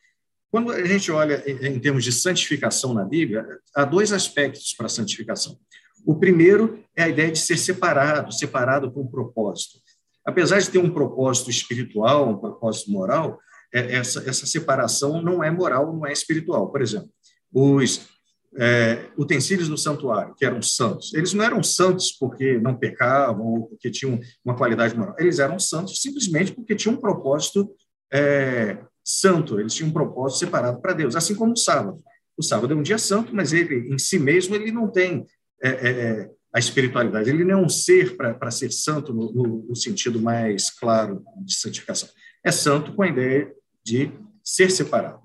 Quando a gente olha em, termos de santificação na Bíblia, há dois aspectos para a santificação. O primeiro é a ideia de ser separado, separado por um propósito. Apesar de ter um propósito espiritual, um propósito moral, é, essa, essa separação não é moral, não é espiritual. Por exemplo, os é, utensílios do santuário, que eram santos, eles não eram santos porque não pecavam ou porque tinham uma qualidade moral. Eles eram santos simplesmente porque tinham um propósito é, santo, eles tinham um propósito separado para Deus, assim como o sábado. O sábado é um dia santo, mas ele em si mesmo ele não tem é, é, é, a espiritualidade. Ele não é um ser para ser santo no, no, no, sentido mais claro de santificação. É santo com a ideia de ser separado.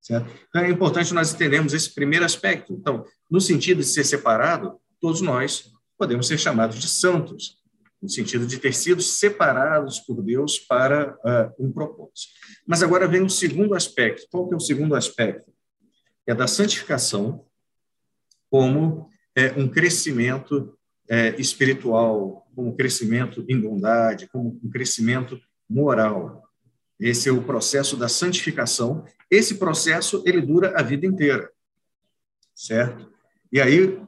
Certo? Então, é importante nós entendermos esse primeiro aspecto. Então, no sentido de ser separado, todos nós podemos ser chamados de santos, no sentido de ter sido separados por Deus para uh, um propósito. Mas agora vem o segundo aspecto. Qual que é o segundo aspecto? É da santificação como é, um crescimento é, espiritual, como um crescimento em bondade, como um crescimento moral. Esse é o processo da santificação. Esse processo ele dura a vida inteira, certo? E aí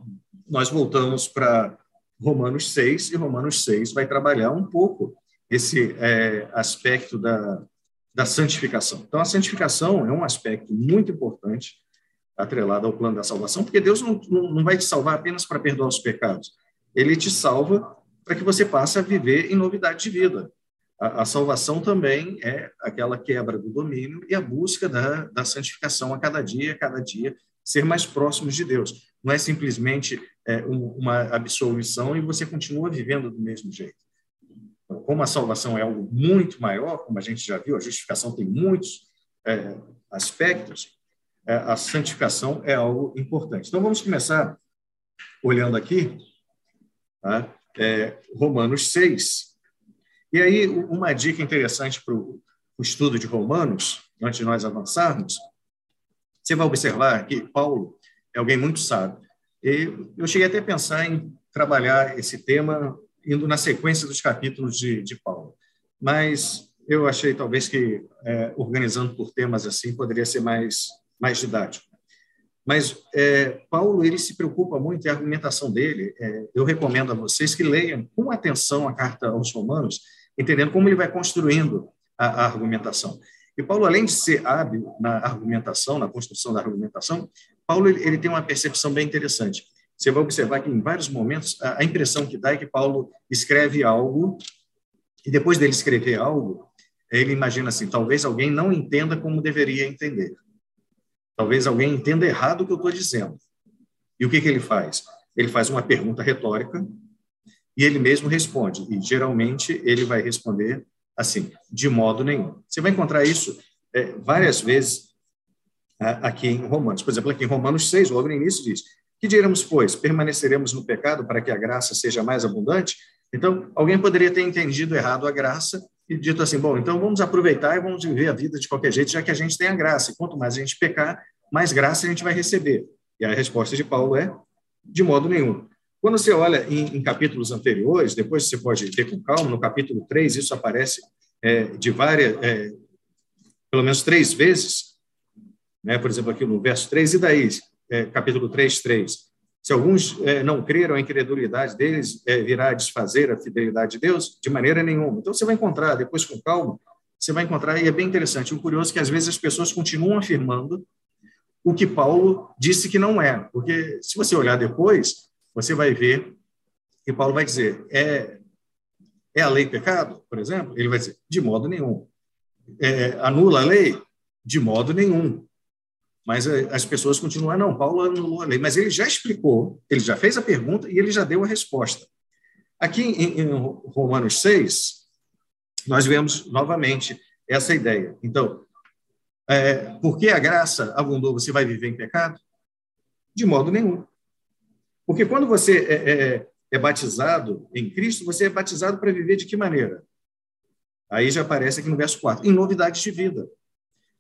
nós voltamos para Romanos 6 e Romanos 6 vai trabalhar um pouco esse é, aspecto da, da santificação. Então, a santificação é um aspecto muito importante atrelada ao plano da salvação, porque Deus não, não vai te salvar apenas para perdoar os pecados. Ele te salva para que você passe a viver em novidade de vida. A, a, salvação também é aquela quebra do domínio e a busca da, da santificação a cada dia, a cada dia, ser mais próximos de Deus. Não é simplesmente é, um, uma absolvição e você continua vivendo do mesmo jeito. Então, como a salvação é algo muito maior, como a gente já viu, a justificação tem muitos é, aspectos, é, a santificação é algo importante. Então, vamos começar olhando aqui, tá? é, Romanos 6. E aí, uma dica interessante para o estudo de Romanos, antes de nós avançarmos, você vai observar que Paulo é alguém muito sábio. E eu cheguei até a pensar em trabalhar esse tema indo na sequência dos capítulos de, de Paulo. Mas eu achei talvez que é, organizando por temas assim poderia ser mais mais didático. Mas é, Paulo ele se preocupa muito e a argumentação dele, é, eu recomendo a vocês que leiam com atenção a carta aos Romanos, entendendo como ele vai construindo a, a argumentação. E Paulo, além de ser hábil na argumentação, na construção da argumentação, Paulo ele, ele tem uma percepção bem interessante. Você vai observar que em vários momentos a, a impressão que dá é que Paulo escreve algo e depois dele escrever algo, ele imagina assim: talvez alguém não entenda como deveria entender. Talvez alguém entenda errado o que eu estou dizendo. E o que, que ele faz? Ele faz uma pergunta retórica e ele mesmo responde. E geralmente ele vai responder assim, de modo nenhum. Você vai encontrar isso é, várias vezes aqui em Romanos. Por exemplo, aqui em Romanos 6, logo no início, diz: Que diremos, pois? Permaneceremos no pecado para que a graça seja mais abundante? Então, alguém poderia ter entendido errado a graça e dito assim, bom, então vamos aproveitar e vamos viver a vida de qualquer jeito, já que a gente tem a graça. E quanto mais a gente pecar, mais graça a gente vai receber. E a resposta de Paulo é, de modo nenhum. Quando você olha em, em capítulos anteriores, depois você pode ter com calma, no capítulo 3, isso aparece é, de várias, é, pelo menos três vezes, né? por exemplo, aqui no verso 3, e daí, é, capítulo 3, 3. Se alguns é, não creram, a incredulidade deles é, virá desfazer a fidelidade de Deus? De maneira nenhuma. Então, você vai encontrar, depois com calma, você vai encontrar, e é bem interessante, o curioso é que às vezes as pessoas continuam afirmando o que Paulo disse que não é. Porque se você olhar depois, você vai ver que Paulo vai dizer: é, é a lei pecado, por exemplo? Ele vai dizer: de modo nenhum. É, anula a lei? De modo nenhum. Mas é, as pessoas continuam, não, Paulo anulou a lei. Mas ele já explicou, ele já fez a pergunta e ele já deu a resposta. Aqui em, em Romanos 6, nós vemos novamente essa ideia. Então, é, porque a graça abundou, você vai viver em pecado? De modo nenhum. Porque quando você é, é, é batizado em Cristo, você é batizado para viver de que maneira? Aí já aparece aqui no verso 4, em novidades de vida.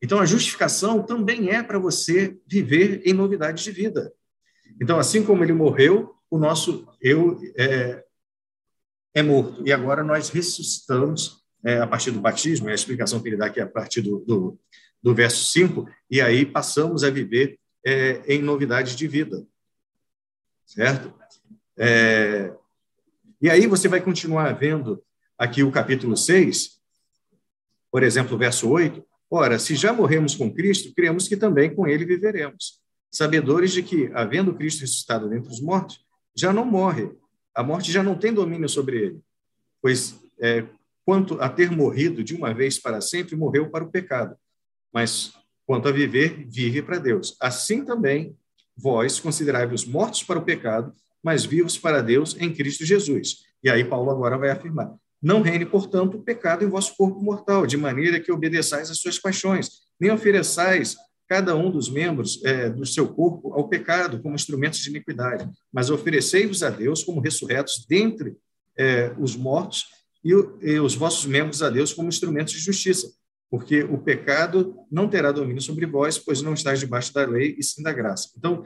Então, a justificação também é para você viver em novidades de vida. Então, assim como ele morreu, o nosso eu é, é morto. E agora nós ressuscitamos é, a partir do batismo, é a explicação que ele dá aqui a partir do, do, do verso 5, e aí passamos a viver é, em novidades de vida certo? É, e aí você vai continuar vendo aqui o capítulo 6, por exemplo, verso 8. Ora, se já morremos com Cristo, cremos que também com ele viveremos, sabedores de que, havendo Cristo ressuscitado dentre os mortos, já não morre, a morte já não tem domínio sobre ele, pois é, quanto a ter morrido de uma vez para sempre, morreu para o pecado, mas quanto a viver, vive para Deus. Assim também vós considerai-vos mortos para o pecado, mas vivos para Deus em Cristo Jesus. E aí Paulo agora vai afirmar: Não reine, portanto, o pecado em vosso corpo mortal, de maneira que obedeçais às suas paixões, nem ofereçais cada um dos membros é, do seu corpo ao pecado como instrumentos de iniquidade, mas oferecei-vos a Deus como ressurretos dentre é, os mortos e, e os vossos membros a Deus como instrumentos de justiça porque o pecado não terá domínio sobre vós, pois não estáis debaixo da lei e sim da graça. Então,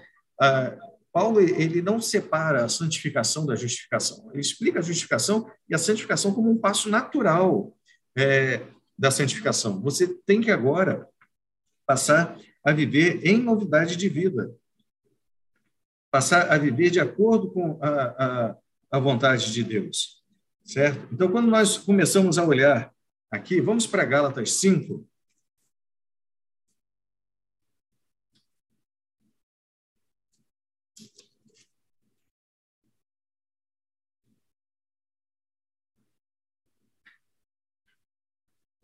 Paulo ele não separa a santificação da justificação. Ele explica a justificação e a santificação como um passo natural é, da santificação. Você tem que agora passar a viver em novidade de vida, passar a viver de acordo com a, a, a vontade de Deus, certo? Então, quando nós começamos a olhar aqui, vamos para Gálatas 5.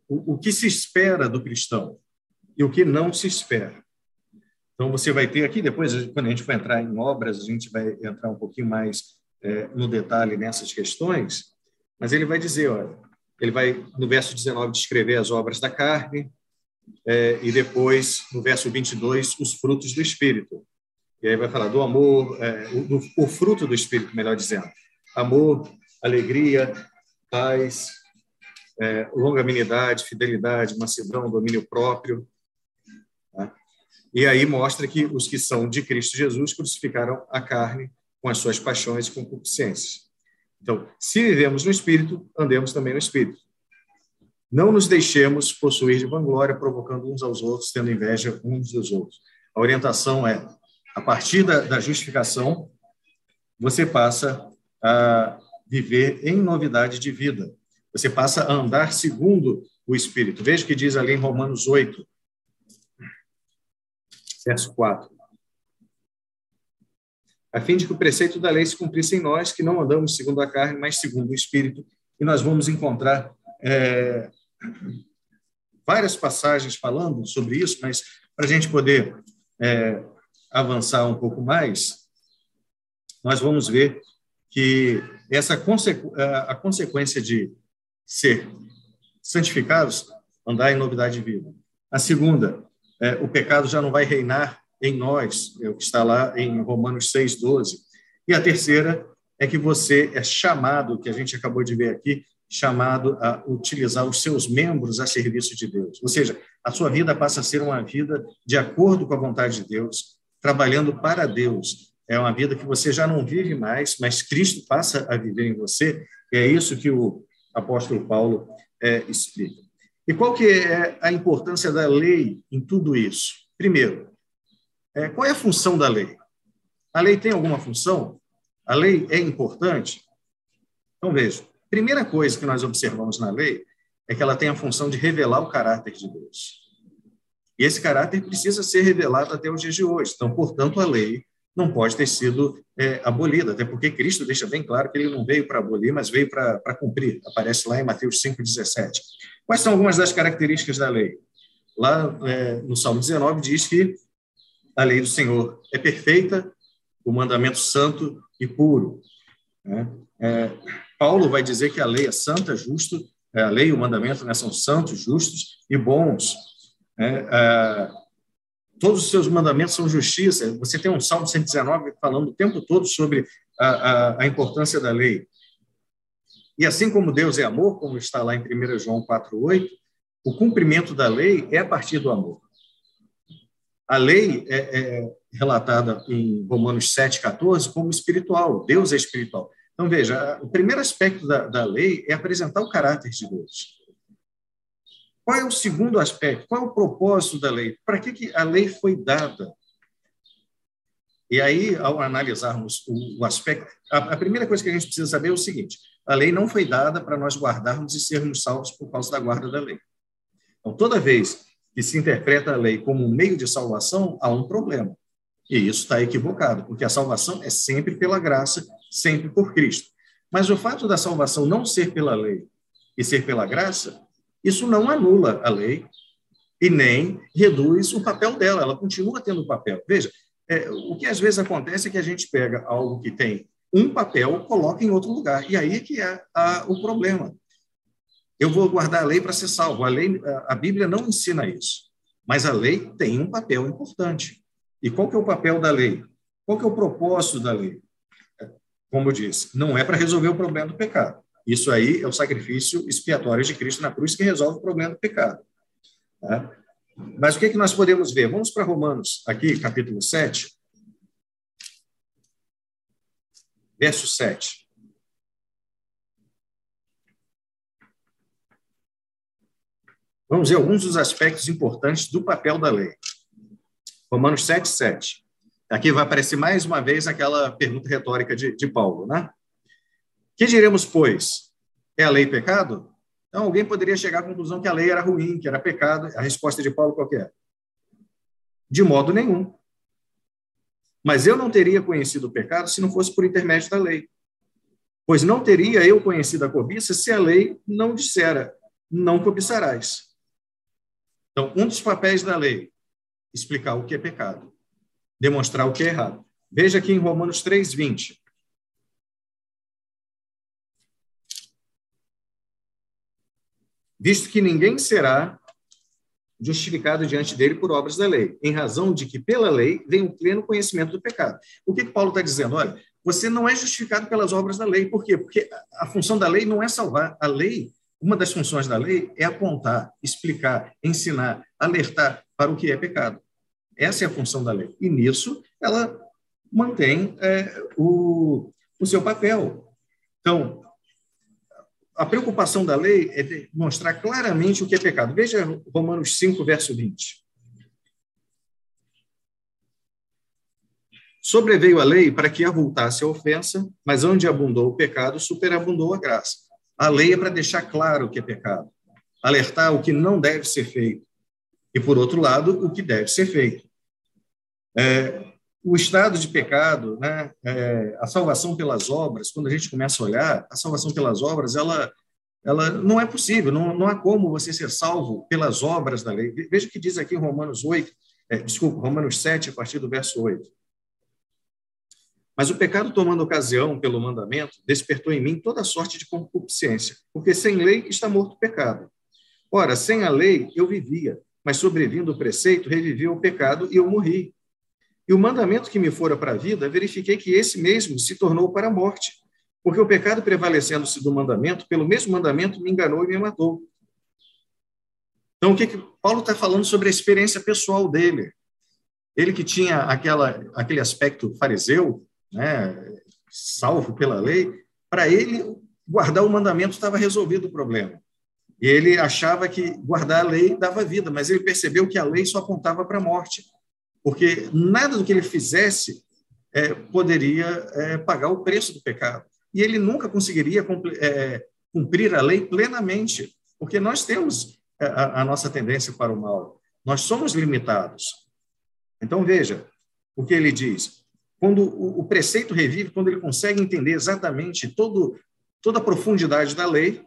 O, que se espera do cristão e o que não se espera. Então, você vai ter aqui, depois, quando a gente for entrar em obras, a gente vai entrar um pouquinho mais é, no detalhe nessas questões, mas ele vai dizer, olha, ele vai, no verso 19, descrever as obras da carne, é, e depois, no verso 22, os frutos do Espírito. E aí vai falar do amor, é, o, o, fruto do Espírito, melhor dizendo. Amor, alegria, paz, é, longanimidade, fidelidade, mansidão, domínio próprio. Tá? E aí mostra que os que são de Cristo Jesus crucificaram a carne com as suas paixões e concupiscências. Então, se vivemos no Espírito, andemos também no Espírito. Não nos deixemos possuir de vanglória, provocando uns aos outros, tendo inveja uns dos outros. A orientação é, a partir da, da justificação, você passa a viver em novidade de vida. Você passa a andar segundo o Espírito. Veja o que diz ali em Romanos 8, verso 4 a fim de que o preceito da lei se cumprisse em nós, que não andamos segundo a carne, mas segundo o Espírito. E nós vamos encontrar é, várias passagens falando sobre isso, mas para a gente poder é, avançar um pouco mais, nós vamos ver que essa a consequência de ser santificados, andar em novidade de vida. A segunda, é, o pecado já não vai reinar em nós, é o que está lá em Romanos 6,12. E a terceira é que você é chamado, que a gente acabou de ver aqui, chamado a utilizar os seus membros a serviço de Deus. Ou seja, a sua vida passa a ser uma vida de acordo com a vontade de Deus, trabalhando para Deus. É uma vida que você já não vive mais, mas Cristo passa a viver em você. E é isso que o apóstolo Paulo é, explica. E qual que é a importância da lei em tudo isso? Primeiro, é, qual é a função da lei? A lei tem alguma função? A lei é importante? Então, veja, primeira coisa que nós observamos na lei é que ela tem a função de revelar o caráter de Deus. E esse caráter precisa ser revelado até os dias de hoje. Então, portanto, a lei não pode ter sido é, abolida, até porque Cristo deixa bem claro que ele não veio para abolir, mas veio para cumprir. Aparece lá em Mateus 5,17. Quais são algumas das características da lei? Lá é, no Salmo 19 diz que a lei do Senhor é perfeita, o mandamento santo e puro. Né? É, Paulo vai dizer que a lei é santa, justo, é, a lei e o mandamento né, são santos, justos e bons. Né? É, todos os seus mandamentos são justiça. Você tem um Salmo 119 falando o tempo todo sobre a, a, a importância da lei. E assim como Deus é amor, como está lá em 1 João 4,8, o cumprimento da lei é a partir do amor. A lei é, é relatada em Romanos 7,14 como espiritual. Deus é espiritual. Então, veja, o primeiro aspecto da, da lei é apresentar o caráter de Deus. Qual é o segundo aspecto? Qual é o propósito da lei? Para que, que a lei foi dada? E aí, ao analisarmos o, aspecto, a, primeira coisa que a gente precisa saber é o seguinte: a lei não foi dada para nós guardarmos e sermos salvos por causa da guarda da lei. Então, toda vez que se interpreta a lei como um meio de salvação, há um problema. E isso está equivocado, porque a salvação é sempre pela graça, sempre por Cristo. Mas o fato da salvação não ser pela lei e ser pela graça, isso não anula a lei e nem reduz o papel dela, ela continua tendo papel. Veja, é, o que às vezes acontece é que a gente pega algo que tem um papel, coloca em outro lugar, e aí é que é a, o problema. Eu vou guardar a lei para ser salvo. A, lei, a Bíblia não ensina isso, mas a lei tem um papel importante. E qual que é o papel da lei? Qual que é o propósito da lei? Como eu disse, não é para resolver o problema do pecado. Isso aí é o sacrifício expiatório de Cristo na cruz que resolve o problema do pecado. Tá? Mas o que, é que nós podemos ver? Vamos para Romanos, aqui, capítulo 7, verso 7. Vamos ver alguns dos aspectos importantes do papel da lei. Romanos 7, 7. Aqui vai aparecer mais uma vez aquela pergunta retórica de, de Paulo, né? Que diremos, pois? É a lei pecado? Então, alguém poderia chegar à conclusão que a lei era ruim, que era pecado. A resposta de Paulo qual é? De modo nenhum. Mas eu não teria conhecido o pecado se não fosse por intermédio da lei. Pois não teria eu conhecido a cobiça se a lei não dissera, não cobiçarás. Então, um dos papéis da lei, explicar o que é pecado, demonstrar o que é errado. Veja aqui em Romanos 3, 20. Visto que ninguém será justificado diante dele por obras da lei, em razão de que pela lei vem o pleno conhecimento do pecado. O que, que Paulo está dizendo? Olha, você não é justificado pelas obras da lei. Por quê? Porque a função da lei não é salvar. A lei uma das funções da lei é apontar, explicar, ensinar, alertar para o que é pecado. Essa é a função da lei. E nisso ela mantém é, o, o seu papel. Então, a preocupação da lei é mostrar claramente o que é pecado. Veja Romanos 5, verso 20. Sobreveio a lei para que avultasse a ofensa, mas onde abundou o pecado, superabundou a graça. A lei é para deixar claro o que é pecado, alertar o que não deve ser feito, e, por outro lado, o que deve ser feito. É, o estado de pecado, né, é, a salvação pelas obras, quando a gente começa a olhar, a salvação pelas obras, ela, ela não é possível, não, não há como você ser salvo pelas obras da lei. Veja o que diz aqui em Romanos 8, é, desculpa, Romanos 7, a partir do verso 8. Mas o pecado, tomando ocasião pelo mandamento, despertou em mim toda sorte de concupiscência, porque sem lei está morto o pecado. Ora, sem a lei eu vivia, mas sobrevindo o preceito, revivia o pecado e eu morri. E o mandamento que me fora para a vida, verifiquei que esse mesmo se tornou para a morte. Porque o pecado prevalecendo-se do mandamento, pelo mesmo mandamento me enganou e me matou. Então, o que, que Paulo está falando sobre a experiência pessoal dele? Ele que tinha aquela, aquele aspecto fariseu, né, salvo pela lei, para ele, guardar o mandamento estava resolvido o problema. E ele achava que guardar a lei dava vida, mas ele percebeu que a lei só apontava para a morte, porque nada do que ele fizesse é, poderia é, pagar o preço do pecado. E ele nunca conseguiria é, cumprir a lei plenamente, porque nós temos é, a, a nossa tendência para o mal. Nós somos limitados. Então, veja o que ele diz. Quando o, o preceito revive, quando ele consegue entender exatamente todo, toda a profundidade da lei,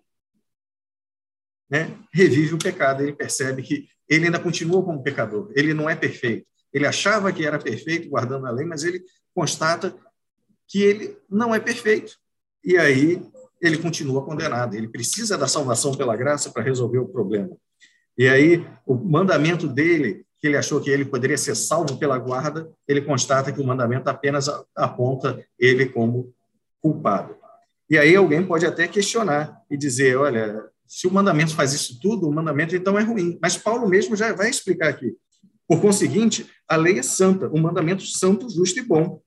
né, revive o pecado. Ele percebe que ele ainda continua como pecador. Ele não é perfeito. Ele achava que era perfeito guardando a lei, mas ele constata que ele não é perfeito. E aí ele continua condenado. Ele precisa da salvação pela graça para resolver o problema. E aí o mandamento dele, que ele achou que ele poderia ser salvo pela guarda, ele constata que o mandamento apenas aponta ele como culpado. E aí alguém pode até questionar e dizer, olha, se o mandamento faz isso tudo, o mandamento então é ruim. Mas Paulo mesmo já vai explicar aqui. Por conseguinte, a lei é santa, o mandamento santo, justo e bom.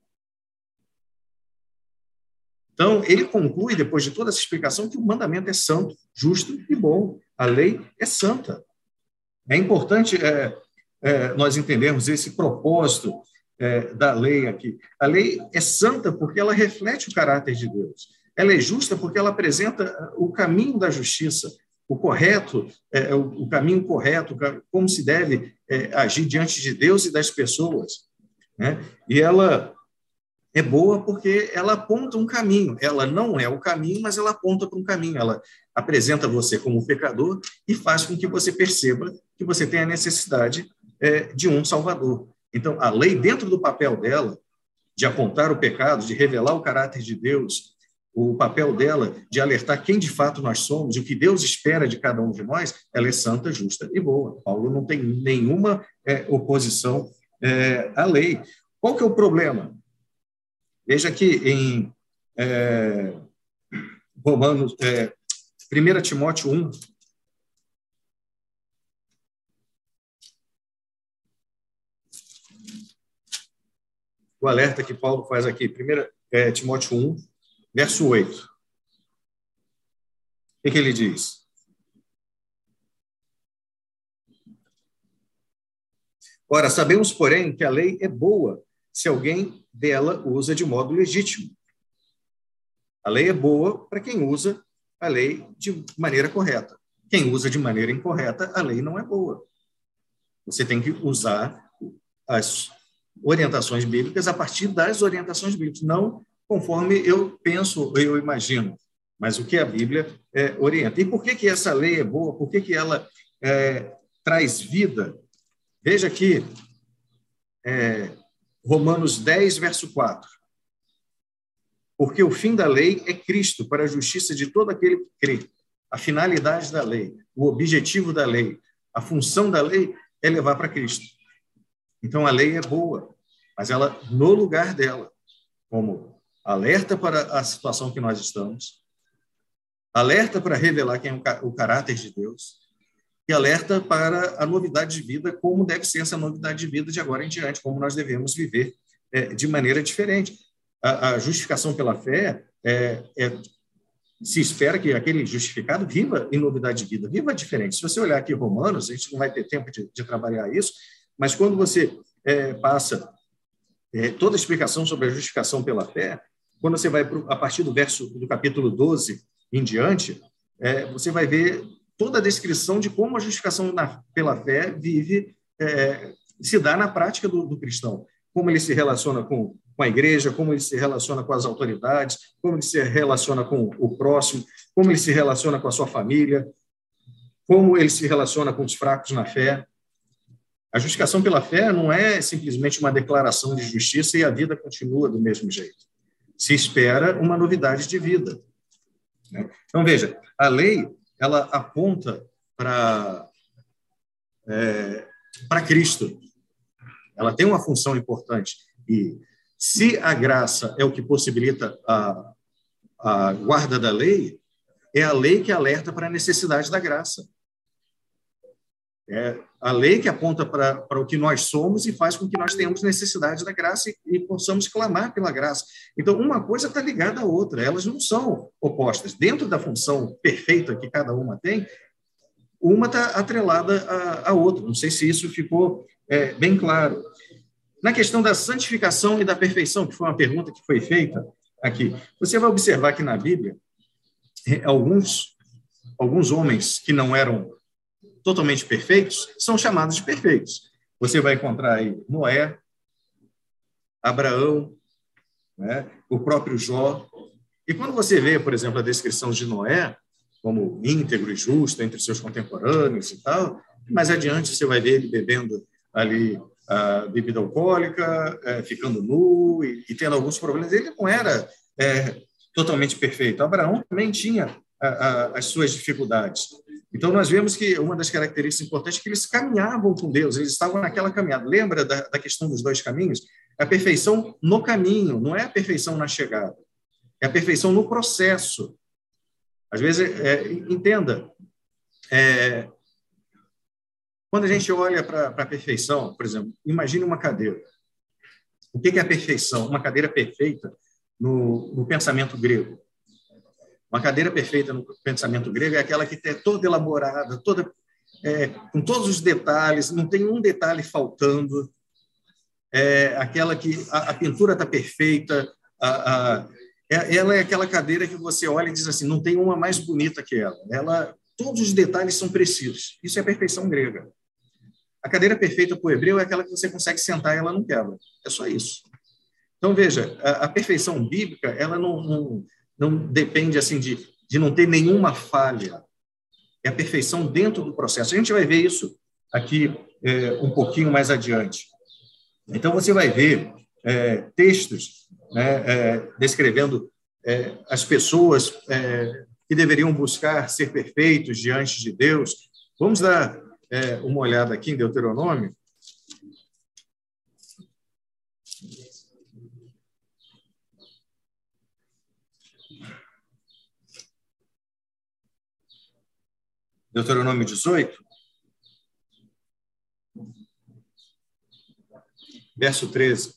Então, ele conclui, depois de toda essa explicação, que o mandamento é santo, justo e bom. A lei é santa. É importante é, nós entendermos esse propósito é, da lei aqui. A lei é santa porque ela reflete o caráter de Deus. Ela é justa porque ela apresenta o caminho da justiça, o correto, é, o, caminho correto, como se deve é, agir diante de Deus e das pessoas. Né? E ela é boa porque ela aponta um caminho. Ela não é o caminho, mas ela aponta para um caminho. Ela apresenta você como pecador e faz com que você perceba que você tem a necessidade é, de um Salvador. Então, a lei, dentro do papel dela, de apontar o pecado, de revelar o caráter de Deus, o papel dela de alertar quem de fato nós somos o que Deus espera de cada um de nós, ela é santa, justa e boa. Paulo não tem nenhuma é, oposição é, à lei. Qual que é o problema? Veja que em é, Romanos, é, 1 Timóteo 1, o alerta que Paulo faz aqui, 1 é, Timóteo 1, verso 8. O que, que ele diz? Ora, sabemos, porém, que a lei é boa se alguém dela usa de modo legítimo. A lei é boa para quem usa a lei de maneira correta. Quem usa de maneira incorreta, a lei não é boa. Você tem que usar as orientações bíblicas a partir das orientações bíblicas, não conforme eu penso, eu imagino, mas o que a Bíblia é, orienta. E por que, que essa lei é boa? Por que, que ela é, traz vida? Veja aqui, é, Romanos 10, verso 4. Porque o fim da lei é Cristo, para a justiça de todo aquele que crê. A finalidade da lei, o objetivo da lei, a função da lei é levar para Cristo. Então a lei é boa, mas ela, no lugar dela, como alerta para a situação que nós estamos, alerta para revelar quem é o caráter de Deus e alerta para a novidade de vida, como deve ser essa novidade de vida de agora em diante, como nós devemos viver é, de maneira diferente. A, a justificação pela fé é, é, se espera que aquele justificado viva em novidade de vida, viva diferente. Se você olhar aqui Romanos, a gente não vai ter tempo de, de trabalhar isso, mas quando você é, passa é, toda a explicação sobre a justificação pela fé, quando você vai pro, a partir do verso do capítulo 12 em diante, é, você vai ver toda a descrição de como a justificação na, pela fé vive, é, se dá na prática do, do, cristão. Como ele se relaciona com, com a igreja, como ele se relaciona com as autoridades, como ele se relaciona com o próximo, como ele se relaciona com a sua família, como ele se relaciona com os fracos na fé. A justificação pela fé não é simplesmente uma declaração de justiça e a vida continua do mesmo jeito se espera uma novidade de vida. Né? Então, veja, a lei ela aponta para é, para Cristo. Ela tem uma função importante. E se a graça é o que possibilita a, a guarda da lei é a lei que alerta para a necessidade da graça. É a lei que aponta para, o que nós somos e faz com que nós tenhamos necessidade da graça e, e possamos clamar pela graça. Então, uma coisa está ligada à outra, elas não são opostas. Dentro da função perfeita que cada uma tem, uma está atrelada à, à, outra. Não sei se isso ficou é, bem claro. Na questão da santificação e da perfeição, que foi uma pergunta que foi feita aqui, você vai observar que na Bíblia, é, alguns, alguns homens que não eram totalmente perfeitos são chamados de perfeitos. Você vai encontrar aí Noé, Abraão, né, o próprio Jó. E quando você vê, por exemplo, a descrição de Noé como íntegro e justo entre seus contemporâneos e tal, mais adiante você vai ver ele bebendo ali a bebida alcoólica, é, ficando nu e, e, tendo alguns problemas. Ele não era é, totalmente perfeito. Abraão também tinha a, a, as suas dificuldades. Então, nós vemos que uma das características importantes é que eles caminhavam com Deus, eles estavam naquela caminhada. Lembra da, da questão dos dois caminhos? É a perfeição no caminho, não é a perfeição na chegada. É a perfeição no processo. Às vezes, é, entenda, é, quando a gente olha para a perfeição, por exemplo, imagine uma cadeira. O que é a perfeição? Uma cadeira perfeita no, no pensamento grego. Uma cadeira perfeita no pensamento grego é aquela que é toda elaborada, toda é, com todos os detalhes, não tem um detalhe faltando. É aquela que a, a pintura está perfeita, a, a, é, ela é aquela cadeira que você olha e diz assim, não tem uma mais bonita que ela. Ela, todos os detalhes são precisos. Isso é a perfeição grega. A cadeira perfeita para o hebreu é aquela que você consegue sentar e ela não quebra. É só isso. Então veja, a, a perfeição bíblica ela não, não não depende assim de, de não ter nenhuma falha. É a perfeição dentro do processo. A gente vai ver isso aqui é, um pouquinho mais adiante. Então, você vai ver é, textos né, é, descrevendo é, as pessoas é, que deveriam buscar ser perfeitos diante de Deus. Vamos dar uma olhada aqui em Deuteronômio. Deuteronômio 18, verso 13.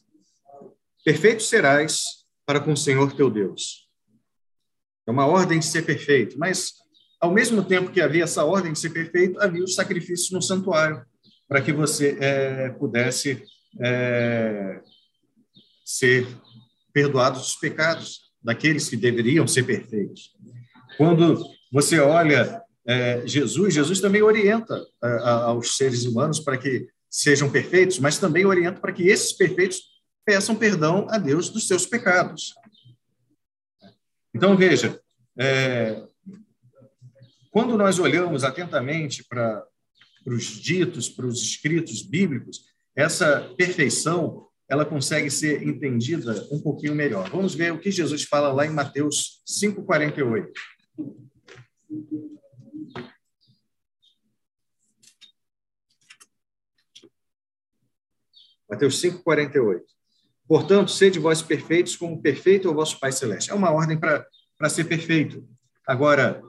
Perfeito serás para com o Senhor teu Deus. É uma ordem de ser perfeito, mas ao mesmo tempo que havia essa ordem de ser perfeito, havia os sacrifícios no santuário, para que você é, pudesse é, ser perdoado dos pecados daqueles que deveriam ser perfeitos. Quando você olha é, Jesus, Jesus também orienta a, a, aos seres humanos para que sejam perfeitos, mas também orienta para que esses perfeitos peçam perdão a Deus dos seus pecados. Então, veja, é, quando nós olhamos atentamente para os ditos, para os escritos bíblicos, essa perfeição ela consegue ser entendida um pouquinho melhor. Vamos ver o que Jesus fala lá em Mateus 5,48. Mateus 5, 48. Portanto, sede vós perfeitos, como perfeito é o vosso Pai Celeste. É uma ordem para ser perfeito. Agora,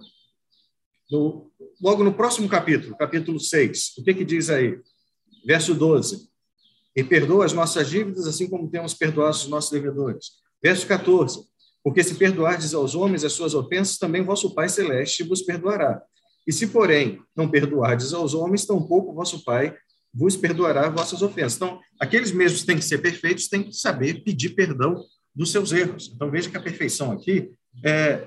no, logo no próximo capítulo, capítulo 6, o que, que diz aí? Verso 12. E perdoa as nossas dívidas, assim como temos perdoado os nossos devedores. Verso 14. Porque se perdoardes aos homens as suas ofensas, também vosso Pai Celeste vos perdoará. E se, porém, não perdoardes aos homens, tampouco vosso Pai vos perdoará vossas ofensas. Então, aqueles mesmos que têm que ser perfeitos têm que saber pedir perdão dos seus erros. Então, veja que a perfeição aqui é,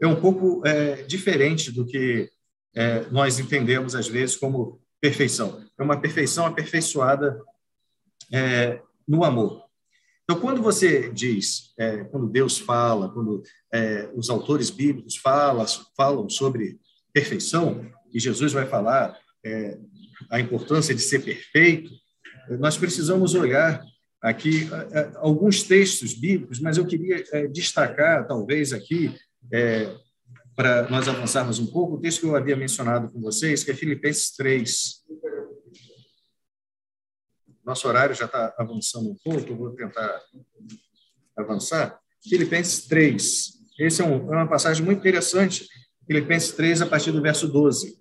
é um pouco é, diferente do que é, nós entendemos, às vezes, como perfeição. É uma perfeição aperfeiçoada é, no amor. Então, quando você diz, é, quando Deus fala, quando é, os autores bíblicos falam, falam sobre perfeição, e Jesus vai falar é, a importância de ser perfeito, nós precisamos olhar aqui alguns textos bíblicos, mas eu queria é, destacar, talvez, aqui, é, para nós avançarmos um pouco, o texto que eu havia mencionado com vocês, que é Filipenses 3. Nosso horário já está avançando um pouco, eu vou tentar avançar. Filipenses 3. Esse é, um, é uma passagem muito interessante, Filipenses 3, a partir do verso 12.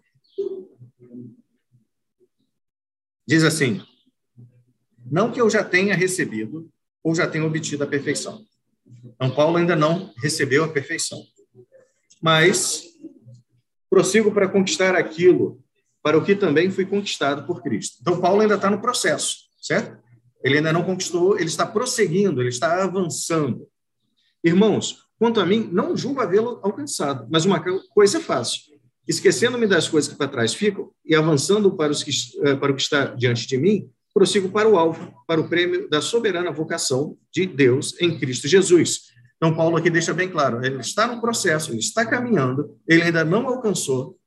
Diz assim: Não que eu já tenha recebido ou já tenha obtido a perfeição. Então, Paulo ainda não recebeu a perfeição. Mas prossigo para conquistar aquilo para o que também fui conquistado por Cristo. Então, Paulo ainda está no processo, certo? Ele ainda não conquistou, ele está prosseguindo, ele está avançando. Irmãos, quanto a mim, não julgo havê-lo alcançado, mas uma coisa é fácil. Esquecendo-me das coisas que para trás ficam e avançando para, os que, eh, para o que está diante de mim, prossigo para o alvo, para o prêmio da soberana vocação de Deus em Cristo Jesus. Então, Paulo aqui deixa bem claro: ele está no processo, ele está caminhando, ele ainda não alcançou,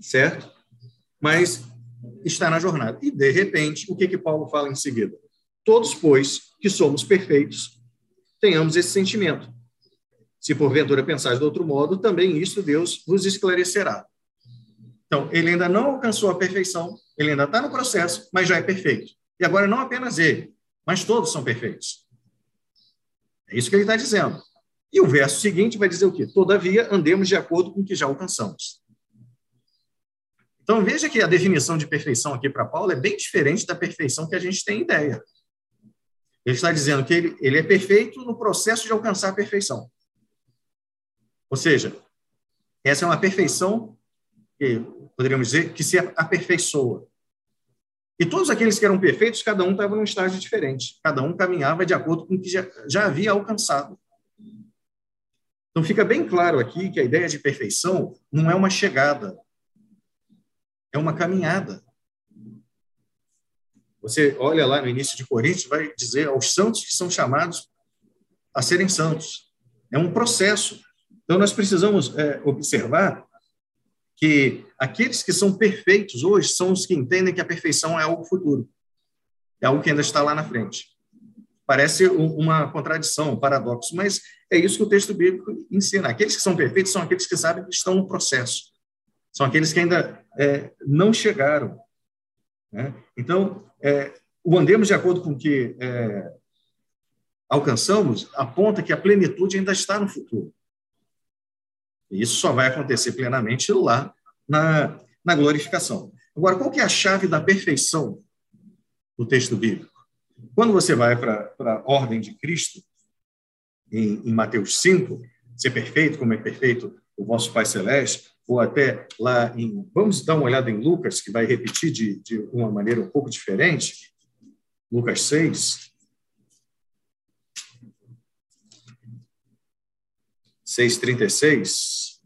certo? Mas está na jornada. E, de repente, o que, que Paulo fala em seguida? Todos, pois, que somos perfeitos, tenhamos esse sentimento. Se porventura pensais de outro modo, também isto Deus vos esclarecerá. Então, ele ainda não alcançou a perfeição, ele ainda está no processo, mas já é perfeito. E agora, não apenas ele, mas todos são perfeitos. É isso que ele está dizendo. E o verso seguinte vai dizer o quê? Todavia, andemos de acordo com o que já alcançamos. Então, veja que a definição de perfeição aqui para Paulo é bem diferente da perfeição que a gente tem ideia. Ele está dizendo que ele, ele é perfeito no processo de alcançar a perfeição. Ou seja, essa é uma perfeição que poderíamos dizer que se aperfeiçoa. E todos aqueles que eram perfeitos, cada um estava num estágio diferente. Cada um caminhava de acordo com o que já, já havia alcançado. Então fica bem claro aqui que a ideia de perfeição não é uma chegada, é uma caminhada. Você olha lá no início de Coríntios, vai dizer aos santos que são chamados a serem santos. É um processo. Então, nós precisamos é, observar que aqueles que são perfeitos hoje são os que entendem que a perfeição é algo futuro, é algo que ainda está lá na frente. Parece uma contradição, um paradoxo, mas é isso que o texto bíblico ensina. Aqueles que são perfeitos são aqueles que sabem que estão no processo. São aqueles que ainda é, não chegaram. Né? Então, é, o andemos de acordo com o que é, alcançamos aponta que a plenitude ainda está no futuro. Isso só vai acontecer plenamente lá na, na glorificação. Agora, qual que é a chave da perfeição do texto bíblico? Quando você vai para a ordem de Cristo, em, em Mateus 5, ser perfeito como é perfeito o vosso Pai Celeste, ou até lá em. Vamos dar uma olhada em Lucas, que vai repetir de, de uma maneira um pouco diferente. Lucas 6. 6,36.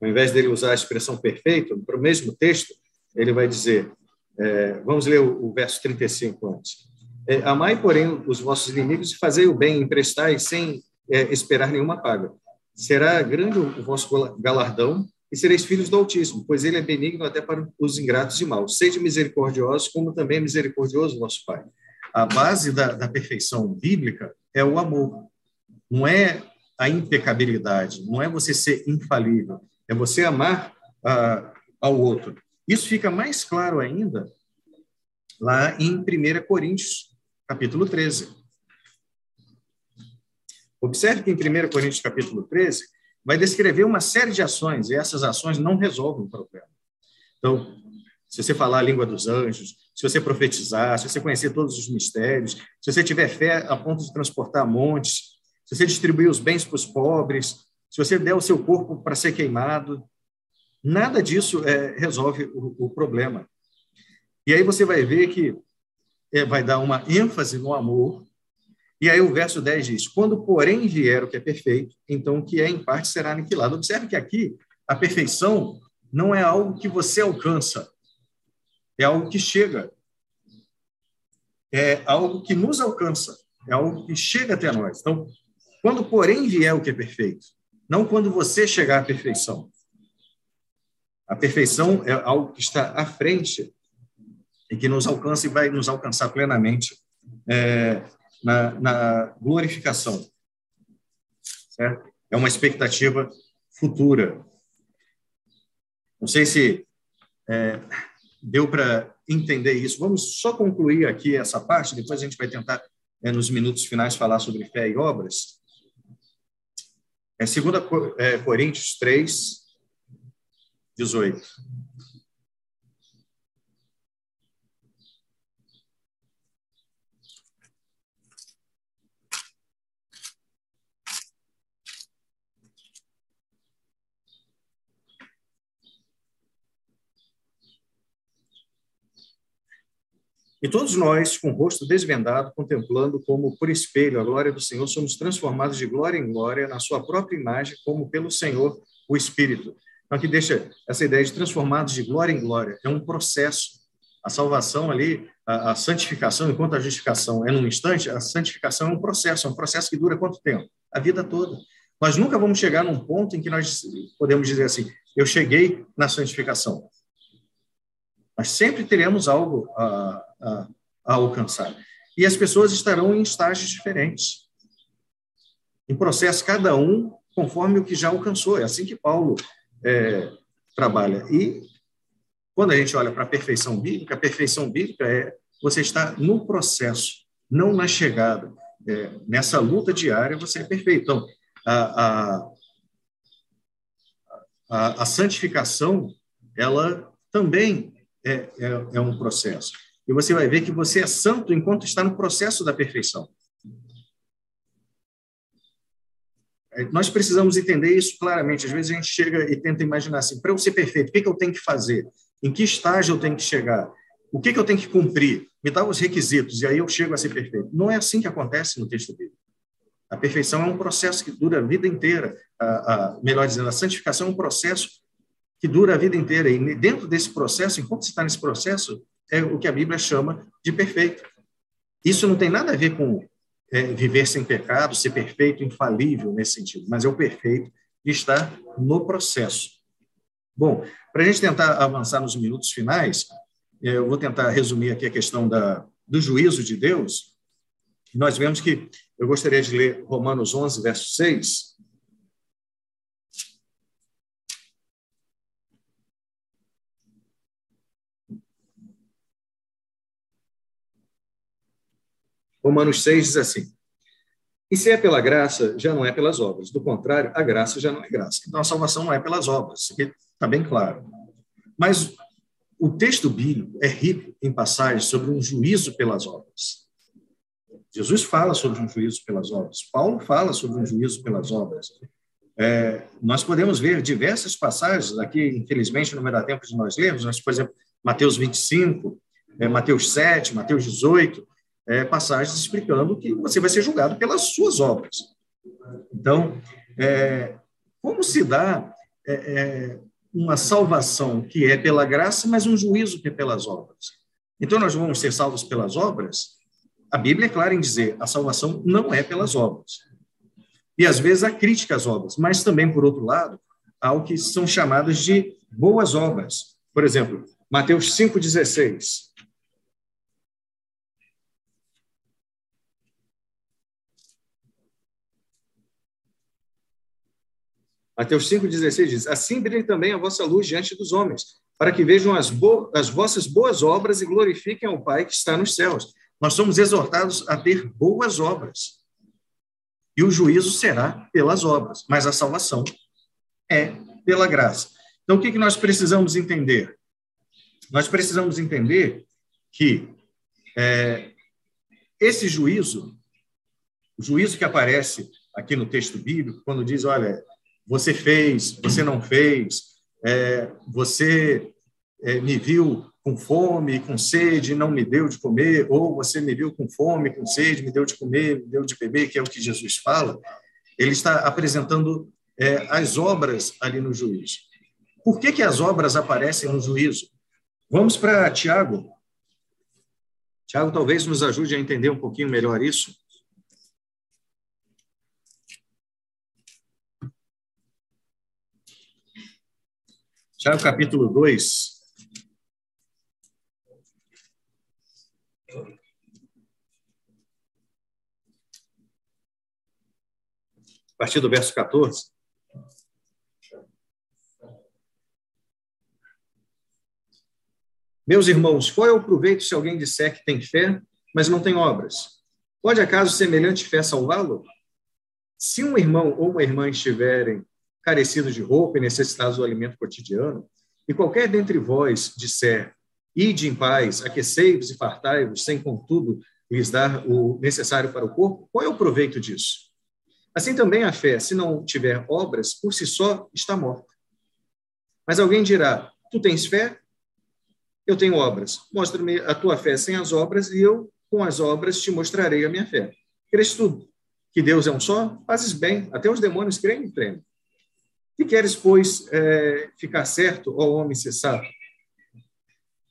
Ao invés dele usar a expressão perfeito, para o mesmo texto, ele vai dizer, é, vamos ler o, o verso 35 antes. É, amai, porém, os vossos inimigos e fazei o bem, emprestai sem é, esperar nenhuma paga. Será grande o vosso galardão e sereis filhos do Altíssimo, pois ele é benigno até para os ingratos e maus. Sede misericordiosos, como também é misericordioso vosso Pai. A base da, da perfeição bíblica é o amor, não é a impecabilidade, não é você ser infalível, é você amar uh, ao outro. Isso fica mais claro ainda lá em 1 Coríntios, capítulo 13. Observe que em 1 Coríntios, capítulo 13, vai descrever uma série de ações, e essas ações não resolvem o problema. Então, se você falar a língua dos anjos, se você profetizar, se você conhecer todos os mistérios, se você tiver fé a ponto de transportar montes, se você distribuir os bens para os pobres, se você der o seu corpo para ser queimado, nada disso é, resolve o, o problema. E aí você vai ver que é, vai dar uma ênfase no amor. E aí o verso 10 diz: Quando, porém, vier o que é perfeito, então o que é em parte será aniquilado. Observe que aqui a perfeição não é algo que você alcança, é algo que chega. É algo que nos alcança, é algo que chega até nós. Então, quando, porém, vier o que é perfeito, não quando você chegar à perfeição. A perfeição é algo que está à frente e que nos alcança e vai nos alcançar plenamente é, na, na, glorificação. Certo? É uma expectativa futura. Não sei se é, deu para entender isso. Vamos só concluir aqui essa parte, depois a gente vai tentar, é, nos minutos finais, falar sobre fé e obras. É 2 é, Coríntios 3, 18. E todos nós, com o rosto desvendado, contemplando como por espelho a glória do Senhor, somos transformados de glória em glória na sua própria imagem, como pelo Senhor, o Espírito. Então, aqui deixa essa ideia de transformados de glória em glória. É um processo. A salvação ali, a, a santificação, enquanto a justificação é num instante, a santificação é um processo. É um processo que dura quanto tempo? A vida toda. Nós nunca vamos chegar num ponto em que nós podemos dizer assim: eu cheguei na santificação. Nós sempre teremos algo a, a, a alcançar. E as pessoas estarão em estágios diferentes. Em processo, cada um conforme o que já alcançou. É assim que Paulo é, trabalha. E quando a gente olha para a perfeição bíblica, a perfeição bíblica é você estar no processo, não na chegada. É, nessa luta diária, você é perfeito. Então, a, a, a, a santificação, ela também é, é, é um processo. E você vai ver que você é santo enquanto está no processo da perfeição. É, nós precisamos entender isso claramente. Às vezes a gente chega e tenta imaginar assim: para eu ser perfeito, o que, que eu tenho que fazer? Em que estágio eu tenho que chegar? O que, que eu tenho que cumprir? Me dá os requisitos e aí eu chego a ser perfeito. Não é assim que acontece no texto bíblico. A perfeição é um processo que dura a vida inteira. A, a, melhor dizendo, a santificação é um processo que dura a vida inteira. E dentro desse processo, enquanto você está nesse processo, é o que a Bíblia chama de perfeito. Isso não tem nada a ver com é, viver sem pecado, ser perfeito, infalível nesse sentido, mas é o perfeito de estar no processo. Bom, para a gente tentar avançar nos minutos finais, é, eu vou tentar resumir aqui a questão da, do juízo de Deus. Nós vemos que, eu gostaria de ler Romanos 11, verso 6, Romanos 6 diz assim: E se é pela graça, já não é pelas obras. Do contrário, a graça já não é graça. Então a salvação não é pelas obras, está bem claro. Mas o texto bíblico é rico em passagens sobre um juízo pelas obras. Jesus fala sobre um juízo pelas obras. Paulo fala sobre um juízo pelas obras. É, nós podemos ver diversas passagens, aqui, infelizmente, não vai dar tempo de nós lermos, mas, por exemplo, Mateus 25, é, Mateus 7, Mateus 18, é, passagens explicando que você vai ser julgado pelas suas obras. Então, é, como se dá é, é, uma salvação que é pela graça, mas um juízo que é pelas obras? Então, nós vamos ser salvos pelas obras? A Bíblia é clara em dizer a salvação não é pelas obras. E às vezes há crítica às obras, mas também, por outro lado, há o que são chamadas de boas obras. Por exemplo, Mateus 5,16. Mateus 5,16 diz: Assim brilhe também a vossa luz diante dos homens, para que vejam as, bo as vossas boas obras e glorifiquem ao Pai que está nos céus. Nós somos exortados a ter boas obras. E o juízo será pelas obras, mas a salvação é pela graça. Então, o que, que nós precisamos entender? Nós precisamos entender que é, esse juízo, o juízo que aparece aqui no texto bíblico, quando diz, olha, você fez, você não fez, é, você é, me viu com fome, com sede, não me deu de comer, ou você me viu com fome, com sede, me deu de comer, me deu de beber, que é o que Jesus fala. Ele está apresentando é, as obras ali no juízo. Por que, que as obras aparecem no juízo? Vamos para Tiago. Tiago talvez nos ajude a entender um pouquinho melhor isso. Tiago capítulo 2. A partir do verso 14. Meus irmãos, qual é o proveito se alguém disser que tem fé, mas não tem obras? Pode acaso semelhante fé salvá-lo? Se um irmão ou uma irmã estiverem carecidos de roupa e necessitados do alimento cotidiano, e qualquer dentre vós disser, ide em paz, aquecei-vos e fartai-vos, sem contudo lhes dar o necessário para o corpo, qual é o proveito disso? Assim também a fé, se não tiver obras, por si só está morta. Mas alguém dirá: Tu tens fé? Eu tenho obras. Mostra-me a tua fé sem as obras, e eu, com as obras, te mostrarei a minha fé. Crês tu que Deus é um só? Fazes bem. Até os demônios creem e tremem. Que queres, pois, é, ficar certo, ó homem sensato,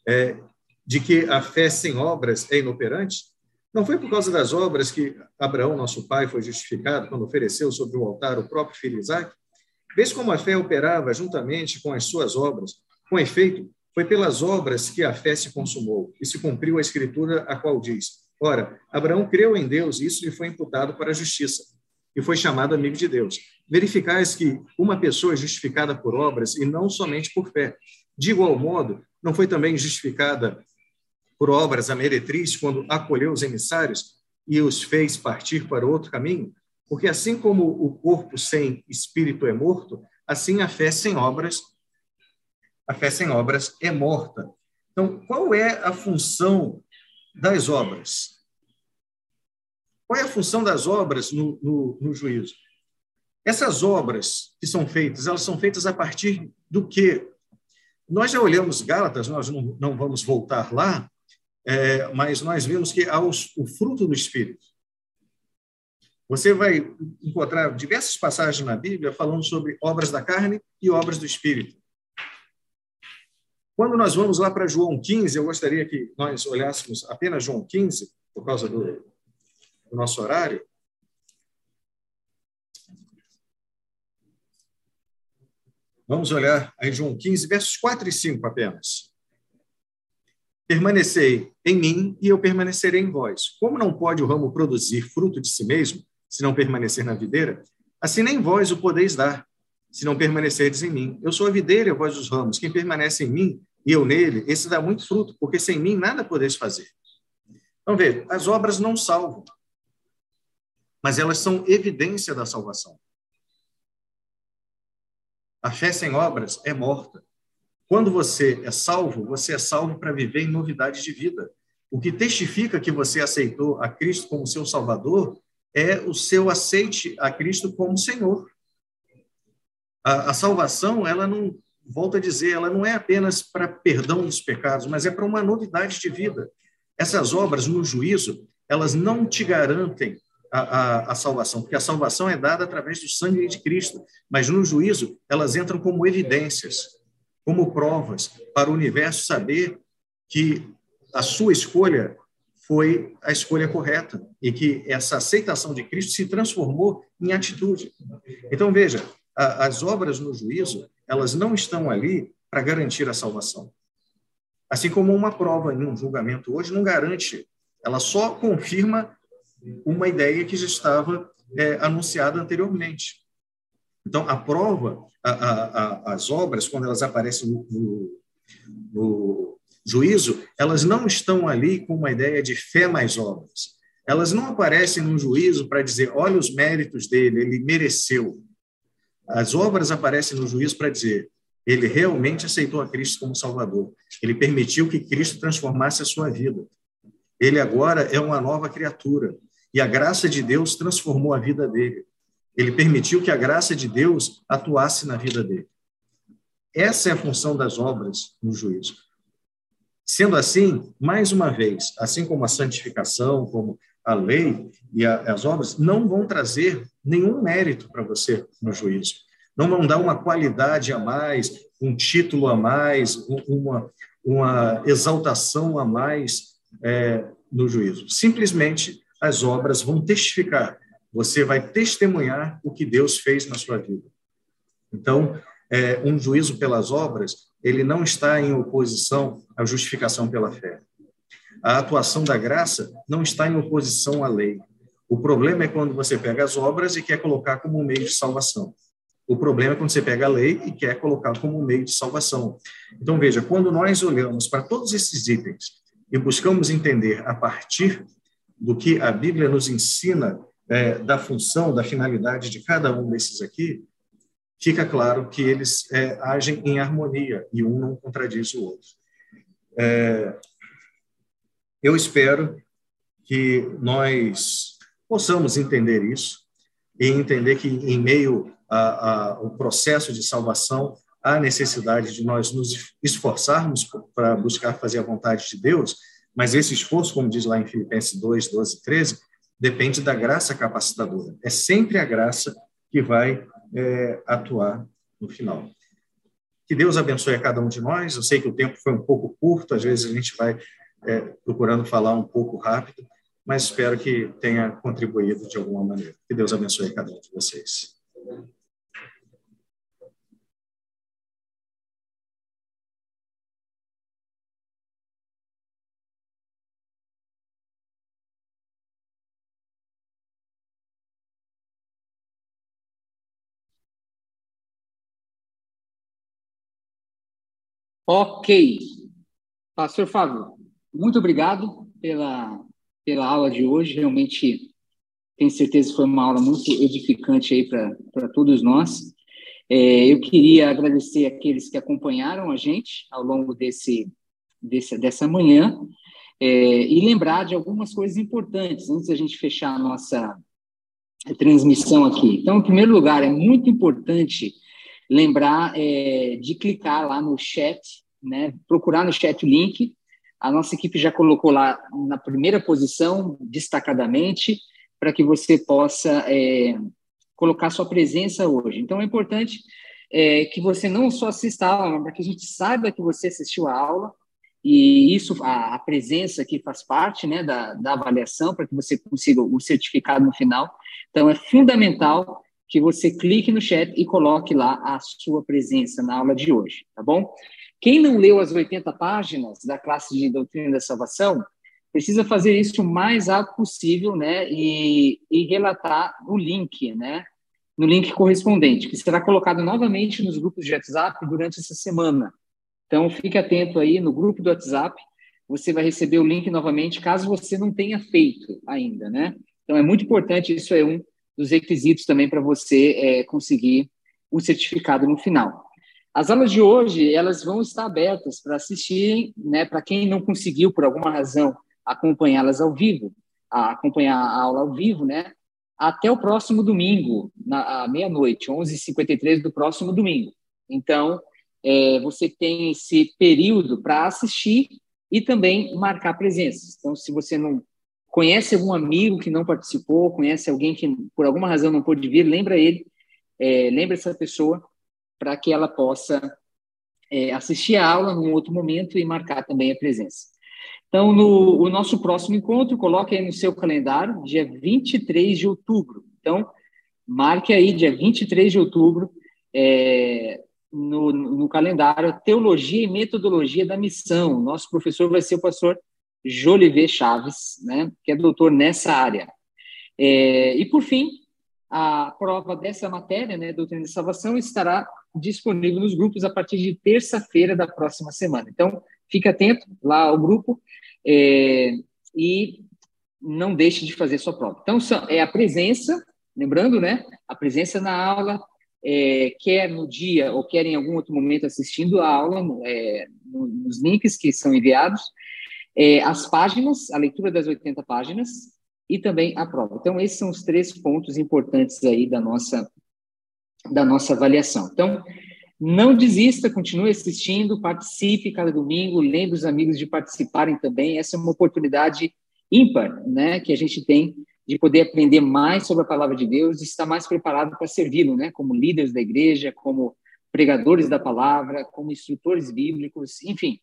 é, de que a fé sem obras é inoperante? Não foi por causa das obras que Abraão, nosso pai, foi justificado quando ofereceu sobre o altar o próprio filho Isaac? Vês como a fé operava juntamente com as suas obras? Com efeito, foi pelas obras que a fé se consumou e se cumpriu a escritura a qual diz: Ora, Abraão creu em Deus e isso lhe foi imputado para a justiça e foi chamado amigo de Deus. Verificais que uma pessoa é justificada por obras e não somente por fé. De igual modo, não foi também justificada por obras a meretriz quando acolheu os emissários e os fez partir para outro caminho? Porque assim como o corpo sem espírito é morto, assim a fé sem obras, a fé sem obras é morta. Então, qual é a função das obras? Qual é a função das obras no, no, no juízo? Essas obras que são feitas, elas são feitas a partir do quê? Nós já olhamos Gálatas, nós não, não vamos voltar lá, é, mas nós vemos que há os, o fruto do Espírito. Você vai encontrar diversas passagens na Bíblia falando sobre obras da carne e obras do Espírito. Quando nós vamos lá para João 15, eu gostaria que nós olhássemos apenas João 15, por causa do, do nosso horário. Vamos olhar aí João 15, versos 4 e 5 apenas. Permanecei em mim e eu permanecerei em vós. Como não pode o ramo produzir fruto de si mesmo, se não permanecer na videira, assim nem vós o podeis dar, se não permanecerdes em mim. Eu sou a videira vós os ramos. Quem permanece em mim e eu nele, esse dá muito fruto, porque sem mim nada podeis fazer. Então, veja, as obras não salvam, mas elas são evidência da salvação. A fé sem obras é morta. Quando você é salvo, você é salvo para viver em novidade de vida. O que testifica que você aceitou a Cristo como seu Salvador é o seu aceite a Cristo como Senhor. A, a salvação, ela não, volto a dizer, ela não é apenas para perdão dos pecados, mas é para uma novidade de vida. Essas obras no juízo, elas não te garantem a, a, a, salvação, porque a salvação é dada através do sangue de Cristo, mas no juízo elas entram como evidências como provas para o universo saber que a sua escolha foi a escolha correta e que essa aceitação de Cristo se transformou em atitude. Então veja, a, as obras no juízo elas não estão ali para garantir a salvação, assim como uma prova em um julgamento hoje não garante, ela só confirma uma ideia que já estava é, anunciada anteriormente. Então, a prova, a, a, a, as obras, quando elas aparecem no, no, no juízo, elas não estão ali com uma ideia de fé mais obras. Elas não aparecem no juízo para dizer, olha os méritos dele, ele mereceu. As obras aparecem no juízo para dizer, ele realmente aceitou a Cristo como Salvador. Ele permitiu que Cristo transformasse a sua vida. Ele agora é uma nova criatura. E a graça de Deus transformou a vida dele. Ele permitiu que a graça de Deus atuasse na vida dele. Essa é a função das obras no juízo. Sendo assim, mais uma vez, assim como a santificação, como a lei e a, as obras, não vão trazer nenhum mérito para você no juízo. Não vão dar uma qualidade a mais, um título a mais, uma, uma exaltação a mais é, no juízo. Simplesmente as obras vão testificar você vai testemunhar o que Deus fez na sua vida. Então, é, um juízo pelas obras, ele não está em oposição à justificação pela fé. A atuação da graça não está em oposição à lei. O problema é quando você pega as obras e quer colocar como um meio de salvação. O problema é quando você pega a lei e quer colocar como meio de salvação. Então, veja, quando nós olhamos para todos esses itens e buscamos entender a partir do que a Bíblia nos ensina é, da função, da finalidade de cada um desses aqui, fica claro que eles é, agem em harmonia e um não contradiz o outro. É, eu espero que nós possamos entender isso e entender que, em meio ao processo de salvação, há necessidade de nós nos esforçarmos para buscar fazer a vontade de Deus, mas esse esforço, como diz lá em Filipenses 2, 12 e 13, depende da graça capacitadora. É sempre a graça que vai é, atuar no final. Que Deus abençoe a cada um de nós. Eu sei que o tempo foi um pouco curto, às vezes a gente vai é, procurando falar um pouco rápido, mas espero que tenha contribuído de alguma maneira. Que Deus abençoe a cada um de vocês. Ok. Pastor Fábio, muito obrigado pela, pela aula de hoje. Realmente, tenho certeza que foi uma aula muito edificante aí para todos nós. É, eu queria agradecer aqueles que acompanharam a gente ao longo desse, desse dessa manhã é, e lembrar de algumas coisas importantes antes da gente fechar a nossa transmissão aqui. Então, em primeiro lugar, é muito importante lembrar é, de clicar lá no chat, né? procurar no chat o link. A nossa equipe já colocou lá na primeira posição, destacadamente, para que você possa é, colocar sua presença hoje. Então, é importante é, que você não só assista a aula, para que a gente saiba que você assistiu a aula, e isso, a, a presença aqui faz parte né, da, da avaliação, para que você consiga o certificado no final. Então, é fundamental que você clique no chat e coloque lá a sua presença na aula de hoje, tá bom? Quem não leu as 80 páginas da classe de Doutrina da Salvação, precisa fazer isso o mais rápido possível, né? E, e relatar no link, né? No link correspondente, que será colocado novamente nos grupos de WhatsApp durante essa semana. Então, fique atento aí no grupo do WhatsApp, você vai receber o link novamente, caso você não tenha feito ainda, né? Então, é muito importante, isso é um dos requisitos também para você é, conseguir o certificado no final. As aulas de hoje elas vão estar abertas para assistirem, né, para quem não conseguiu por alguma razão acompanhá-las ao vivo, acompanhar a aula ao vivo, né, até o próximo domingo, na meia-noite, 11h53 do próximo domingo. Então, é, você tem esse período para assistir e também marcar presença. Então, se você não conhece algum amigo que não participou, conhece alguém que por alguma razão não pôde vir, lembra ele, é, lembra essa pessoa para que ela possa é, assistir a aula num outro momento e marcar também a presença. Então, no o nosso próximo encontro, coloque aí no seu calendário, dia 23 de outubro. Então, marque aí, dia 23 de outubro, é, no, no calendário, Teologia e Metodologia da Missão. Nosso professor vai ser o pastor Jolivet Chaves, né, que é doutor nessa área. É, e, por fim, a prova dessa matéria, né, Doutrina de Salvação, estará disponível nos grupos a partir de terça-feira da próxima semana. Então, fique atento lá ao grupo é, e não deixe de fazer sua prova. Então, é a presença, lembrando, né, a presença na aula, é, quer no dia ou quer em algum outro momento assistindo a aula, é, nos links que são enviados, é, as páginas, a leitura das 80 páginas e também a prova. Então, esses são os três pontos importantes aí da nossa, da nossa avaliação. Então, não desista, continue assistindo, participe cada domingo, lembre os amigos de participarem também. Essa é uma oportunidade ímpar, né, que a gente tem de poder aprender mais sobre a palavra de Deus e estar mais preparado para servi-lo, né, como líderes da igreja, como pregadores da palavra, como instrutores bíblicos, enfim,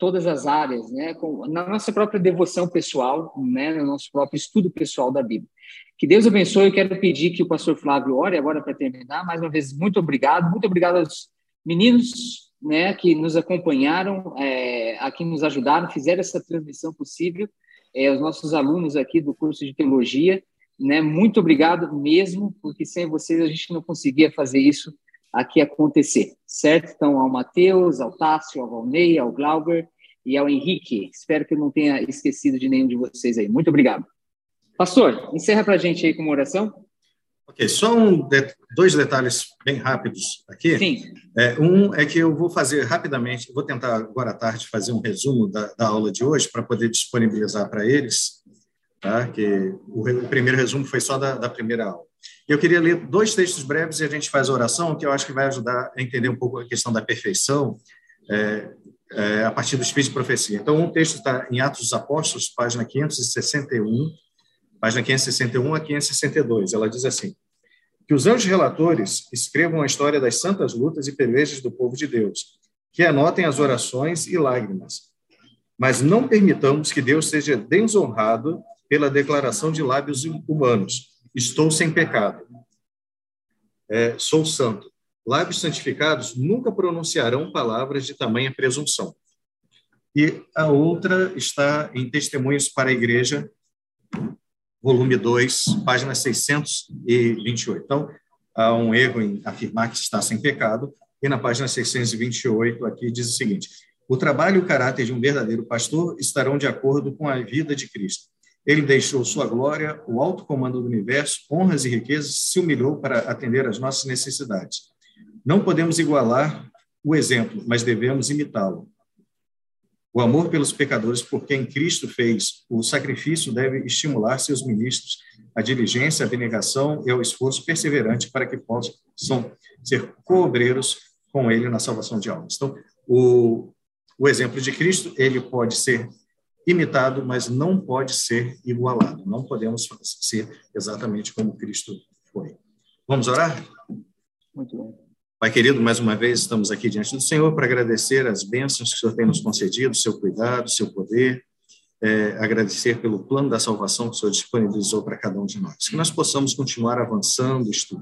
todas as áreas, né, com, na nossa própria devoção pessoal, né, no nosso próprio estudo pessoal da Bíblia. Que Deus abençoe. Eu quero pedir que o pastor Flávio ore agora para terminar. Mais uma vez, muito obrigado. Muito obrigado aos meninos né, que nos acompanharam, é, a que nos ajudaram, fizeram essa transmissão possível, é, os nossos alunos aqui do curso de teologia né? Muito obrigado mesmo, porque sem vocês a gente não conseguia fazer isso aqui acontecer, certo? Então, ao Matheus, ao Tássio, ao Valnei, ao Glauber e ao Henrique. Espero que eu não tenha esquecido de nenhum de vocês aí. Muito obrigado. Pastor, encerra para a gente aí com uma oração. Ok, só um de, dois detalhes bem rápidos aqui. Sim. É, um é que eu vou fazer rapidamente, vou tentar agora à tarde fazer um resumo da, da aula de hoje para poder disponibilizar para eles, tá? que o, o, primeiro resumo foi só da, da primeira aula. Eu queria ler dois textos breves e a gente faz a oração, que eu acho que vai ajudar a entender um pouco a questão da perfeição é, é, a partir do Espírito de Profecia. Então, um texto está em Atos dos Apóstolos, página 561, página 561 a 562. Ela diz assim: que os anjos relatores escrevam a história das santas lutas e pelejas do povo de Deus, que anotem as orações e lágrimas. Mas não permitamos que Deus seja desonrado pela declaração de lábios humanos. Estou sem pecado. É, sou santo. Lábios santificados nunca pronunciarão palavras de tamanha presunção. E a outra está em Testemunhos para a Igreja, volume 2, página 628. Então, há um erro em afirmar que está sem pecado, e na página 628 aqui diz o seguinte: o trabalho e o caráter de um verdadeiro pastor estarão de acordo com a vida de Cristo. Ele deixou sua glória, o alto comando do universo, honras e riquezas, se humilhou para atender às nossas necessidades. Não podemos igualar o exemplo, mas devemos imitá-lo. O amor pelos pecadores por quem Cristo fez o sacrifício deve estimular seus ministros à diligência, à abnegação e ao esforço perseverante para que possam ser co-obreiros com ele na salvação de almas. Então, o, o exemplo de Cristo, ele pode ser imitado, mas não pode ser igualado. Não podemos ser exatamente como Cristo foi. Vamos orar? Muito bom. Pai querido, mais uma vez estamos aqui diante do Senhor para agradecer as bênçãos que o Senhor tem nos concedido, seu cuidado, seu poder, é, agradecer pelo plano da salvação que o Senhor disponibilizou para cada um de nós. Que nós possamos continuar avançando, estudando,